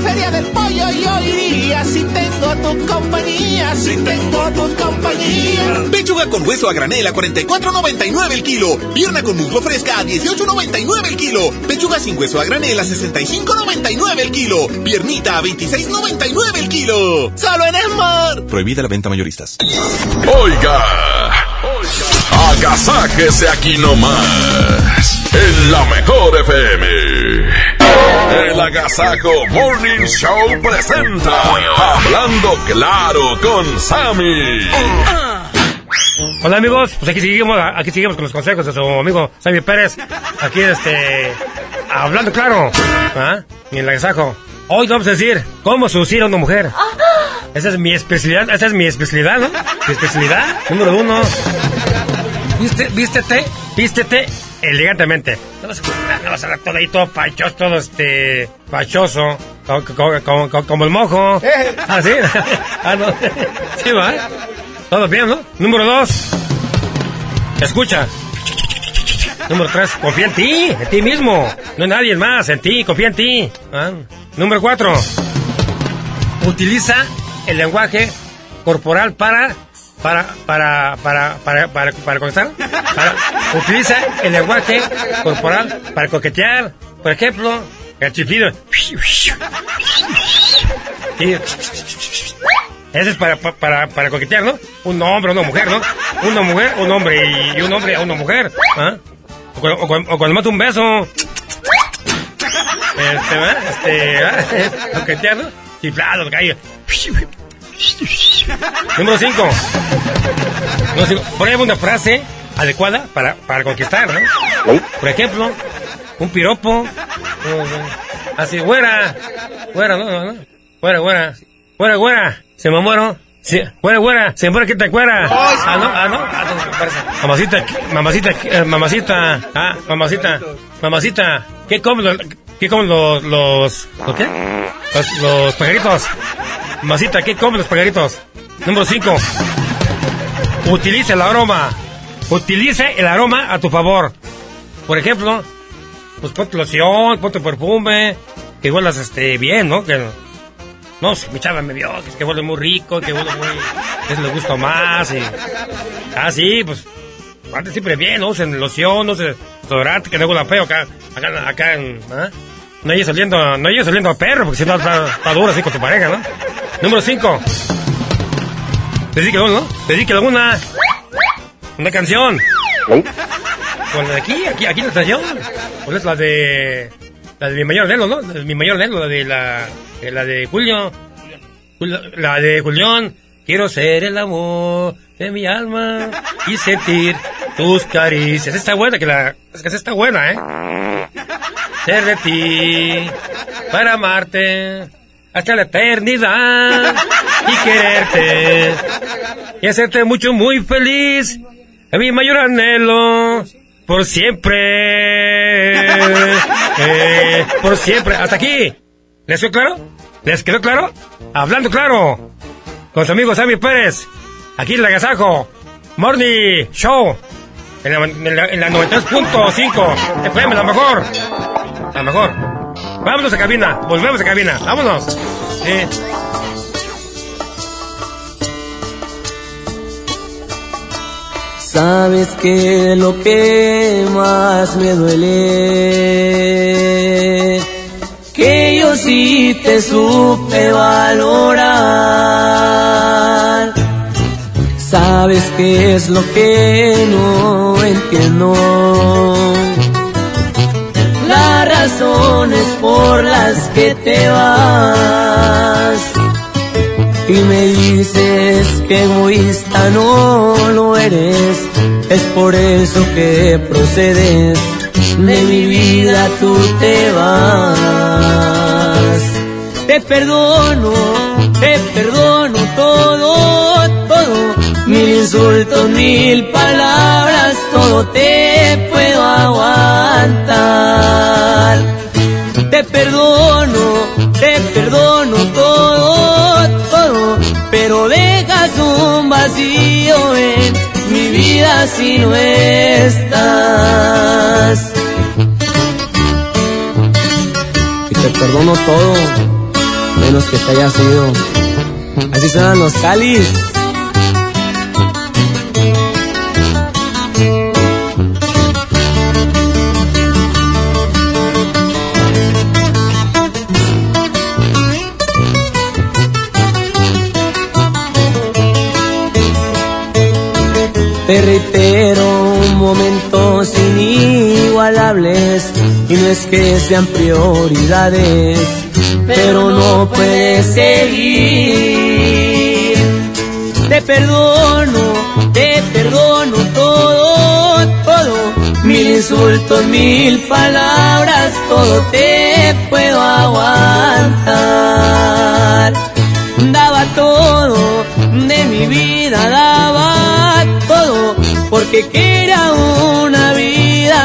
Feria del pollo yo iría si tengo tu compañía, si tengo tu compañía. Pechuga con hueso a granel a 44.99 el kilo. Pierna con muslo fresca a 18.99 el kilo. Pechuga sin hueso a granel a 65.99 el kilo. Piernita a 26.99 el kilo. Solo en Esmar. Prohibida la venta mayoristas. Oiga, agasáquese aquí nomás, en la mejor FM. El Agasajo Morning Show presenta Hablando Claro con Sammy. Hola amigos, pues aquí seguimos, aquí seguimos con los consejos de su amigo Sammy Pérez. Aquí este, hablando claro, ¿ah? Y el agasajo. Hoy vamos a decir cómo seducir a una mujer. Esa es mi especialidad, esa es mi especialidad, ¿no? Mi especialidad, número uno. Viste, vístete, vístete elegantemente. No vas a, no vas a dar todo ahí todo pachoso, todo este, pachoso, como, como- como- como el mojo. Ah, sí. Ah, no. Sí, va. Todo bien, ¿no? Número dos. Escucha. Número tres, confía en ti, en ti mismo. No en nadie más, en ti, confía en ti. Ah. Número cuatro. Utiliza el lenguaje corporal para para para para para para, para contestar. Para- utiliza el lenguaje corporal para coquetear. Por ejemplo, el chiflido. Ese es para, pa- para, para coquetear, ¿no? Un hombre, una mujer, ¿no? Una mujer, un hombre y un hombre a una mujer. ¿ah? O, o o cuando mata un beso. Este, ¿verdad? Este, coquetear, ¿no? Chiflado, hay. Número 5. Número cinco. Prueba una frase adecuada para, para conquistar, ¿no? Por ejemplo, un piropo. Así, güera. Güera, no, no. Güera, güera. Güera, güera. Se me muero. Sí, güera, güera. Se muere que te cuera. Ah, no, ah, no. Ah, no. Mamacita, mamacita, eh, mamacita. Ah, mamacita. Mamacita. ¿Qué comen los, qué comen los, los, ¿los qué? Los, los pajaritos. Mamacita, ¿qué comen los pajaritos? Número 5. Utilice el aroma. Utilice el aroma a tu favor. Por ejemplo, pues ponte loción, ponte perfume, que huelas este, bien, ¿no? Que, no, si mi chava me vio, que es que huele muy rico, que huele muy... que le gusta más y... Ah, sí, pues... Antes siempre bien, ¿no? Usen loción, no usen desodorante, que no huela feo acá, acá, acá en... ¿ah? No llegues saliendo, no llegues saliendo a perro, porque si no está, está duro así con tu pareja, ¿no? Número 5. Dedíquele uno, ¿no? Dedíquele una... Una canción. Con la de aquí, aquí, aquí la estación. ¿Cuál es la de. La de mi mayor Nelo, ¿no? La de mi mayor Nelo, la de la. de la de Julio. La de Julián. Quiero ser el amor de mi alma y sentir tus caricias. Está buena, que la. Es que está buena, ¿eh? Ser de ti para amarte hasta la eternidad y quererte y hacerte mucho, muy feliz. Es mi mayor anhelo por siempre. Eh, por siempre. Hasta aquí. ¿Les quedó claro? ¿Les quedó claro? Hablando claro. Con su amigo Sammy Pérez. Aquí en el Agasajo. Morning Show. En la, en la, en la 93.5. FM, la mejor. La mejor. Vámonos a cabina. Volvemos a cabina. Vámonos. Sabes que lo que más me duele, que yo sí te supe valorar. Sabes que es lo que no entiendo. Razones por las que te vas. Y me dices que egoísta no lo eres. Es por eso que procedes. De mi vida tú te vas. Te perdono, te perdono todo, todo. Mil insultos, mil palabras, todo te puedo aguantar. Te perdono, te perdono todo, todo, pero dejas un vacío en mi vida si no estás. Y te perdono todo, menos que te haya sido. Así suenan los Cali. Inigualables y no es que sean prioridades, pero no puedes seguir. Te perdono, te perdono todo, todo, mil insultos, mil palabras, todo te puedo aguantar. Daba todo de mi vida, daba todo, porque quería una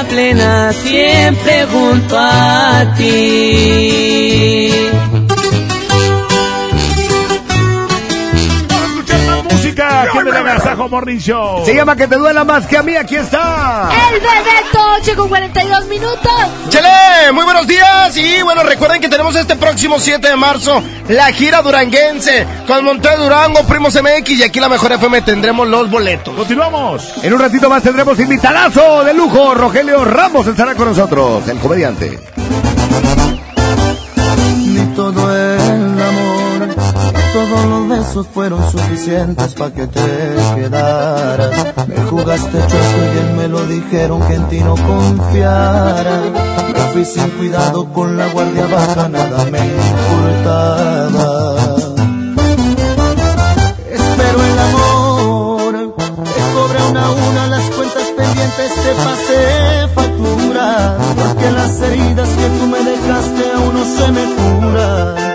plena siempre junto a ti. Agasajo Morning Show. Se llama Que te duela más que a mí, aquí está. El Bebeto, 8 con 42 minutos. Chele, muy buenos días. Y bueno, recuerden que tenemos este próximo 7 de marzo la gira duranguense con Monte Durango, Primos MX y aquí la Mejor FM tendremos los boletos. Continuamos. En un ratito más tendremos invitadazo de lujo. Rogelio Ramos estará con nosotros, el comediante. Fueron suficientes para que te quedaras. Me jugaste chueco y bien me lo dijeron que en ti no confiara. Me fui sin cuidado con la guardia baja, nada me importaba. Espero el amor, te cobré una a una las cuentas pendientes, te pasé factura. Porque las heridas que tú me dejaste aún no se me curan.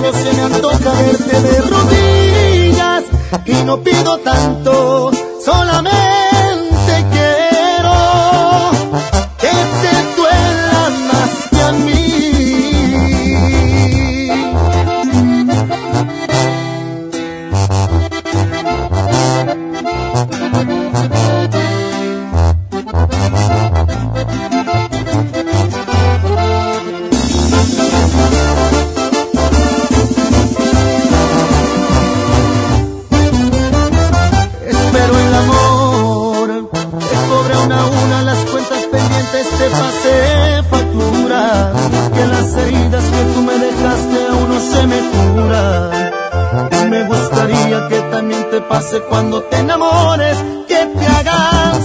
solo se me antoja verte de rodillas. Y no pido tanto, solamente también te pase cuando te enamores, que te hagan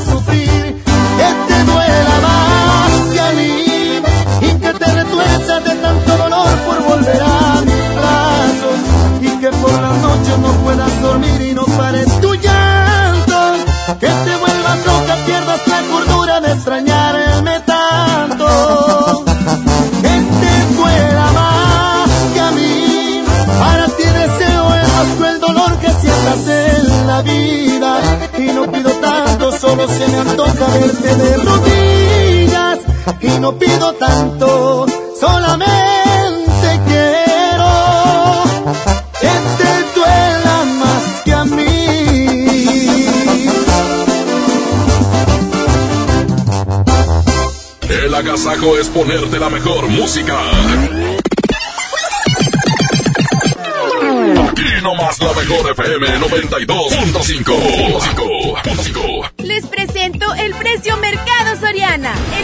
solo se me antoja verte de rodillas y no pido tanto, solamente quiero que te duela más que a mí. El agasajo es ponerte la mejor música. Aquí nomás la mejor FM 92.5.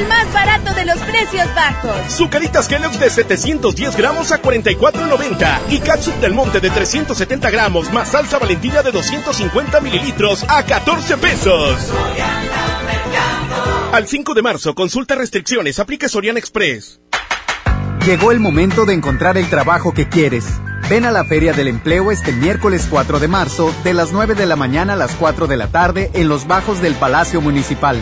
el más barato de los precios bajos. Zucaritas Kellogg's de 710 gramos a 44.90 y Catsup del Monte de 370 gramos más salsa valentina de 250 mililitros a 14 pesos. Al 5 de marzo, consulta restricciones, aplica Soriana Express. Llegó el momento de encontrar el trabajo que quieres. Ven a la Feria del Empleo este miércoles 4 de marzo, de las 9 de la mañana a las 4 de la tarde, en los bajos del Palacio Municipal.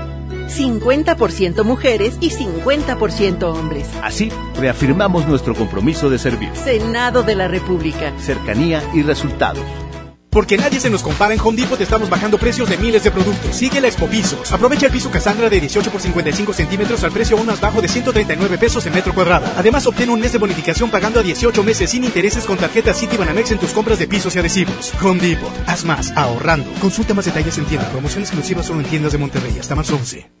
50% mujeres y 50% hombres. Así, reafirmamos nuestro compromiso de servir. Senado de la República. Cercanía y resultados. Porque nadie se nos compara en Home Depot, te estamos bajando precios de miles de productos. Sigue la Expo Pisos. Aprovecha el piso Cassandra de 18 por 55 centímetros al precio aún más bajo de 139 pesos en metro cuadrado. Además, obtén un mes de bonificación pagando a 18 meses sin intereses con tarjeta Citibanamex en tus compras de pisos y adhesivos. Home Depot. Haz más, ahorrando. Consulta más detalles en tienda. Promoción exclusiva solo en tiendas de Monterrey. Hasta marzo 11.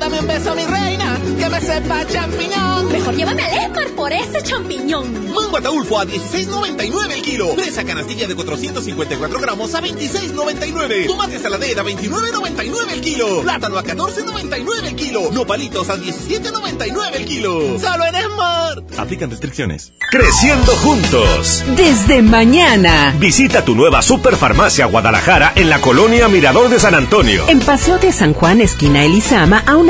Dame un beso, mi reina, que me sepa champiñón. Mejor llévame al Esmar por ese champiñón. Mango ataulfo a 16.99 el kilo. Presa canastilla de 454 gramos a 26.99. Tomate saladera a 29.99 el kilo. Plátano a 14.99 el kilo. Nopalitos a 17.99 el kilo. Solo en Smart. Aplican restricciones. Creciendo juntos. Desde mañana. Visita tu nueva Superfarmacia Guadalajara en la colonia Mirador de San Antonio. En Paseo de San Juan, esquina Elizama, a una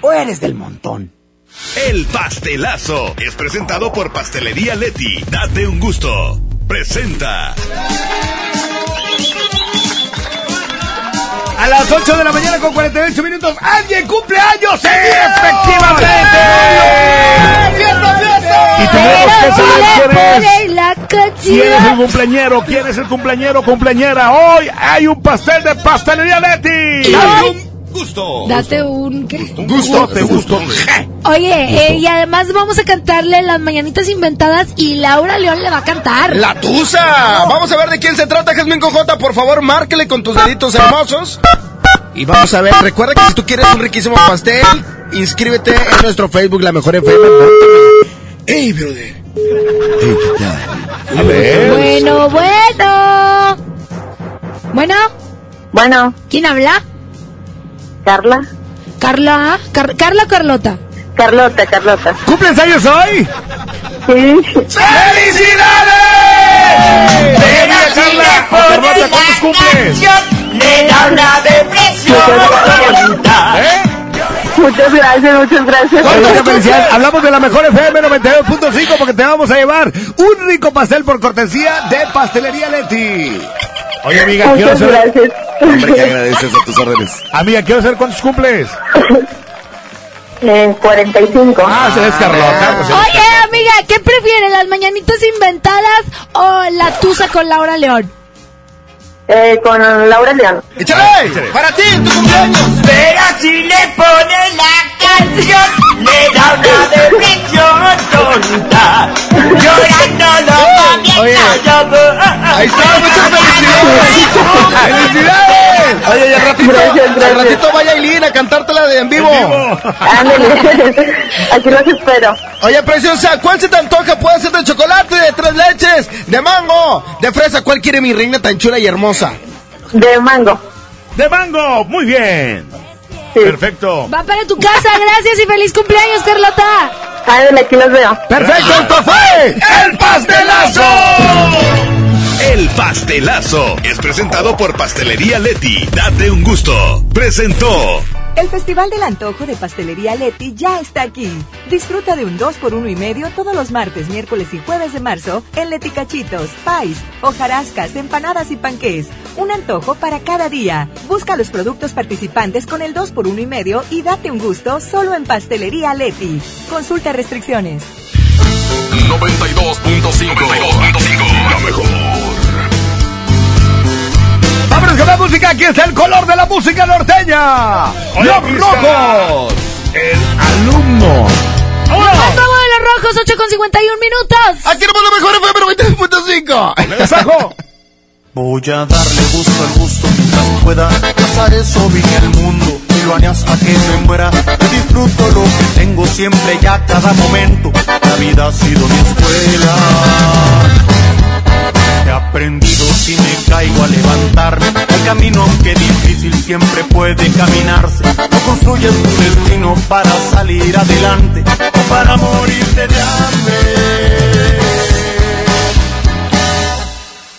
o eres del montón? El pastelazo es presentado por Pastelería Leti. Date un gusto. Presenta. A las 8 de la mañana con 48 minutos, ¡alguien cumple años! ¡Sí, efectivamente! ¡Fiesta, fiesta! Y tenemos que saber quién es. ¿Quién es el cumpleañero? ¿Quién es el cumpleañero cumpleañera? Hoy hay un pastel de Pastelería Leti. Gusto. Date un... ¿qué? Un gusto, te gusto. Oye, eh, y además vamos a cantarle las mañanitas inventadas y Laura León le va a cantar. ¡La Tusa! Vamos a ver de quién se trata, Jasmine Cojota. Por favor, márquele con tus deditos hermosos. Y vamos a ver, recuerda que si tú quieres un riquísimo pastel, inscríbete en nuestro Facebook, La Mejor FM. ¡Ey, brother! Hey, ¿qué tal? A ver. Bueno, bueno. Bueno, Bueno, ¿quién habla? Carla. Carla, Car- Carla o Carlota. Carlota, Carlota. ¿Cumples años hoy? Sí. ¡Felicidades! ¡Bienvenida, Carla! Carlota, ¿cuántos cumples? Le da una depresión. ¿Eh? Muchas gracias, muchas gracias. Muchas felicidades. Hablamos de la mejor FM 92.5 porque te vamos a llevar un rico pastel por cortesía de Pastelería Leti. Oye, amiga, quiero Muchas saber. gracias. Hombre, que agradeces a tus órdenes. Amiga, quiero saber cuántos cumples. En 45. Ah, se Carlota. pues, Oye, amiga, ¿qué prefieres, las mañanitas inventadas o la tusa con Laura León? Eh, con Laura León. ¡Échale! ¡Para ti, tu cumpleaños! Pero si le pone la canción, le da una depresión tonta. Llorando lo Oye, ahí está, muchas felicidades. ¡Felicidades! Oye, y al ratito, Gracias, al gracias. ratito vaya Aileen a cantártela de en vivo. Ándale. Aquí los espero. Oye, preciosa, ¿cuál se te antoja? Puede ser de chocolate, de tres leches, de mango, de fresa. ¿Cuál quiere mi reina tan chula y hermosa? De mango. De mango, muy bien. Perfecto. Va para tu casa, gracias y feliz cumpleaños, Carlota. Ándale, aquí los veo. Perfecto, esto fue el pastelazo. El pastelazo es presentado por Pastelería Leti. Date un gusto. Presentó. El Festival del Antojo de Pastelería Leti ya está aquí. Disfruta de un 2 por 1 y medio todos los martes, miércoles y jueves de marzo en Leti Cachitos, pais, hojarascas, empanadas y panqués. Un antojo para cada día. Busca los productos participantes con el 2 por 1 y medio y date un gusto solo en Pastelería Leti. Consulta restricciones. 92.5. La mejor. La música, aquí está el color de la música norteña. Oye, Los rojos. El alumno. Llegando de los rojos, 8 con 51 minutos. Aquí tenemos lo mejor FM 93.5. Voy a darle gusto al gusto mientras pueda pasar eso bien el mundo y lo haré hasta que me muera. Yo disfruto lo que tengo siempre y a cada momento. La vida ha sido mi escuela. He aprendido si me caigo a levantarme. El camino aunque difícil siempre puede caminarse. No construyes tu destino para salir adelante o para morirte de hambre.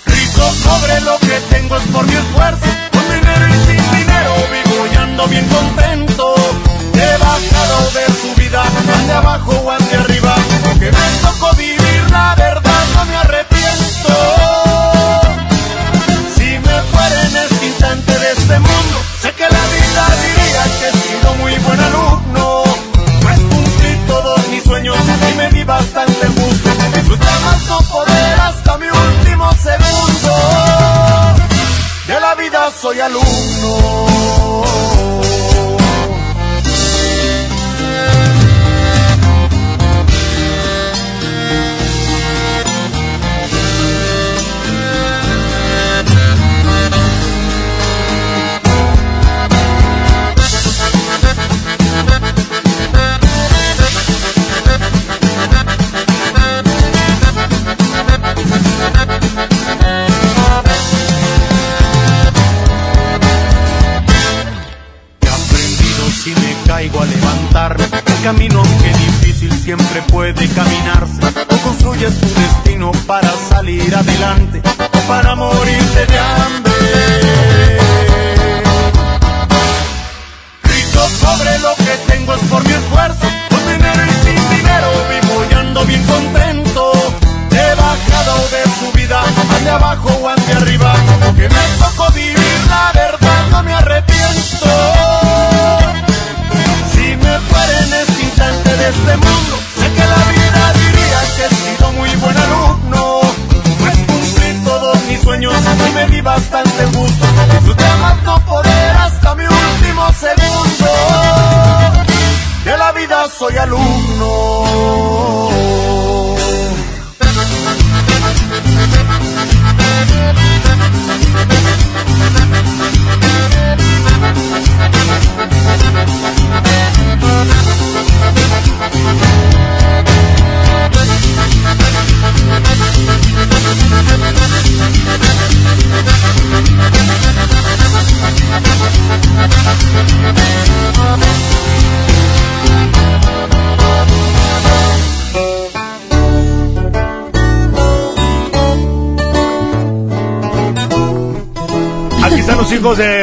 Rico sobre lo que tengo es por mi esfuerzo. Con dinero y sin dinero vivo y ando bien contento. He bajado de su vida, ande abajo o ande arriba. Que me tocó vivir la verdad, no me arrepiento. Instante de este mundo, sé que la vida diría que he sido muy buen alumno. Pues cumplí todos mis sueños y me di bastante gusto. Disfruté más no poder hasta mi último segundo. De la vida soy alumno.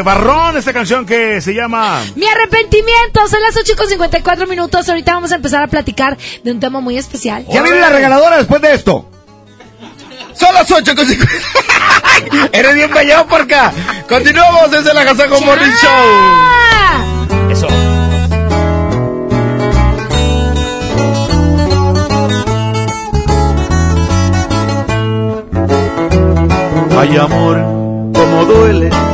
Barrón, esta canción que se llama... Mi arrepentimiento, son las 8 con 54 minutos. Ahorita vamos a empezar a platicar de un tema muy especial. Ya viene la regaladora después de esto. Son las 8 con 50. Eres bien vallado por acá. Continuamos desde la casa con Morning Show. Eso. Ay amor, como duele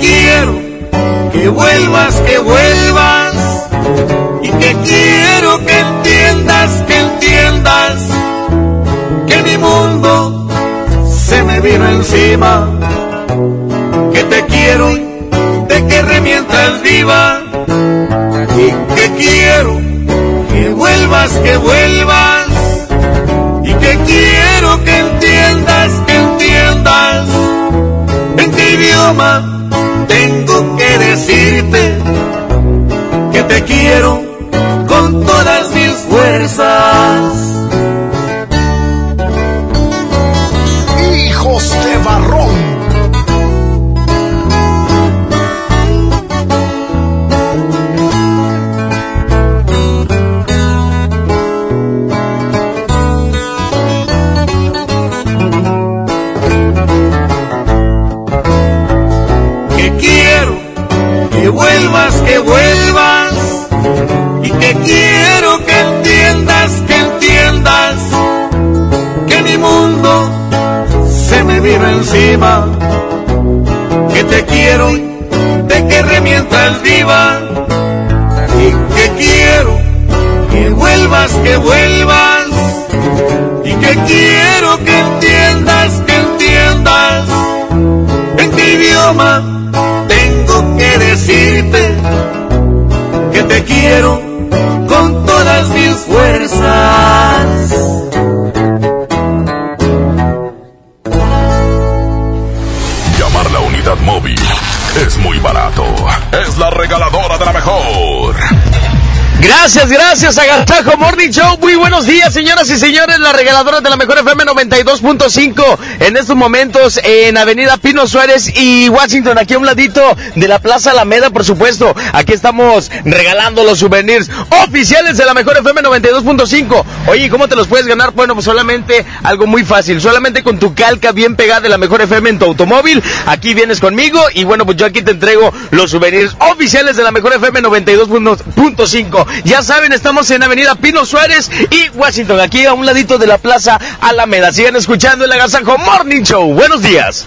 Quiero que vuelvas, que vuelvas. Y que quiero que entiendas, que entiendas que mi mundo se me vino encima. Que te quiero, de que remientas viva. Y que quiero que vuelvas, que vuelvas. Y que quiero que entiendas, que entiendas en qué idioma tengo que decirte que te quiero con todas mis fuerzas. Que te quiero, de que remientas viva. Y que quiero que vuelvas, que vuelvas. Y que quiero que entiendas, que entiendas en qué idioma tengo que decirte que te quiero con todas mis fuerzas. Móvil es muy barato. Es la regaladora de la mejor. Gracias, gracias, Agasajo Morning Show. Muy buenos días, señoras y señores. La regaladora de la mejor FM 92.5 en estos momentos en Avenida Pino Suárez y Washington, aquí a un ladito de la Plaza Alameda, por supuesto. Aquí estamos regalando los souvenirs oficiales de la mejor FM 92.5. Oye, ¿cómo te los puedes ganar? Bueno, pues solamente algo muy fácil. Solamente con tu calca bien pegada de la mejor FM en tu automóvil. Aquí vienes conmigo y bueno, pues yo aquí te entrego los souvenirs oficiales de la mejor FM 92.5. Ya saben, estamos en Avenida Pino Suárez y Washington, aquí a un ladito de la Plaza Alameda. Sigan escuchando el Agasajo Morning Show. Buenos días.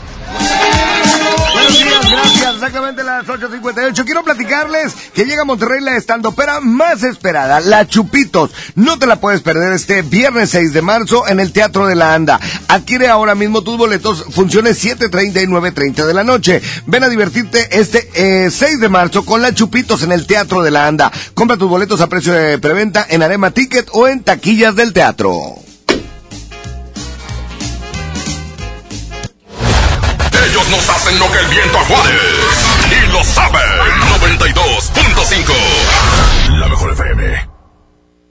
Buenos días, gracias. Exactamente las 8.58. Quiero platicarles que llega a Monterrey la estandopera más esperada, La Chupitos. No te la puedes perder este viernes 6 de marzo en el Teatro de la Anda. Adquiere ahora mismo tus boletos, funciones 7.30 y 9.30 de la noche. Ven a divertirte este eh, 6 de marzo con La Chupitos en el Teatro de la Anda. Compra tus boletos a precio de preventa en Arema Ticket o en taquillas del teatro. Nos hacen lo que el viento a. Y lo saben. 92.5. La mejor FM.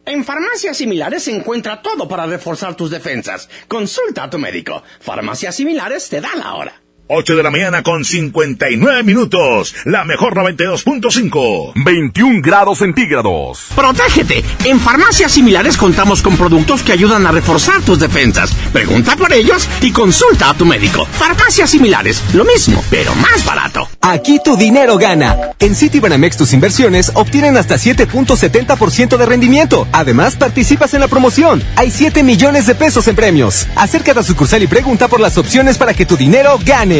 En farmacias similares se encuentra todo para reforzar tus defensas. Consulta a tu médico. Farmacias similares te da la hora. 8 de la mañana con 59 minutos. La mejor 92.5. 21 grados centígrados. Protégete. En farmacias similares contamos con productos que ayudan a reforzar tus defensas. Pregunta por ellos y consulta a tu médico. Farmacias similares, lo mismo, pero más barato. Aquí tu dinero gana. En Citibanamex tus inversiones obtienen hasta 7.70% de rendimiento. Además, participas en la promoción. Hay 7 millones de pesos en premios. Acércate a sucursal y pregunta por las opciones para que tu dinero gane.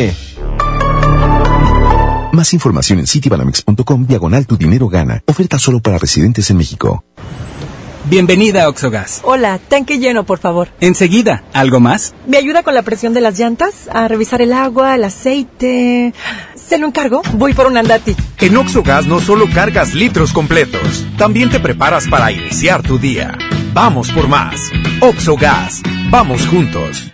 Más información en citibanamex.com diagonal tu dinero gana. Oferta solo para residentes en México. Bienvenida a Oxogas. Hola, tanque lleno, por favor. Enseguida, ¿algo más? ¿Me ayuda con la presión de las llantas? A revisar el agua, el aceite. ¿Se lo encargo? Voy por un andati. En Oxogas no solo cargas litros completos, también te preparas para iniciar tu día. Vamos por más. Oxogas. Vamos juntos.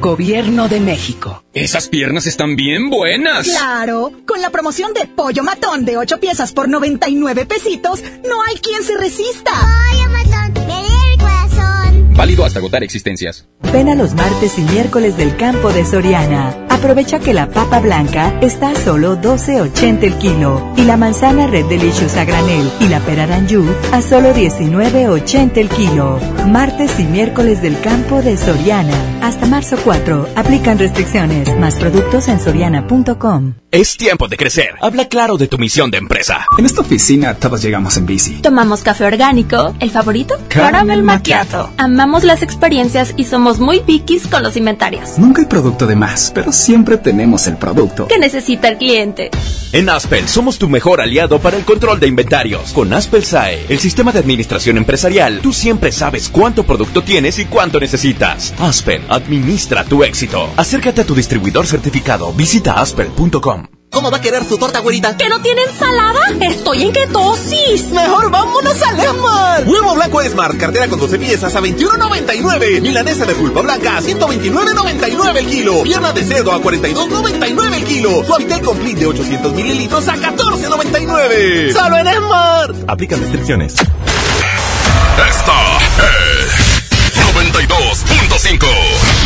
Gobierno de México. Esas piernas están bien buenas. Claro, con la promoción de pollo matón de 8 piezas por 99 pesitos, no hay quien se resista. Pollo matón, me el corazón. Válido hasta agotar existencias. Ven a los martes y miércoles del campo de Soriana. Aprovecha que la papa blanca está a solo 12.80 el kilo y la manzana Red Delicious a granel y la pera d'Anjou a solo 19.80 el kilo. Martes y miércoles del campo de Soriana. Hasta marzo 4. Aplican restricciones. Más productos en soriana.com. Es tiempo de crecer. Habla claro de tu misión de empresa. En esta oficina todos llegamos en bici. Tomamos café orgánico. ¿El favorito? Caramel macchiato. Amamos las experiencias y somos muy piquis con los inventarios. Nunca hay producto de más, pero siempre tenemos el producto que necesita el cliente. En Aspel somos tu mejor aliado para el control de inventarios. Con Aspel SAE, el sistema de administración empresarial, tú siempre sabes cuánto producto tienes y cuánto necesitas. Aspel, administra tu éxito. Acércate a tu distribuidor certificado. Visita aspel.com. ¿Cómo va a querer su torta, güerita? ¿Que no tiene ensalada? Estoy en ketosis. Mejor vámonos a Esmar. Huevo blanco Esmar, cartera con 12 piezas a 21.99. Milanesa de pulpa blanca a 129.99 el kilo. Pierna de cerdo a 42.99 el kilo. Suavitel complete de 800 mililitros a 14.99. Solo en Esmar. Aplican restricciones. Esta es 92.5.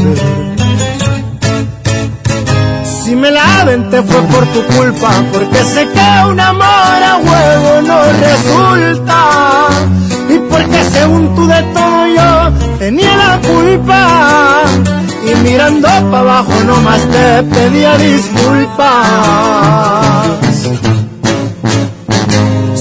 Si me la aventé fue por tu culpa, porque sé que un amor a huevo no resulta. Y porque según tú de todo yo tenía la culpa. Y mirando para abajo nomás te pedía disculpas.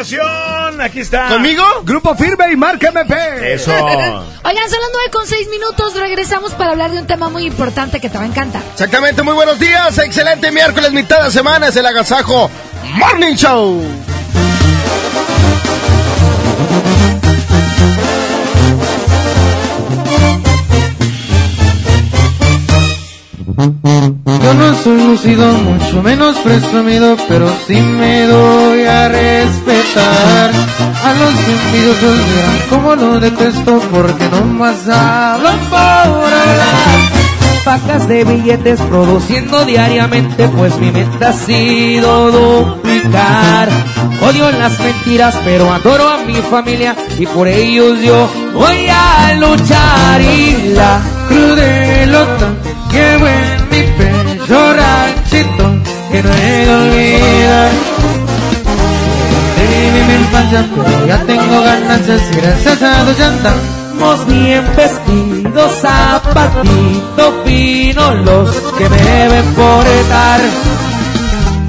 Está. ¿Conmigo? Grupo Firme y Marca MP. Eso. Oigan, son las 9 con 6 minutos. Regresamos para hablar de un tema muy importante que te va a encantar. Exactamente, muy buenos días. Excelente miércoles, mitad de semana. Es el Agasajo Morning Show. Yo no soy lucido, mucho menos presumido, pero sí me doy a respetar. A los envidiosos verán cómo lo detesto, porque no más hablan por hablar. Pacas de billetes produciendo diariamente, pues mi meta ha sido duplicar. Odio las mentiras, pero adoro a mi familia y por ellos yo voy a luchar. Y la crudelota Llevo en mi pecho ranchito que no he de olvidar. De mi infancia, pero ya tengo ganancias y gracias a Dios ya andamos bien vestidos, zapatito fino los que me deben portar.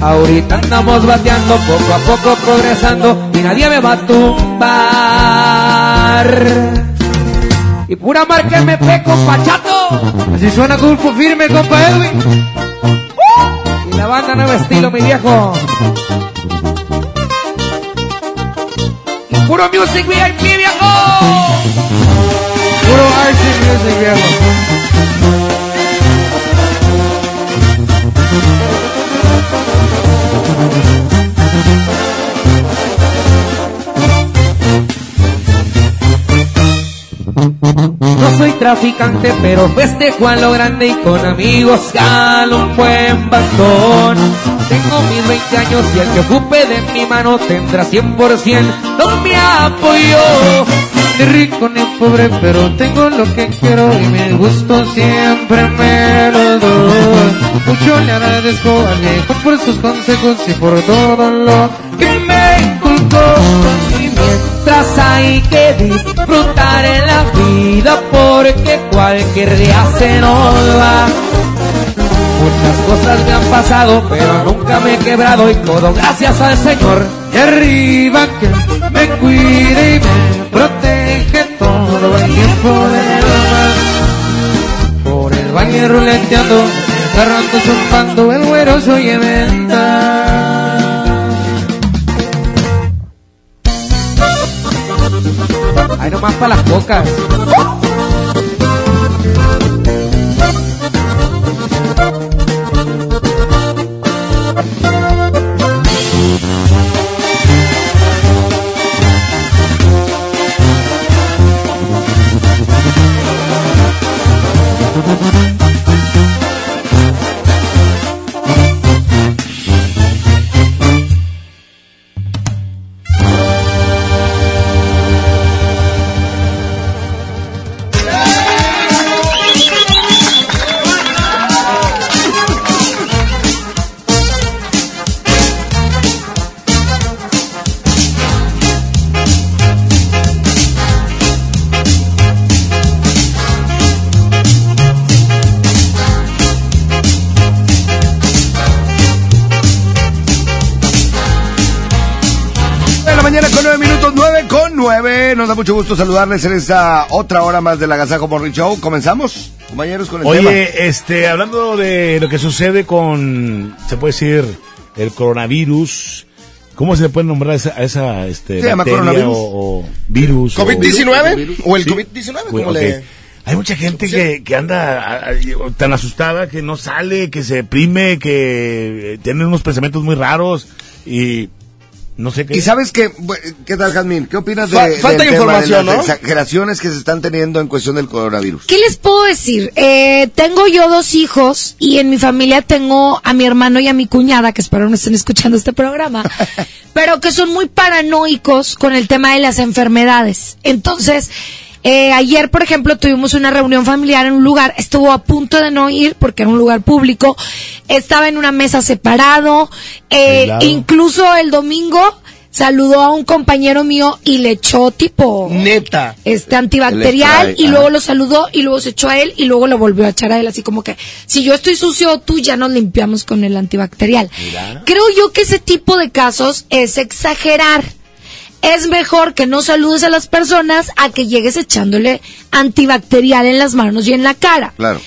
Ahorita andamos bateando, poco a poco progresando y nadie me va a tumbar. Y pura marca MP, compa chato. Así suena grupo firme, compa Edwin. Y la banda nuevo estilo, mi viejo. Puro music VIP, viejo. Puro RC music, viejo. Traficante, pero festejo a lo grande y con amigos galo un buen bastón. Tengo mis 20 años y el que ocupe de mi mano tendrá 100% no me apoyo. Ni rico ni pobre, pero tengo lo que quiero y mi gusto siempre me lo doy. Mucho le agradezco al viejo por sus consejos y por todo lo que me inculcó. Mientras hay que disfrutar en la vida porque cualquier día se nos va. Muchas cosas me han pasado, pero nunca me he quebrado y todo gracias al Señor. Y arriba que me cuide y me protege todo el tiempo del mar. Por el valle ruleteando, agarrando, zumbando, el güero soy eventa. Para las cocas. Mucho gusto saludarles en esta otra hora más del Agasajo Morning Show. ¿Comenzamos, compañeros, con el tema? Oye, este, hablando de lo que sucede con, se puede decir, el coronavirus, ¿cómo se le puede nombrar a esa, a esa este, ¿Se llama coronavirus? o, o virus? o- ¿COVID-19? ¿O el Sí. COVID-19? Bueno, como ok. le- Hay mucha gente que, que anda a- a- tan asustada que no sale, que se deprime, que eh, tiene unos pensamientos muy raros y no sé qué. ¿Y sabes qué? ¿Qué tal, Jazmín? ¿Qué opinas del tema de las ¿no? exageraciones que se están teniendo en cuestión del coronavirus? ¿Qué les puedo decir? Eh, tengo yo dos hijos y en mi familia tengo a mi hermano y a mi cuñada, que espero no estén escuchando este programa, pero que son muy paranoicos con el tema de las enfermedades. Entonces, eh, ayer, por ejemplo, tuvimos una reunión familiar en un lugar, estuvo a punto de no ir porque era un lugar público, estaba en una mesa separado, eh, incluso el domingo saludó a un compañero mío y le echó tipo Neta. este antibacterial y ajá. luego lo saludó y luego se echó a él y luego lo volvió a echar a él así como que si yo estoy sucio tú ya nos limpiamos con el antibacterial. Creo yo que ese tipo de casos es exagerar. Es mejor que no saludes a las personas a que llegues echándole antibacterial en las manos y en la cara. Claro.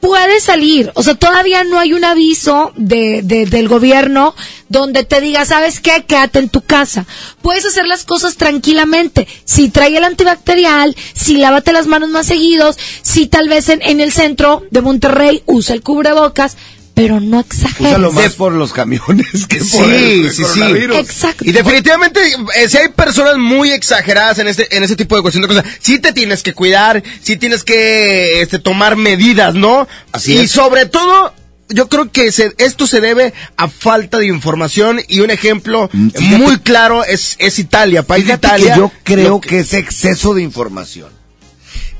Puede salir, o sea, todavía no hay un aviso de, de- del gobierno donde te diga, ¿sabes qué? Quédate en tu casa. Puedes hacer las cosas tranquilamente. Si trae el antibacterial, si lávate las manos más seguidos, si tal vez en, en el centro de Monterrey usa el cubrebocas, pero no exageres. Úsalo más por los camiones que por Sí, el sí, sí. Exacto. Y definitivamente, eh, si hay personas muy exageradas en este, en ese tipo de cuestión de cosas, sí te tienes que cuidar, sí tienes que este, tomar medidas, ¿no? Así y es. sobre todo, yo creo que se- esto se debe a falta de información y un ejemplo muy claro es, es Italia, país de Italia. que yo creo que... es exceso de información.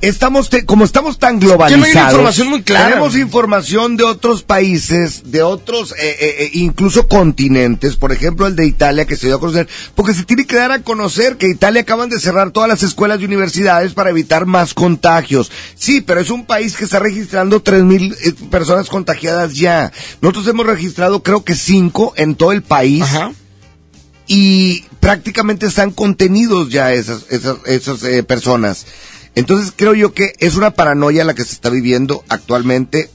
Estamos te- como estamos tan Que no hay globalizados, información muy clara. tenemos información de otros países, de otros, eh, eh, eh, incluso continentes, por ejemplo el de Italia que se dio a conocer, porque se tiene que dar a conocer que Italia acaban de cerrar todas las escuelas y universidades para evitar más contagios. Sí, pero es un país que está registrando tres mil eh, personas contagiadas ya. Nosotros hemos registrado creo que cinco en todo el país y prácticamente están contenidos ya esas, esas, esas eh, personas. Entonces creo yo que es una paranoia la que se está viviendo actualmente.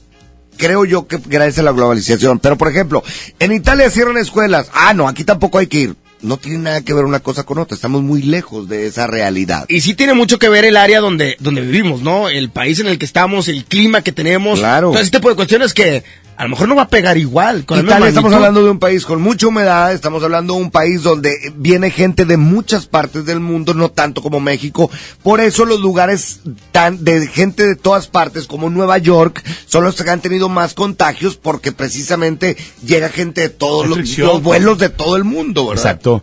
Creo yo que gracias a la globalización. Pero por ejemplo, en Italia cierran escuelas. Ah, no, aquí tampoco hay que ir. No tiene nada que ver una cosa con otra. Estamos muy lejos de esa realidad. Y sí tiene mucho que ver el área donde, donde vivimos, ¿no? El país en el que estamos, el clima que tenemos. Claro. Todo ese tipo de cuestiones que a lo mejor no va a pegar igual. Con Italia estamos hablando de un país con mucha humedad, estamos hablando de un país donde viene gente de muchas partes del mundo, no tanto como México. Por eso los lugares tan de gente de todas partes como Nueva York son los que han tenido más contagios porque precisamente llega gente de todos los, los vuelos de todo el mundo, ¿verdad? Exacto.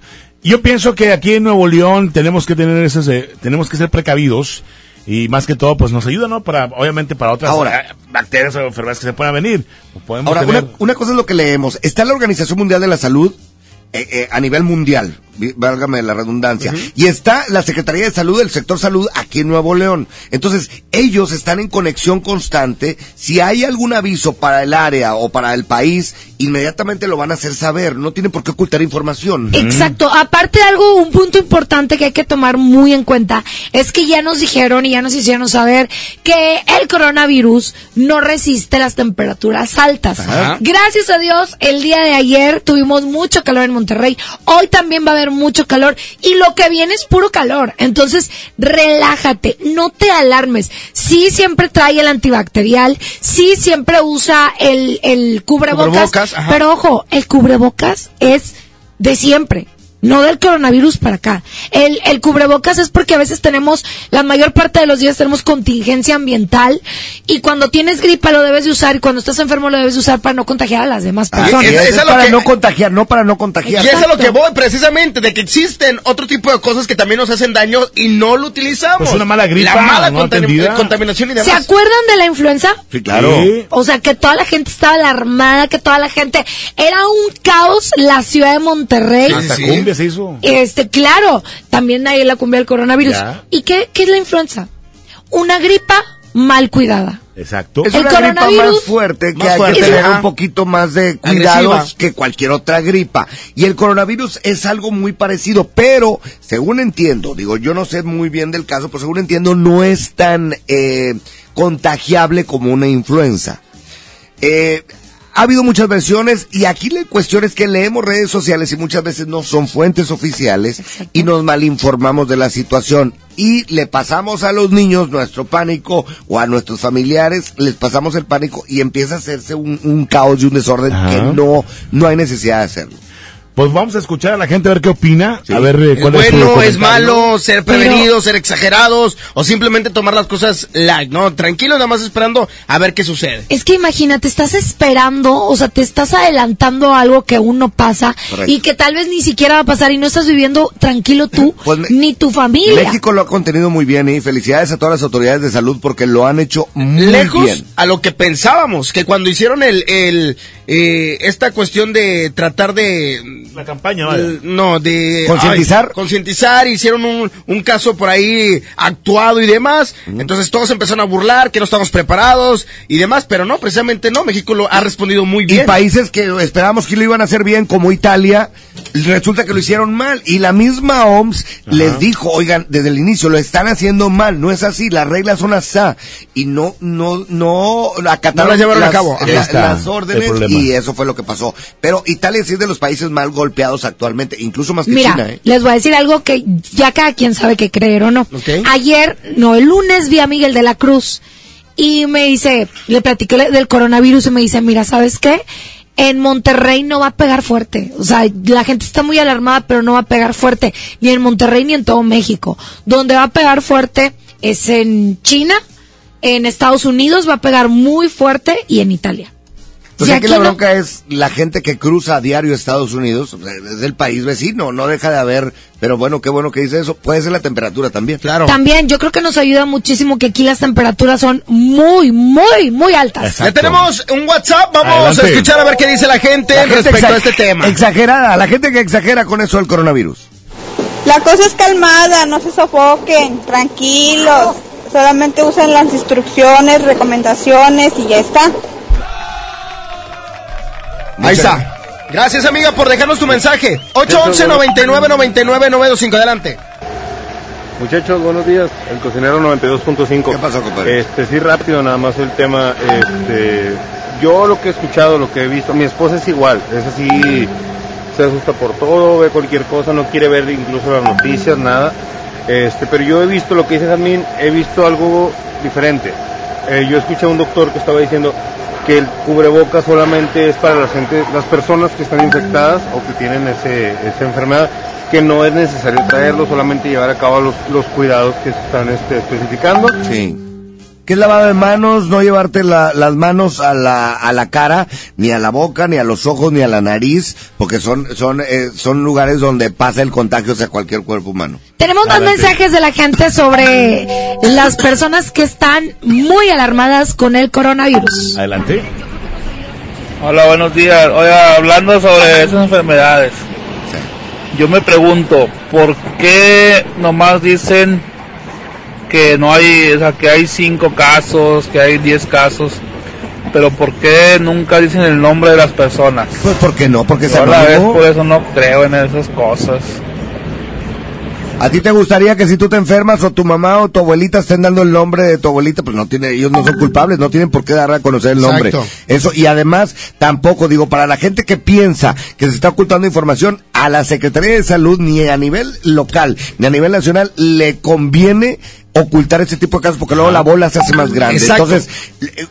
Yo pienso que aquí en Nuevo León tenemos que tener esas, eh, tenemos que ser precavidos y más que todo, pues nos ayuda, ¿no? Para, obviamente, para otras Ahora. eh, bacterias o enfermedades que se puedan venir. Podemos Ahora, tener- una, una cosa es lo que leemos. Está la Organización Mundial de la Salud eh, eh, a nivel mundial, válgame la redundancia, y está la Secretaría de Salud del sector salud aquí en Nuevo León. Entonces, ellos están en conexión constante. Si hay algún aviso para el área o para el país, inmediatamente lo van a hacer saber. No tienen por qué ocultar información. Exacto. Aparte algo, un punto importante que hay que tomar muy en cuenta es que ya nos dijeron y ya nos hicieron saber que el coronavirus no resiste las temperaturas altas. Ajá. Gracias a Dios, el día de ayer tuvimos mucho calor en Monterrey. Hoy también va a haber mucho calor y lo que viene es puro calor. Entonces, relájate, no te alarmes. Sí siempre trae el antibacterial, sí siempre usa el, el cubrebocas, pero ojo, el cubrebocas es de siempre. No del coronavirus para acá. El, el cubrebocas es porque a veces tenemos, la mayor parte de los días tenemos contingencia ambiental y cuando tienes gripa lo debes de usar y cuando estás enfermo lo debes de usar para no contagiar a las demás Ah, personas. es, para que- no contagiar, no para no Y contagiar. es a lo que voy, precisamente, de que existen otro tipo de cosas que también nos hacen daño y no lo utilizamos. Pues una mala gripa, La mala contaminación y demás. ¿Se acuerdan de la influenza? Sí, claro. Sí. O sea, que toda la gente estaba alarmada, que toda la gente... Era un caos la ciudad de Monterrey. Cumbia se hizo. Este, claro, también hay la cumbia del coronavirus. Ya. ¿Y qué, qué es la influenza? Una gripa mal cuidada. Exacto. Es El una gripa coronavirus- más fuerte que Más hay que tener un poquito más de cuidados Agresiva. que cualquier otra gripa. Y el coronavirus es algo muy parecido, pero según entiendo, digo, yo no sé muy bien del caso, pero según entiendo no es tan eh, contagiable como una influenza. Eh, ha habido muchas versiones y aquí la cuestión es que leemos redes sociales y muchas veces no son fuentes oficiales y nos malinformamos de la situación y le pasamos a los niños nuestro pánico o a nuestros familiares les pasamos el pánico y empieza a hacerse un, un caos y un desorden Ajá. que no, no hay necesidad de hacerlo. Pues vamos a escuchar a la gente a ver qué opina. A ver eh, Es cuál es su bueno, es malo, ser prevenidos, ser exagerados o simplemente tomar las cosas light, ¿no? Tranquilo, nada más esperando a ver qué sucede. Es que imagínate, estás esperando, o sea, te estás adelantando a algo que aún no pasa Correcto. y que tal vez ni siquiera va a pasar y no estás viviendo tranquilo tú Pues me- ni tu familia. México lo ha contenido muy bien y felicidades a todas las autoridades de salud porque lo han hecho muy Lejos bien. a lo que pensábamos, que cuando hicieron el, el, eh, esta cuestión de tratar de... La campaña, vaya. eh, no, de... ¿Concientizar? concientizar, hicieron un, un caso por ahí actuado y demás. Entonces todos empezaron a burlar, que no estamos preparados y demás, pero no, precisamente no, México lo ha respondido muy Y bien. países que esperábamos que lo iban a hacer bien, como Italia, resulta que lo hicieron mal. Y la misma OMS les dijo, oigan, desde el inicio, lo están haciendo mal, no es así, las reglas son así. Y no, no, no acataron No las llevaron a cabo. Ahí la- está las órdenes problema. Y eso fue lo que pasó. Pero Italia sí es de los países mal golpeados actualmente, incluso más que Mira, China, ¿eh? les voy a decir algo que ya cada quien sabe que creer o no. Ayer, no, el lunes vi a Miguel de la Cruz y me dice, le platiqué del coronavirus y me dice, mira, ¿sabes qué? En Monterrey no va a pegar fuerte. O sea, la gente está muy alarmada, pero no va a pegar fuerte. Ni en Monterrey ni en todo México. Donde va a pegar fuerte es en China, en Estados Unidos va a pegar muy fuerte y en Italia. Entonces Y aquí aquí la no- bronca es la gente que cruza a diario Estados Unidos, es del país vecino, no deja de haber, pero bueno, qué bueno que dice eso, puede ser la temperatura también. Claro. También yo creo que nos ayuda muchísimo que aquí las temperaturas son muy, muy, muy altas. Ya tenemos un WhatsApp, vamos Adelante. a escuchar a ver qué dice la gente La gente respecto a este tema. Exagerada, la gente que exagera con eso del coronavirus. La cosa es calmada, no se sofoquen, tranquilos. Solamente usen las instrucciones, recomendaciones y ya está. Ahí está. Gracias, amiga, por dejarnos tu mensaje. 811 99 99 925 adelante. Muchachos, buenos días. El cocinero 92.5. ¿Qué pasó, compadre? Este, sí, rápido, nada más el tema. Este, yo lo que he escuchado, lo que he visto, mi esposa es igual. Es así, se asusta por todo, ve cualquier cosa, no quiere ver incluso las noticias, nada. Este, pero yo he visto lo que dice Jazmín, he visto algo diferente. Eh, yo escuché a un doctor que estaba diciendo que el cubreboca solamente es para la gente, las personas que están infectadas o que tienen ese, esa enfermedad, que no es necesario traerlo, solamente llevar a cabo los, los cuidados que se están este, especificando. Sí. Que es lavado de manos, no llevarte la- las manos a la, a la cara, ni a la boca, ni a los ojos, ni a la nariz, porque son, son, eh, son lugares donde pasa el contagio hacia cualquier cuerpo humano. Tenemos más mensajes de la gente sobre las personas que están muy alarmadas con el coronavirus. Adelante. Hola, buenos días. Oiga, hablando sobre esas enfermedades, yo me pregunto, ¿por qué nomás dicen que no hay, o sea, que hay cinco casos, que hay diez casos, pero por qué nunca dicen el nombre de las personas? Pues, ¿por qué no? Porque Yo a la vez por eso no creo en esas cosas. ¿A ti te gustaría que si tú te enfermas o tu mamá o tu abuelita estén dando el nombre de tu abuelita? Pues no tiene, ellos no son culpables, no tienen por qué dar a conocer el nombre. Exacto. Eso, y además, tampoco digo, para la gente que piensa que se está ocultando información, a la Secretaría de Salud, ni a nivel local, ni a nivel nacional, le conviene ocultar ese tipo de casos porque luego la bola se hace más grande. Exacto. Entonces,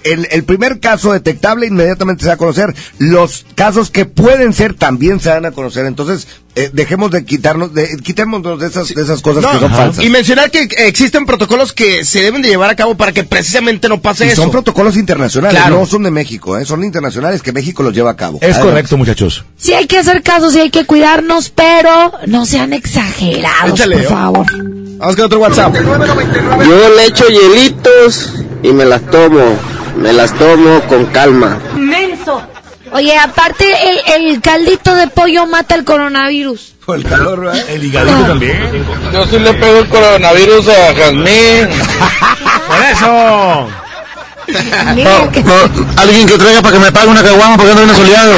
el, el primer caso detectable inmediatamente se va a conocer. Los casos que pueden ser también se van a conocer. Entonces, eh, dejemos de quitarnos, de, quitémonos de esas, de esas cosas No, que son ajá. falsas. Y mencionar que existen protocolos que se deben de llevar a cabo para que precisamente no pase Y eso. son protocolos internacionales, Claro. no son de México, ¿eh? son internacionales que México los lleva a cabo. Es Adelante. correcto, muchachos. Sí hay que hacer caso, sí hay que cuidarnos, pero no sean exagerados, Échale, por ¿eh? favor. Vamos con otro WhatsApp. Yo le echo hielitos y me las tomo. Me las tomo con calma. Menso. Oye, aparte el, el caldito de pollo mata el coronavirus. Por el calor, ¿verdad? El higadito también. Yo sí le pego el coronavirus a Jazmín. Por eso. Mira que- alguien que traiga para que me pague una caguama porque ando bien soleado.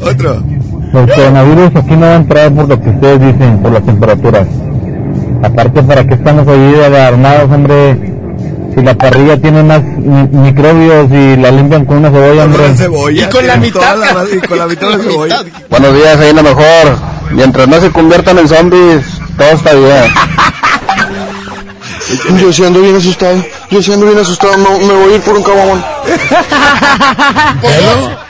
Otro. El coronavirus aquí no va a entrar por lo que ustedes dicen, por las temperaturas. Aparte, ¿para qué estamos ahí alarmados, hombre? Si la parrilla tiene más mi- microbios y la limpian con una cebolla, hombre. cebolla. Y con la mitad. la- y con la mitad de cebolla. Buenos días, ahí lo mejor. Mientras no se conviertan en zombies, todo está bien. Yo sí ando bien asustado. Yo sí ando bien asustado. No, me voy a ir por un caguamón.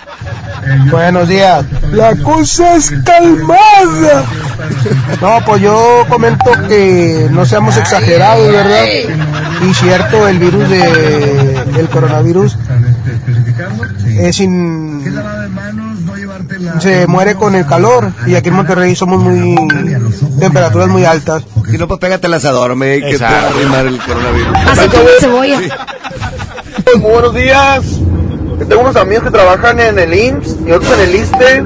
Buenos días. La cosa es calmada. No, pues yo comento que no seamos exagerados, ¿verdad? Y cierto, el virus de, del coronavirus es sin, se muere con el calor y aquí en Monterrey somos muy temperaturas muy altas. Si no, pues pégate el asador, me que te va a arrimar el coronavirus. Así como cebolla. Muy buenos días. Yo tengo unos amigos que trabajan en el IMSS y otros en el ISTE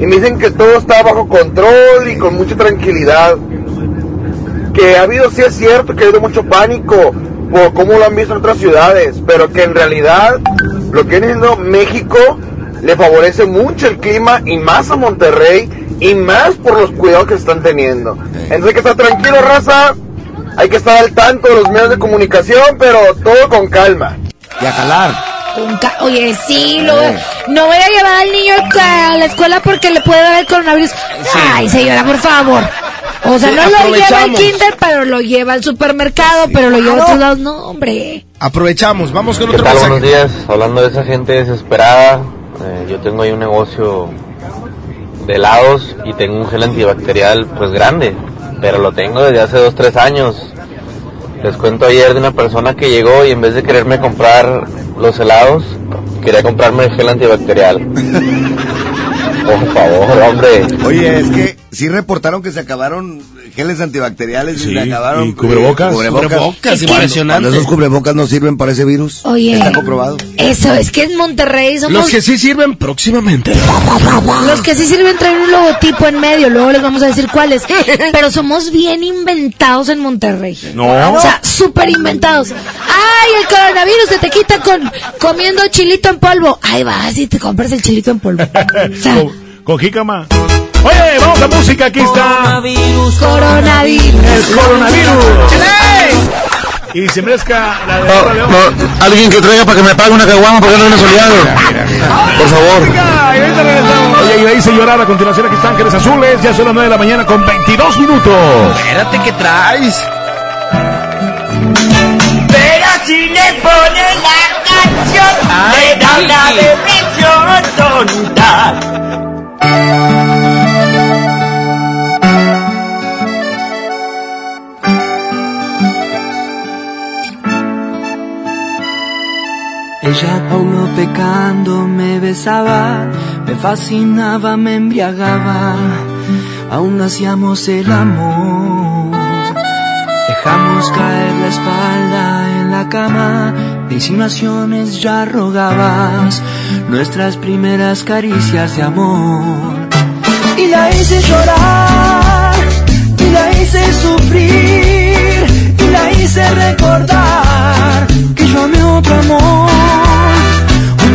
y me dicen que todo está bajo control y con mucha tranquilidad. Que ha habido, sí es cierto, que ha habido mucho pánico por cómo lo han visto en otras ciudades, pero que en realidad lo que viene siendo México le favorece mucho el clima y más a Monterrey y más por los cuidados que están teniendo. Entonces hay que estar tranquilo, raza. Hay que estar al tanto de los medios de comunicación, pero todo con calma. Y a calar. Un ca- Oye, sí, lo- no voy a llevar al niño a la escuela porque le puede dar el coronavirus. Ay, señora, por favor. O sea, Sí, no lo lleva al kinder, pero lo lleva al supermercado, pero lo lleva a otros lados. No, hombre. Aprovechamos, vamos con ¿Qué otro tal? mensaje. Buenos días. Hablando de esa gente desesperada, eh, yo tengo ahí un negocio de helados y tengo un gel antibacterial pues grande, pero lo tengo desde hace dos, tres años. Les cuento ayer de una persona que llegó y en vez de quererme comprar los helados, quería comprarme el gel antibacterial. Por favor, hombre. Oye, es que sí reportaron que se acabaron geles antibacteriales y Sí, se acabaron y cubrebocas. eh, Cubrebocas, Es que- impresionante. Cuando esos cubrebocas no sirven para ese virus. Oye. Está comprobado. Eso, es que en Monterrey somos... Los que sí sirven próximamente. Los que sí sirven traen un logotipo en medio, luego les vamos a decir cuáles. Pero somos bien inventados en Monterrey. No. O sea, súper inventados. ¡Ay, el coronavirus se te quita con comiendo chilito en polvo! Ahí vas y te compras el chilito en polvo. con, con jícama. Oye, vamos a música, aquí está. Coronavirus. El coronavirus. Y se merezca la de alguien que traiga para que me pague una caguama porque no viene soleado. Por favor. Oye, y ahí se llorar a continuación. Aquí están Ángeles Azules. Ya son las 9 de la mañana con 22 minutos. Espérate, ¿qué traes? Pero si le ponen la canción, le da una depresión tonta. Ella aún no pecando me besaba, me fascinaba, me embriagaba, aún hacíamos el amor. Dejamos caer la espalda en la cama, de insinuaciones ya rogabas, nuestras primeras caricias de amor. Y la hice llorar, y la hice sufrir, y la hice recordar que yo amé otro amor,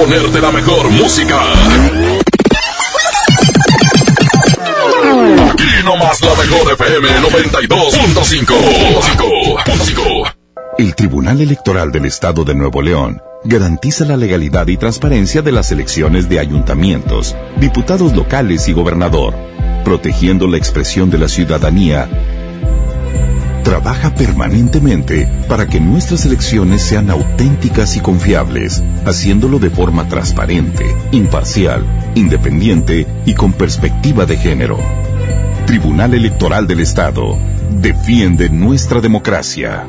Ponerte la mejor música. Aquí nomás la mejor FM 92.5. El Tribunal Electoral del Estado de Nuevo León garantiza la legalidad y transparencia de las elecciones de ayuntamientos, diputados locales y gobernador, protegiendo la expresión de la ciudadanía. Trabaja permanentemente para que nuestras elecciones sean auténticas y confiables, haciéndolo de forma transparente, imparcial, independiente y con perspectiva de género. Tribunal Electoral del Estado. Defiende nuestra democracia.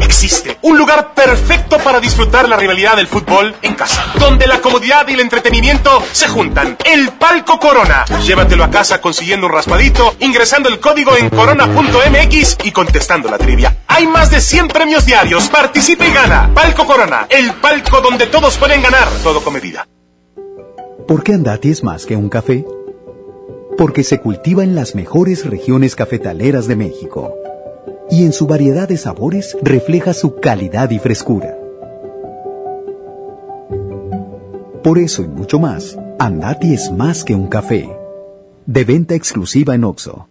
Existe un lugar perfecto para disfrutar la rivalidad del fútbol en casa, donde la comodidad y el entretenimiento se juntan. El Palco Corona. Llévatelo a casa consiguiendo un raspadito, ingresando el código en corona.mx y contestando la trivia. Hay más de 100 premios diarios. Participa y gana. Palco Corona, el palco donde todos pueden ganar, todo con medida. ¿Por qué Andati es más que un café? Porque se cultiva en las mejores regiones cafetaleras de México y en su variedad de sabores refleja su calidad y frescura. Por eso y mucho más, Andati es más que un café. De venta exclusiva en Oxo.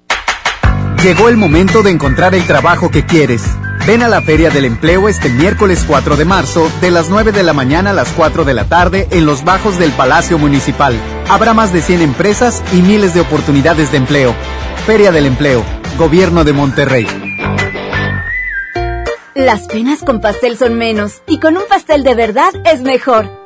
Llegó el momento de encontrar el trabajo que quieres. Ven a la Feria del Empleo este miércoles 4 de marzo, de las 9 de la mañana a las 4 de la tarde, en los bajos del Palacio Municipal. Habrá más de 100 empresas y miles de oportunidades de empleo. Feria del Empleo, Gobierno de Monterrey. Las penas con pastel son menos y con un pastel de verdad es mejor.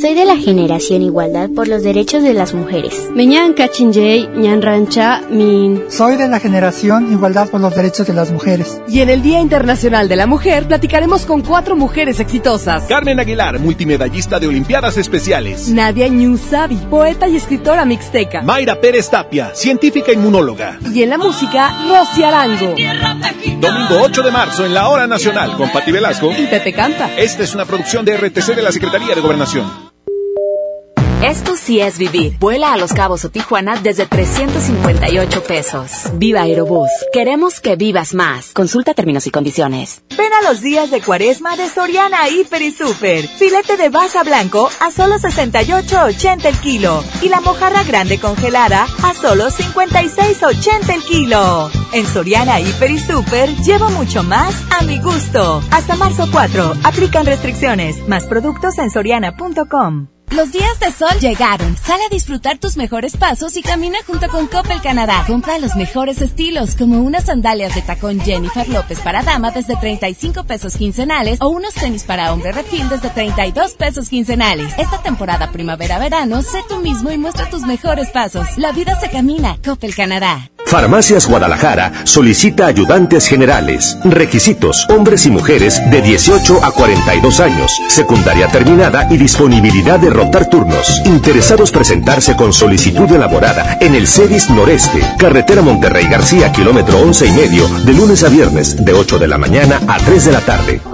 Soy de la generación Igualdad por los Derechos de las Mujeres. Meñan Kachinjay, Ñan Rancha, Min. Soy de la generación Igualdad por los Derechos de las Mujeres. Y en el Día Internacional de la Mujer platicaremos con cuatro mujeres exitosas. Carmen Aguilar, multimedallista de Olimpiadas Especiales. Nadia Ñusabi, poeta y escritora mixteca. Mayra Pérez Tapia, científica inmunóloga. Y en la música, Rosy Arango. Domingo 8 de marzo en la Hora Nacional con Pati Velasco. Y Pepe Canta. Esta es una producción de RTC de la Secretaría de Gobernación. Esto sí es vivir. Vuela a Los Cabos o Tijuana desde 358 pesos. Viva Aerobús. Queremos que vivas más. Consulta términos y condiciones. Ven a los días de cuaresma de Soriana Hiper y Super. Filete de baja blanco a solo 68.80 el kilo. Y la mojarra grande congelada a solo 56.80 el kilo. En Soriana Hiper y Super llevo mucho más a mi gusto. Hasta marzo 4. Aplican restricciones. Más productos en soriana.com. Los días de sol llegaron. Sale a disfrutar tus mejores pasos y camina junto con Coppel Canadá. Compra los mejores estilos, como unas sandalias de tacón Jennifer López para dama desde 35 pesos quincenales o unos tenis para hombre refil desde 32 pesos quincenales. Esta temporada primavera-verano, sé tú mismo y muestra tus mejores pasos. La vida se camina. Coppel Canadá. Farmacias Guadalajara solicita ayudantes generales. Requisitos: hombres y mujeres de 18 a 42 años, secundaria terminada y disponibilidad de rotar turnos. Interesados presentarse con solicitud elaborada en el CEDIS Noreste, carretera Monterrey García, kilómetro 11 y medio, de lunes a viernes, de 8 de la mañana a 3 de la tarde.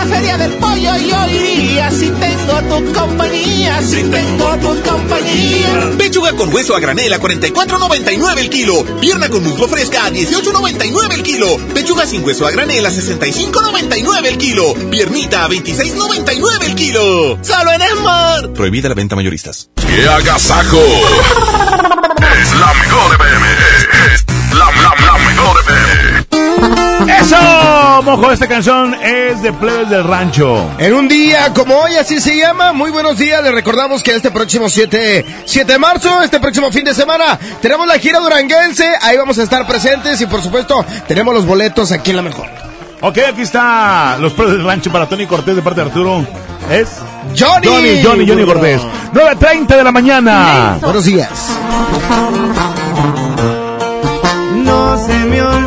La feria del pollo yo iría si tengo tu compañía, si tengo tu compañía. Pechuga con hueso a granel a 44.99 el kilo. Pierna con muslo fresca a 18.99 el kilo. Pechuga sin hueso a granel a 65.99 el kilo. Piernita a 26.99 el kilo. Solo en Esmar. Prohibida la venta mayoristas. ¡Qué agasajo! es la mejor FM. Es ¡Eso! Mojo, esta canción es de Plebes del Rancho. En un día como hoy, así se llama. Muy buenos días. Les recordamos que este próximo 7, 7 de marzo, este próximo fin de semana, tenemos la gira duranguense. Ahí vamos a estar presentes y, por supuesto, tenemos los boletos aquí en la mejor. Ok, aquí está los pros del rancho para Tony Cortés de parte de Arturo. Es Johnny. Johnny, Johnny, Johnny Cortés. 9.30 de la mañana. Buenos días. No se me ha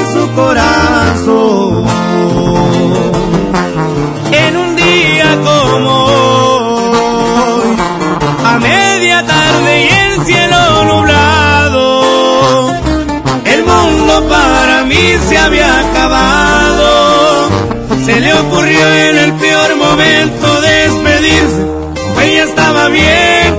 en su corazón. En un día como hoy, a media tarde y el cielo nublado, el mundo para mí se había acabado. Se le ocurrió en el peor momento despedirse ella estaba bien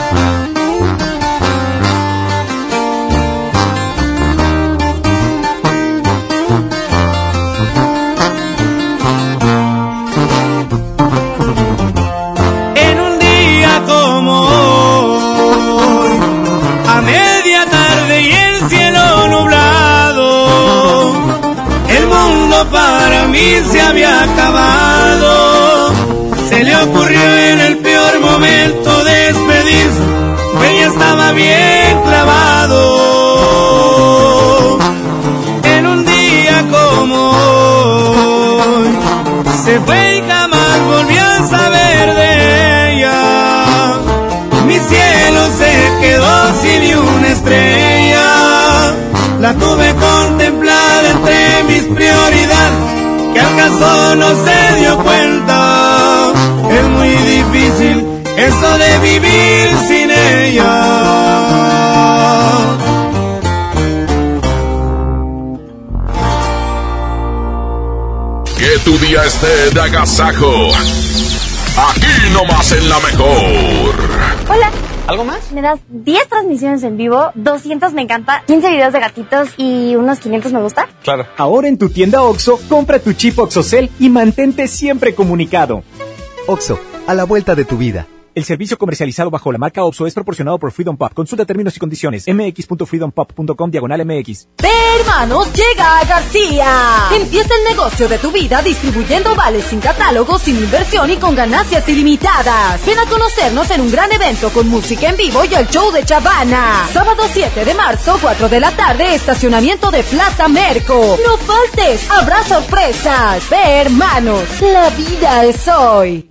Vivir sin ella. Que tu día esté de agasajo. Aquí nomás en la mejor. Hola. ¿Algo más? Me das 10 transmisiones en vivo, 200 me encanta, 15 videos de gatitos y unos 500 me gusta. Claro. Ahora en tu tienda OXO, compra tu chip OXOCEL y mantente siempre comunicado. OXO, a la vuelta de tu vida. El servicio comercializado bajo la marca OXO es proporcionado por Freedom Pop. Consulta términos y condiciones. mx.freedompop.com diagonal mx. Hermanos llega a García. Empieza el negocio de tu vida distribuyendo vales sin catálogo, sin inversión y con ganancias ilimitadas. Ven a conocernos en un gran evento con música en vivo y el show de Chavana. Sábado 7 de marzo, 4 de la tarde, estacionamiento de Plaza Merco. No faltes, habrá sorpresas. De hermanos, la vida es hoy.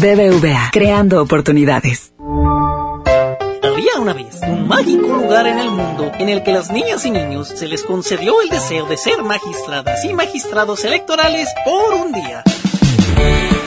BBVA, creando oportunidades. Había una vez un mágico lugar en el mundo en el que las niñas y niños se les concedió el deseo de ser magistradas y magistrados electorales por un día.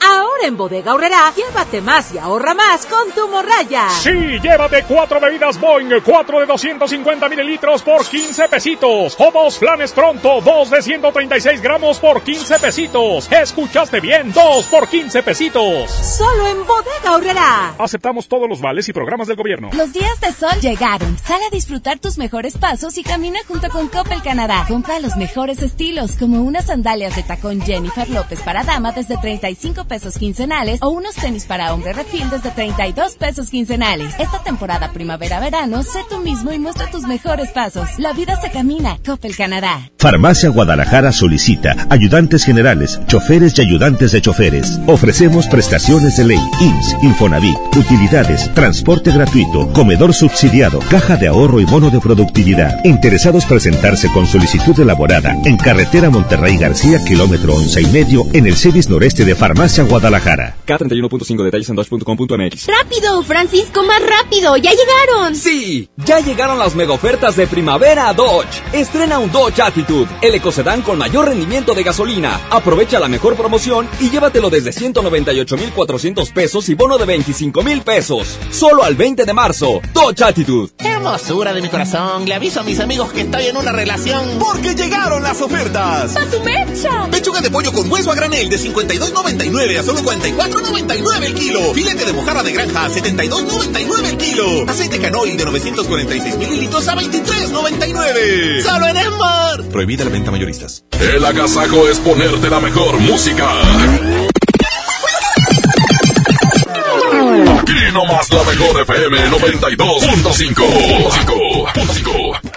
Ahora en Bodega Horrera, llévate más y ahorra más con tu morraya. Sí, llévate cuatro bebidas Boeing, cuatro de 250 mililitros por 15 pesitos. O dos flanes pronto, dos de 136 gramos por 15 pesitos. ¿Escuchaste bien? Dos por 15 pesitos. Solo en Bodega Horrera. Aceptamos todos los vales y programas del gobierno. Los días de sol llegaron. Sale a disfrutar tus mejores pasos y camina junto con Coppel Canadá. Compra los mejores estilos, como unas sandalias de tacón Jennifer López para dama desde 35 pesos quincenales o unos tenis para hombre refil desde 32 pesos quincenales. Esta temporada primavera-verano, sé tú mismo y muestra tus mejores pasos. La vida se camina. Coppel Canadá. Farmacia Guadalajara solicita ayudantes generales, choferes y ayudantes de choferes. Ofrecemos prestaciones de ley, IMSS, Infonavit, utilidades, transporte gratuito, comedor subsidiado, caja de ahorro y bono de productividad. Interesados presentarse con solicitud elaborada en carretera Monterrey García, kilómetro once y medio, en el CEDIS noreste de Farmacia Guadalajara. K31.5 detalles en dodge.com.mx. ¡Rápido, Francisco, más rápido! ¡Ya llegaron! Sí, ya llegaron las mega ofertas de primavera a Dodge. Estrena un Dodge Attitude, el ecocedán con mayor rendimiento de gasolina. Aprovecha la mejor promoción y llévatelo desde 198,400 pesos y bono de 25,000 pesos. Solo al 20 de marzo. Dodge Attitude. Hermosura de mi corazón. Le aviso a mis amigos que estoy en una relación. Porque llegaron las ofertas. ¡A su mecha! Pechuga de pollo con hueso a granel de 52,99 a solo 44,99 el kilo. Filete de mojarra de granja a 72,99 el kilo. Aceite canoil de 946 mililitros a 23,99. ¡Solo en Esmar! Prohibida la venta mayoristas. El agasajo es ponerte la mejor música. Aquí nomás la mejor FM 92.5.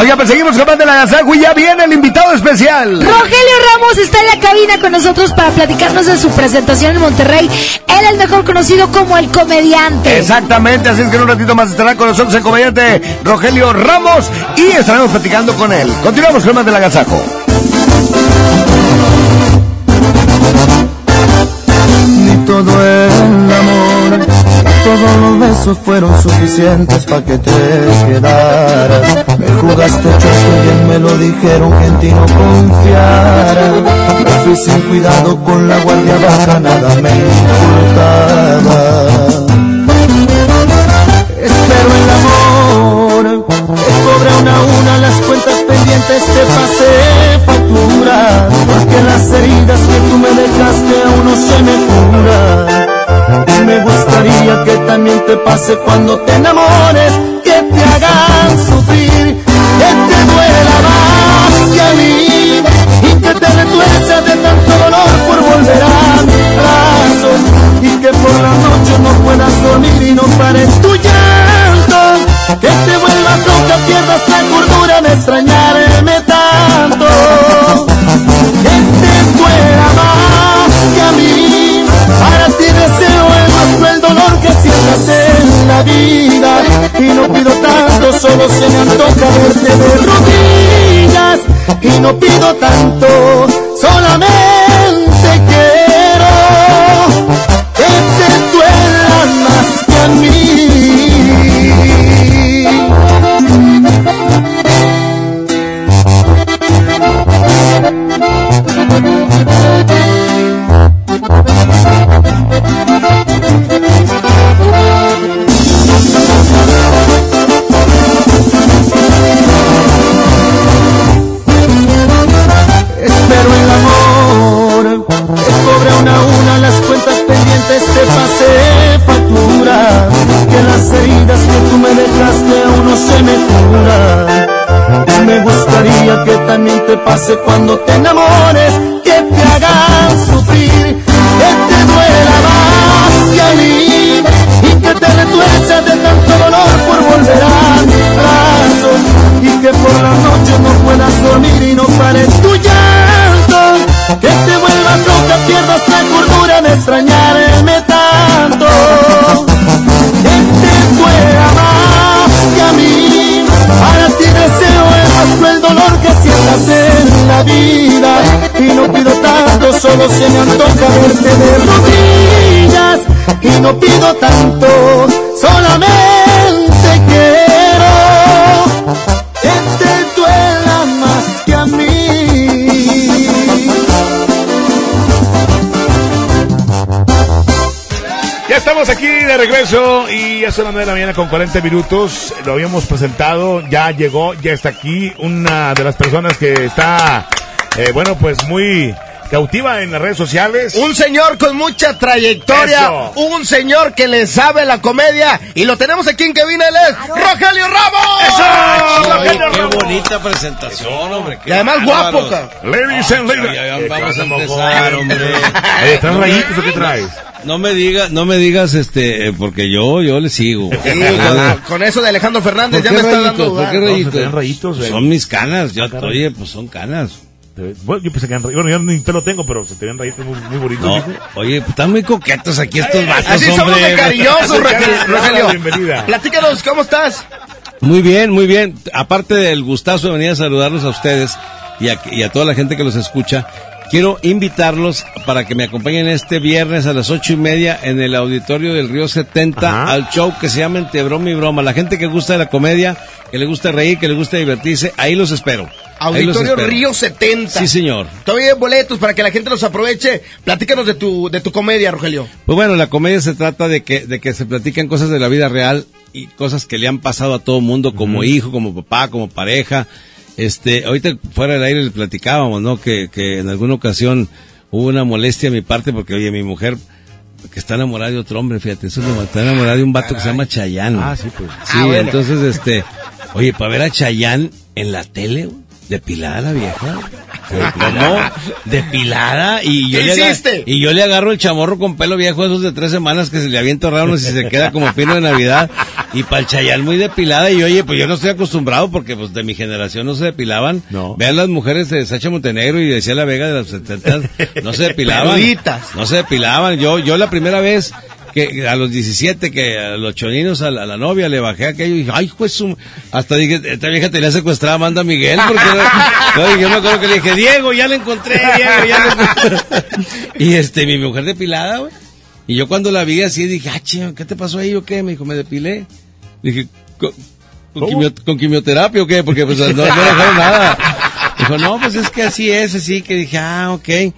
Oiga, pues seguimos con más de la Gazajo y ya viene el invitado especial. Rogelio Ramos está en la cabina con nosotros para platicarnos de su presentación en Monterrey. Él es mejor conocido como el comediante. Exactamente, así es que en un ratito más estará con nosotros el comediante Rogelio Ramos y estaremos platicando con él. Continuamos con más de la Gazajo. Ni todo el amor, ni todos los besos fueron suficientes para que te quedaras. Me jugaste chueco y me lo dijeron que en ti no confiara. Me fui sin cuidado con la guardia baja, nada me importaba. Espero el amor, te cobre una a una las cuentas pendientes, te pasé factura. Porque las heridas que tú me dejaste aún no se me curan. Me gustaría que también te pase cuando te enamores, que te hagan sufrir, que te duela más que a mí, y que te retuerce de tanto dolor por volver a mis brazos, y que por la noche no puedas dormir y no pares tu llanto, vuelvas loca, pierdas la cordura de extrañarme tanto, que te duela más que a mí, para ti deseo el más cruel dolor que sientas en la vida. Y no pido tanto, solo se me antoja verte de rodillas. Y no pido tanto, solamente te pase cuando te enamores, solo se me antoja verte de rodillas y no pido tanto, solamente quiero que te duela más que a mí. Ya estamos aquí de regreso y ya son las 9 de la mañana con 40 minutos. Lo habíamos presentado, ya llegó, ya está aquí una de las personas que está, eh, bueno, pues muy cautiva en las redes sociales. Un señor con mucha trayectoria, Eso. un señor que le sabe la comedia y lo tenemos aquí en cabina, él es Rogelio Ramos. Oye, Rogelio qué Ramos. bonita presentación, hombre. qué Y además guapo, Ladies and ladies. ya, ya, ¿Qué Vamos a empezar, hombre. Eh, ¿traes rayitos o qué traes? No me digas, no me digas, este, eh, porque yo, yo le sigo. Sí, con, con eso de Alejandro Fernández ya me está dando ¿Por qué No, rayitos? ven rayitos. Son mis canas, yo, oye, pues son canas. Bueno, yo pensé que eran. Bueno, yo ni pelo tengo, pero se te ven rayitos muy, muy bonitos. No, oye, pues están muy coquetos aquí estos vatos, Así somos hombre. de cariñosos, Rogelio. Rogelio. Bienvenida. Platícanos, ¿cómo estás? Muy bien, muy bien. Aparte del gustazo de venir a saludarlos a ustedes y a, y a toda la gente que los escucha, quiero invitarlos para que me acompañen este viernes a las ocho y media en el auditorio del Río 70 Ajá. al show que se llama Entre Broma y Broma. La gente que gusta de la comedia, que le gusta reír, que le gusta divertirse, ahí los espero. Auditorio. Río 70. Sí, señor. Todavía hay boletos para que la gente los aproveche. Platícanos de tu, de tu comedia, Rogelio. Pues bueno, la comedia se trata de que, de que se platican cosas de la vida real y cosas que le han pasado a todo mundo, como hijo, como papá, como pareja. Este, ahorita fuera del aire le platicábamos, ¿no? Que, que en alguna ocasión hubo una molestia a mi parte porque, oye, mi mujer que está enamorada de otro hombre, fíjate, eso es lo- está enamorada de un vato que se llama Chayán. Ah, sí, pues. Sí, Ah, bueno. entonces, este, oye, para ver a Chayán en la tele, güey, depilada la vieja. ¿Cómo? Depilada y yo, ¿Qué le hiciste? y yo le agarro el chamorro con pelo viejo esos de tres semanas que se le avienta raro y se queda como pino de Navidad y para el Chayán muy depilada y oye, pues yo no estoy acostumbrado porque pues de mi generación no se depilaban. No. Vean las mujeres de Sacha Montenegro y decía la Vega de los 70 no se depilaban. No se depilaban. Yo, yo la primera vez que a los 17 que a los choninos a la, a la novia le bajé aquello y dije, ay, pues su-". hasta dije, esta vieja tenía secuestrada Amanda Miguel porque no, yo me acuerdo que le dije, Diego, ya la encontré, Diego, ya la encontré. y este, mi mujer depilada, güey. Y yo cuando la vi así dije, ah, ching, ¿qué te pasó ahí o qué? Me dijo, me depilé. Dije, ¿con, con, quimio- con quimioterapia o qué? Porque pues no, no dejaron nada. Dijo, no, pues es que así es, así que dije, ah, ok.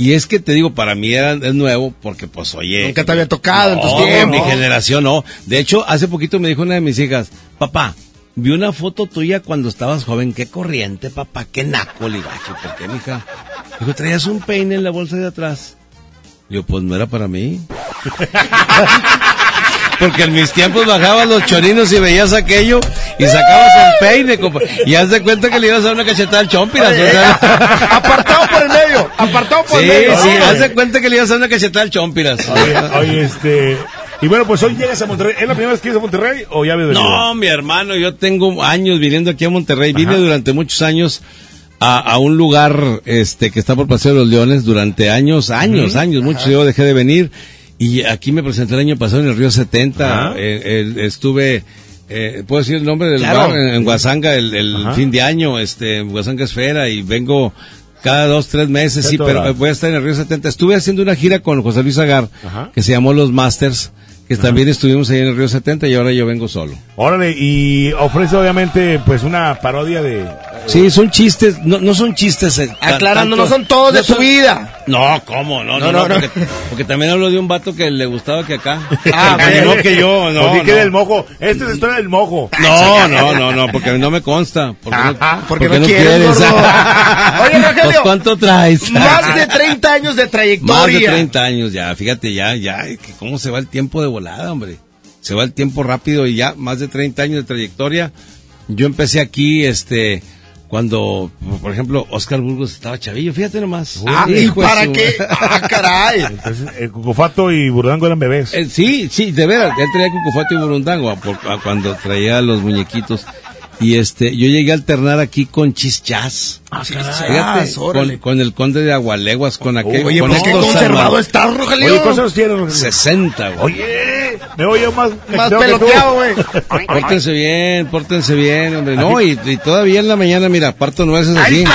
Y es que te digo, para mí era, es nuevo porque pues oye. Nunca te había tocado en tus No, tiempos. mi generación no. De hecho, hace poquito me dijo una de mis hijas, papá, vi una foto tuya cuando estabas joven, qué corriente, papá, qué naco, le digo, "Ay, ¿por qué, mija? Dijo, traías un peine en la bolsa de atrás. Digo, pues no era para mí. Porque en mis tiempos bajabas los chorinos y veías aquello y sacabas el peine, compa. Y haz de cuenta que le ibas a dar una cachetada al chompiras. o sea. apartado por el apartado por Sí, el medio. sí, Oye. haz de cuenta que le ibas a dar una cachetada al chompiras. Oye, oye, este. Y bueno, pues hoy llegas a Monterrey. ¿Es la primera vez que llegas a Monterrey o ya habías? No, mi hermano, yo tengo años viniendo aquí a Monterrey. Vine durante muchos años a, a un lugar este que está por Paseo de los Leones durante años, años, años. Muchos yo dejé de venir y aquí me presenté el año pasado en el Río 70. Ajá. Eh, eh, estuve, eh, ¿puedo decir el nombre del Claro. lugar? En, en Guasanga el, fin de año, este, en Guasanga Esfera y vengo cada dos, tres meses, sí, pero voy a estar en el Río 70. Estuve haciendo una gira con José Luis Agar, Ajá. que se llamó Los Masters, que también estuvimos ahí en el Río 70 y ahora yo vengo solo. Órale, y ofrece obviamente pues una parodia de... Sí, son chistes, no, no son chistes. eh, Aclarando, tanto- no son todos de no su son- vida. No, ¿cómo? No, no, No, no, no, no. porque, porque también hablo de un vato que le gustaba que acá. Ah, Que no que yo, no. Porque no. del mojo. Esta es la historia del mojo. No, no, no, no, porque no me consta. Porque no, Ajá, porque no quieres, gordo. Oye, Rogelio. Pues, ¿Cuánto traes? Más de 30 años de Más de trayectoria. 30 años ya, fíjate ya, ya, que cómo se va el tiempo de volada, hombre. Se va el tiempo rápido y ya, más de 30 años de trayectoria. Yo empecé aquí, este, cuando, por ejemplo, Oscar Burgos estaba chavillo, fíjate nomás. Ah, ¿y de para su- qué? Ah, caray. Entonces, el Cucufato y Burdango eran bebés. Eh, sí, sí, de veras, él traía Cucufato y Burundango a- por- a cuando traía los muñequitos. Y este, yo llegué a alternar aquí con Chichas. Ah, Fíjate, caray, órale. con, con el conde de Agualeguas, con aquel. Oye, con pues qué conservado estás, Rogelio. Oye, ¿cuántos años tienes? Rogelio? 60, güey. Oye, me oye más, Más tú. peloteado, güey. Pórtense bien, pórtense bien, hombre. No, y, y todavía en la mañana, mira, parto nueces así. No,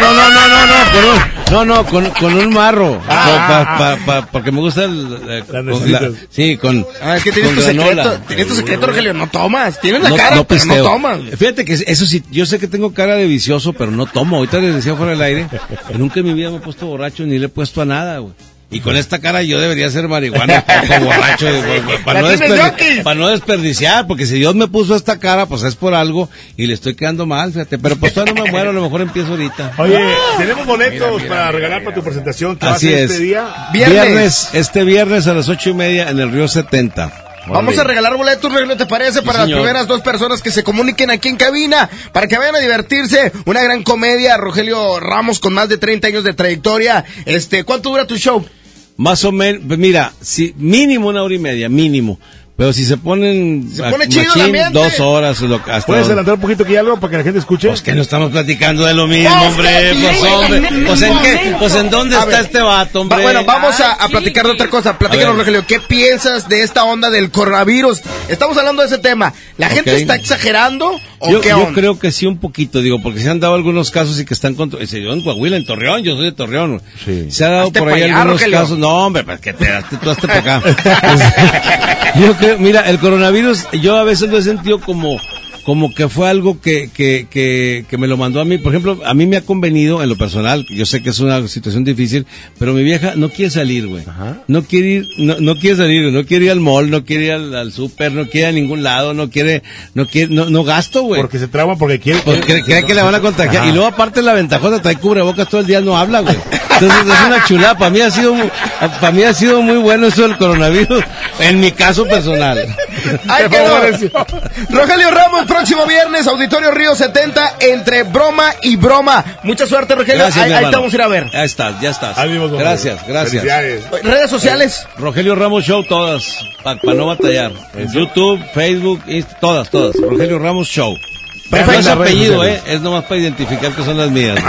no, no, no, no, no, con un, no, no, con, con un marro. Ah. No, pa- pa- pa- porque me gusta el, eh, con nuecitas. sí, con, Ah, es que tienes tu granola. secreto, tienes tu secreto, Rogelio, no tomas. Tienes la No- cara, no pero no tomas. Fíjate que eso sí, yo sé que tengo cara de vicioso, pero no tomo. Ahorita les decía fuera del aire que nunca en mi vida me he puesto borracho ni le he puesto a nada, güey. Y con esta cara yo debería ser marihuana poco borracho, para, no desperdi- para no desperdiciar, porque si Dios me puso esta cara, pues es por algo y le estoy quedando mal, fíjate. Pero pues todavía no me muero, a lo mejor empiezo ahorita. Oye, tenemos boletos para regalar para tu presentación que va a Así ser es. este día. Viernes. este viernes a las ocho y media en el Río 70. Vamos a regalar boletos, Rogelio, ¿te parece? Para las señor. primeras dos personas que se comuniquen aquí en cabina, para que vayan a divertirse. Una gran comedia, Rogelio Ramos con más de 30 años de trayectoria. Este, ¿cuánto dura tu show? Más o menos, mira, si, mínimo una hora y media, mínimo. Pero si se ponen Se pone chido el ambiente. dos horas, lo, hasta ¿Puedes adelantar un poquito aquí algo para que la gente escuche? Pues que no estamos platicando de lo mismo, Oh, hombre. sí, Pues, hombre. en Pues en qué, pues en dónde está ver. este vato, hombre. Va- bueno, vamos a, a platicar de otra cosa. Platícanos. Rogelio, ¿qué piensas de esta onda del coronavirus? Estamos hablando de ese tema. ¿La gente está exagerando o Yo, qué yo onda? creo que sí un poquito, digo, porque se han dado algunos casos y que están contra... Se dio en Coahuila, en Torreón, yo soy de Torreón. Se ha dado Hazte por ahí allá, algunos Rogelio. casos. No, hombre, pues que te tú hazte para acá. yo mira, el coronavirus, yo a veces lo he sentido como como que fue algo que, que, que, que me lo mandó a mí. Por ejemplo, a mí me ha convenido en lo personal, yo sé que es una situación difícil, pero mi vieja no quiere salir, güey. No quiere ir, no, no quiere salir, güey. no quiere ir al mall, no quiere ir al, al súper, no quiere ir a ningún lado, no quiere, no quiere, no, no gasto, güey. Porque se trauma, porque quiere. Porque cree, cree que le van a contagiar. Ajá. Y luego aparte la ventajota, trae cubrebocas todo el día, no habla, güey. Entonces es una chulada. Para mí ha sido, mu- para mí ha sido muy bueno eso del coronavirus, en mi caso personal. Ahí quedó. Rogelio Ramos, próximo viernes, Auditorio Río 70, entre broma y broma. Mucha suerte, Rogelio. Gracias, ahí, ahí te vamos a ir a ver. Ya estás, ya estás. Vimos, Gracias, gracias. Redes sociales. Rogelio Ramos Show, todas, para no batallar. En YouTube, Facebook, todas, todas. Rogelio Ramos Show. Perfecto. No es apellido, eh, es nomás para identificar que son las mías.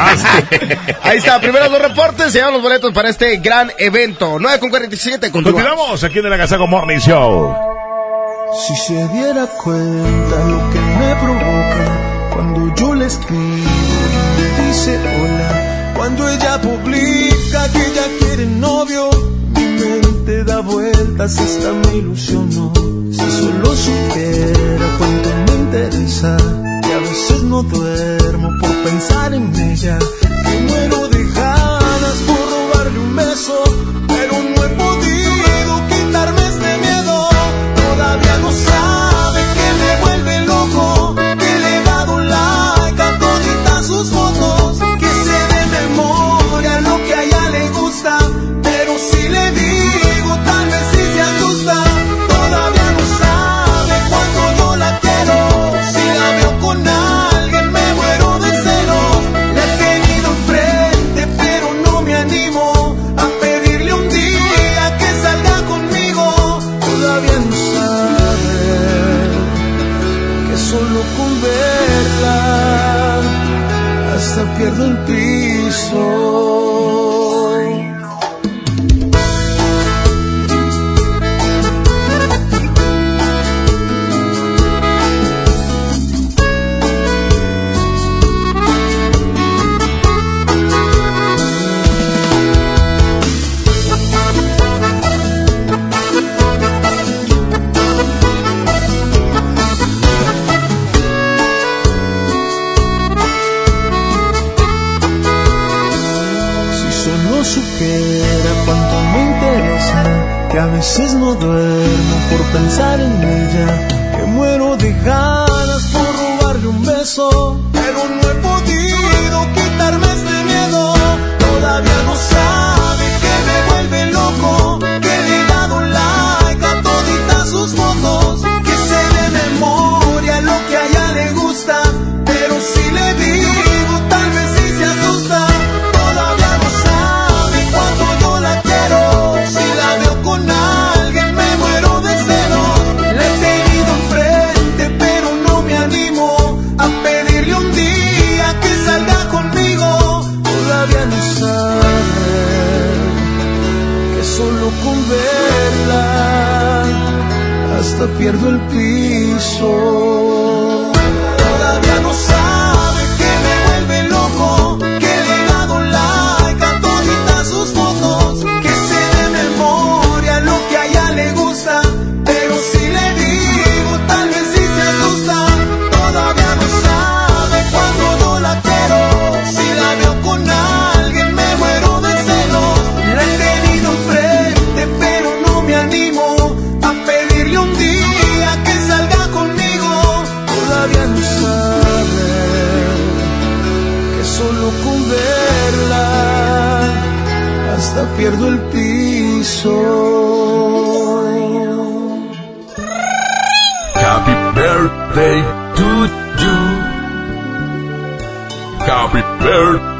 Ahí está, primeros dos reportes, se llevan los boletos para este gran evento. 9 con 47, continuamos. Continuamos aquí en el Agasago Morning Show. Si se diera cuenta lo que provoca cuando yo le escribo dice hola, cuando ella publica que ella quiere novio, mi mente da vueltas hasta me ilusionó. Si solo supiera cuánto me interesa, que a veces no duermo por pensar en ella, que muero de ganas por robarle un beso, pierdo. No duermo por pensar en ella, que muero de ganas hasta pierdo el piso.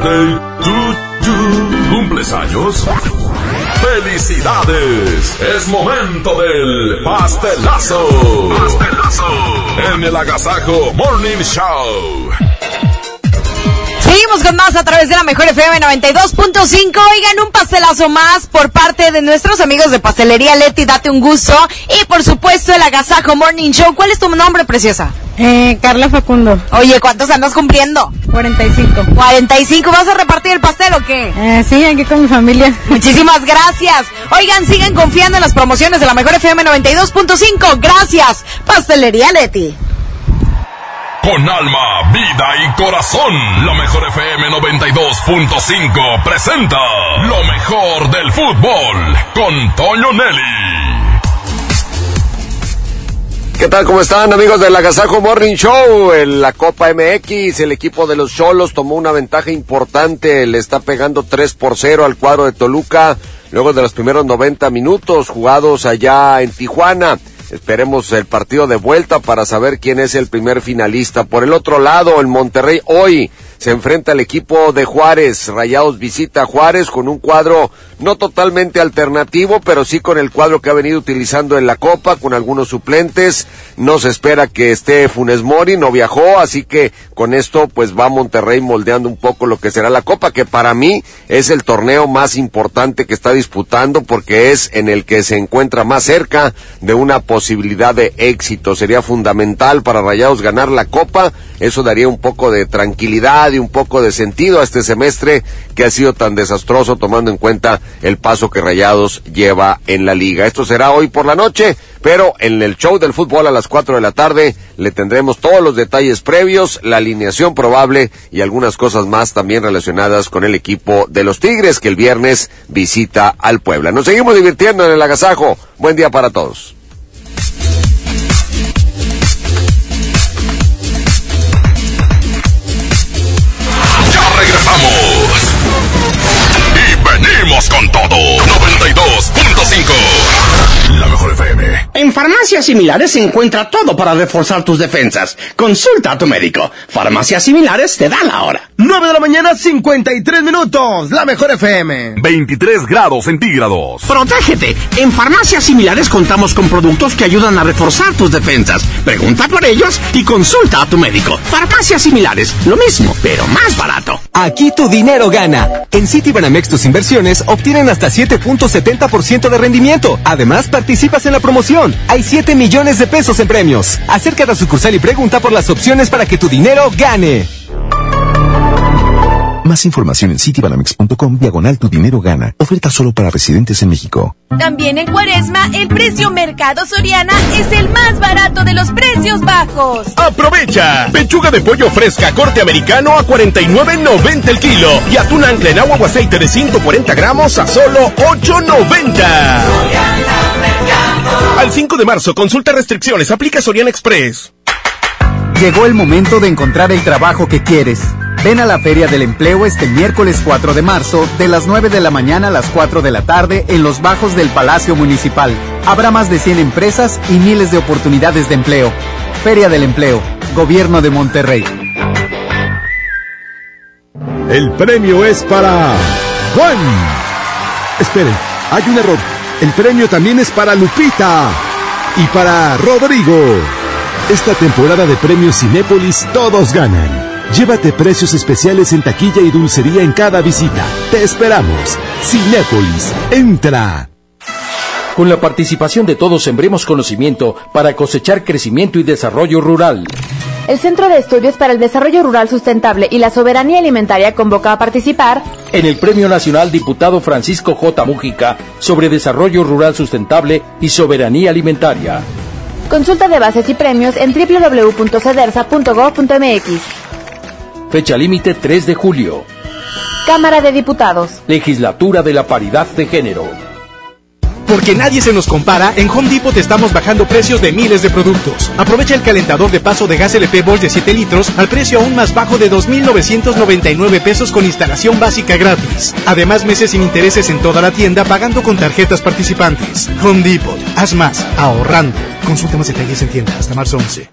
Birthday to you. ¿Cumples años? ¡Felicidades! Es momento del pastelazo. Pastelazo. En el Agasajo Morning Show. Seguimos con más a través de la Mejor FM 92.5. Oigan, un pastelazo más por parte de nuestros amigos de Pastelería Leti. Date un gusto. Y por supuesto, el Agasajo Morning Show. ¿Cuál es tu nombre, preciosa? Eh, Carla Facundo. Oye, ¿cuántos andas cumpliendo? 45. 45. ¿Vas a repartir el pastel o qué? Eh, sí, aquí con mi familia. Muchísimas gracias. Oigan, sigan confiando en las promociones de la Mejor FM 92.5. Gracias. Pastelería Leti. Con alma, vida y corazón, la mejor FM 92.5 presenta lo mejor del fútbol con Toño Nelly. ¿Qué tal? ¿Cómo están amigos del Agasajo Morning Show? En la Copa MX, el equipo de los Cholos tomó una ventaja importante, le está pegando 3 por 0 al cuadro de Toluca luego de los primeros 90 minutos jugados allá en Tijuana. Esperemos el partido de vuelta para saber quién es el primer finalista. Por el otro lado, el Monterrey hoy se enfrenta al equipo de Juárez. Rayados visita a Juárez con un cuadro no totalmente alternativo, pero sí con el cuadro que ha venido utilizando en la Copa, con algunos suplentes. No se espera que esté Funes Mori, no viajó, así que con esto pues va Monterrey moldeando un poco lo que será la Copa, que para mí es el torneo más importante que está disputando porque es en el que se encuentra más cerca de una posibilidad de éxito. Sería fundamental para Rayados ganar la Copa, eso daría un poco de tranquilidad un poco de sentido a este semestre que ha sido tan desastroso tomando en cuenta el paso que Rayados lleva en la liga. Esto será hoy por la noche, pero en el show del fútbol a las 4 de la tarde le tendremos todos los detalles previos, la alineación probable y algunas cosas más también relacionadas con el equipo de los Tigres que el viernes visita al Puebla. Nos seguimos divirtiendo en el agasajo. Buen día para todos. Venimos con todo. 92.5. La mejor FM. En farmacias similares se encuentra todo para reforzar tus defensas. Consulta a tu médico. Farmacias similares te da la hora. 9 de la mañana, 53 minutos. La mejor FM. 23 grados centígrados. Protégete. En farmacias similares contamos con productos que ayudan a reforzar tus defensas. Pregunta por ellos y consulta a tu médico. Farmacias similares. Lo mismo, pero más barato. Aquí tu dinero gana. En Citibanamex tus inversiones obtienen hasta 7.70% de rendimiento. Además, participas en la promoción. Hay 7 millones de pesos en premios. Acércate a sucursal y pregunta por las opciones para que tu dinero gane. Más información en citibanamex.com diagonal tu dinero gana. Oferta solo para residentes en México. También en Cuaresma, el precio Mercado Soriana es el más barato de los precios bajos. ¡Aprovecha! Pechuga de pollo fresca corte americano a 49.90 el kilo y atún ancla en agua o aceite de 140 gramos a solo 8.90. Al 5 de marzo, consulta restricciones, aplica Soriana Express. Llegó el momento de encontrar el trabajo que quieres. Ven a la Feria del Empleo este miércoles 4 de marzo, de las 9 de la mañana a las 4 de la tarde, en los bajos del Palacio Municipal. Habrá más de 100 empresas y miles de oportunidades de empleo. Feria del Empleo, Gobierno de Monterrey. El premio es para Juan. Esperen, hay un error. El premio también es para Lupita y para Rodrigo. Esta temporada de premios Cinépolis todos ganan. Llévate precios especiales en taquilla y dulcería en cada visita. Te esperamos. Cinépolis, entra. Con la participación de todos sembremos conocimiento para cosechar crecimiento y desarrollo rural. El Centro de Estudios para el Desarrollo Rural Sustentable y la Soberanía Alimentaria convoca a participar en el Premio Nacional Diputado Francisco J. Mújica sobre Desarrollo Rural Sustentable y Soberanía Alimentaria. Consulta de bases y premios en www.cedersa.gov.mx. Fecha límite 3 de julio. Cámara de Diputados. Legislatura de la Paridad de Género. Porque nadie se nos compara, en Home Depot te estamos bajando precios de miles de productos. Aprovecha el calentador de paso de gas LP Bosch de 7 litros al precio aún más bajo de 2.999 pesos con instalación básica gratis. Además, meses sin intereses en toda la tienda pagando con tarjetas participantes. Home Depot, haz más, ahorrando. Consulta más detalles en tienda hasta marzo 11.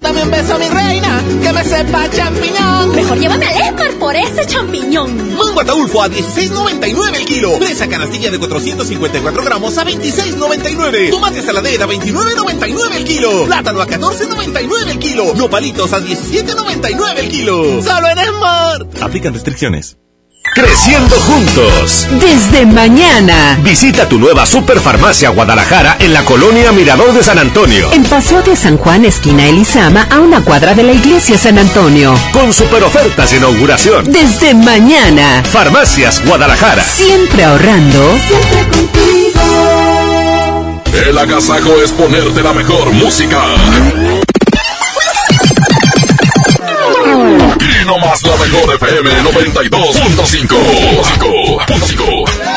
Dame un beso, mi reina, que me sepa champiñón. Mejor llévame al Esmar por ese champiñón. Mango ataulfo a 16.99 el kilo. Fresa canastilla de 454 gramos a 26.99. Tomate saladera a 29.99 el kilo. Plátano a 14.99 el kilo. Nopalitos a 17.99 el kilo. Solo en Smart. Aplican restricciones. Creciendo juntos. Desde mañana. Visita tu nueva Superfarmacia Guadalajara en la colonia Mirador de San Antonio. En Paseo de San Juan, esquina Elizama, a una cuadra de la iglesia San Antonio. Con super ofertas de inauguración. Desde mañana. Farmacias Guadalajara. Siempre ahorrando. Siempre contigo. El agasajo es ponerte la mejor música. Y no más la mejor FM 92.5.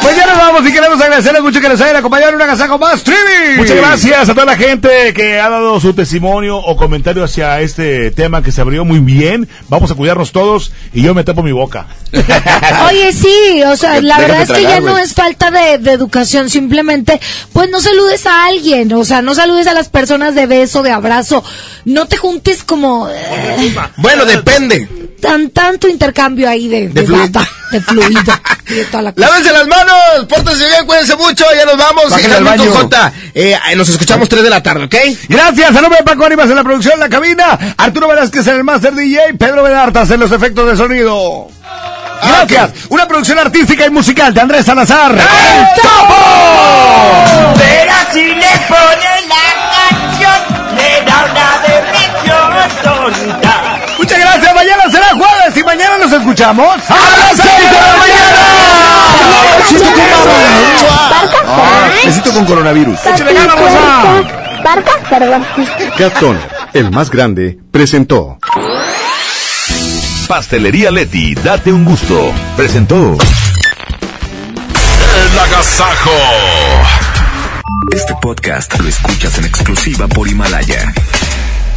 Pues ya nos vamos y queremos agradecerles mucho que nos hayan acompañado en un agasajo más, Trivi. Muchas gracias a toda la gente que ha dado su testimonio o comentario hacia este tema que se abrió muy bien. Vamos a cuidarnos todos y yo me tapo mi boca. Oye, sí, o sea, la Déjame verdad es que tragar, ya no es falta de, de educación, simplemente, pues no saludes a alguien, o sea, no saludes a las personas de beso, de abrazo, no te juntes como... eh, Bueno, depende. Tan tanto intercambio ahí de, de, fluido. data, de fluido y de toda la cosa. Lávense las manos, pórtense bien, cuídense mucho, ya nos vamos. Al baño. con Jota. Eh, nos escuchamos 3 de la tarde, ¿ok? Gracias, a nombre de Paco Ánimas en la producción, en la cabina, Arturo Velázquez en el Master DJ, Pedro Bedartas en los efectos de sonido. Gracias, una producción artística y musical de Andrés Salazar. ¡El Topo! Verás si le mañana nos escuchamos a las 6 de la mañana. Besito con coronavirus. Barca, perdón. Toner, el más grande, presentó. Pastelería Leti, date un gusto. Presentó. El agasajo. Este podcast lo escuchas en exclusiva por Himalaya.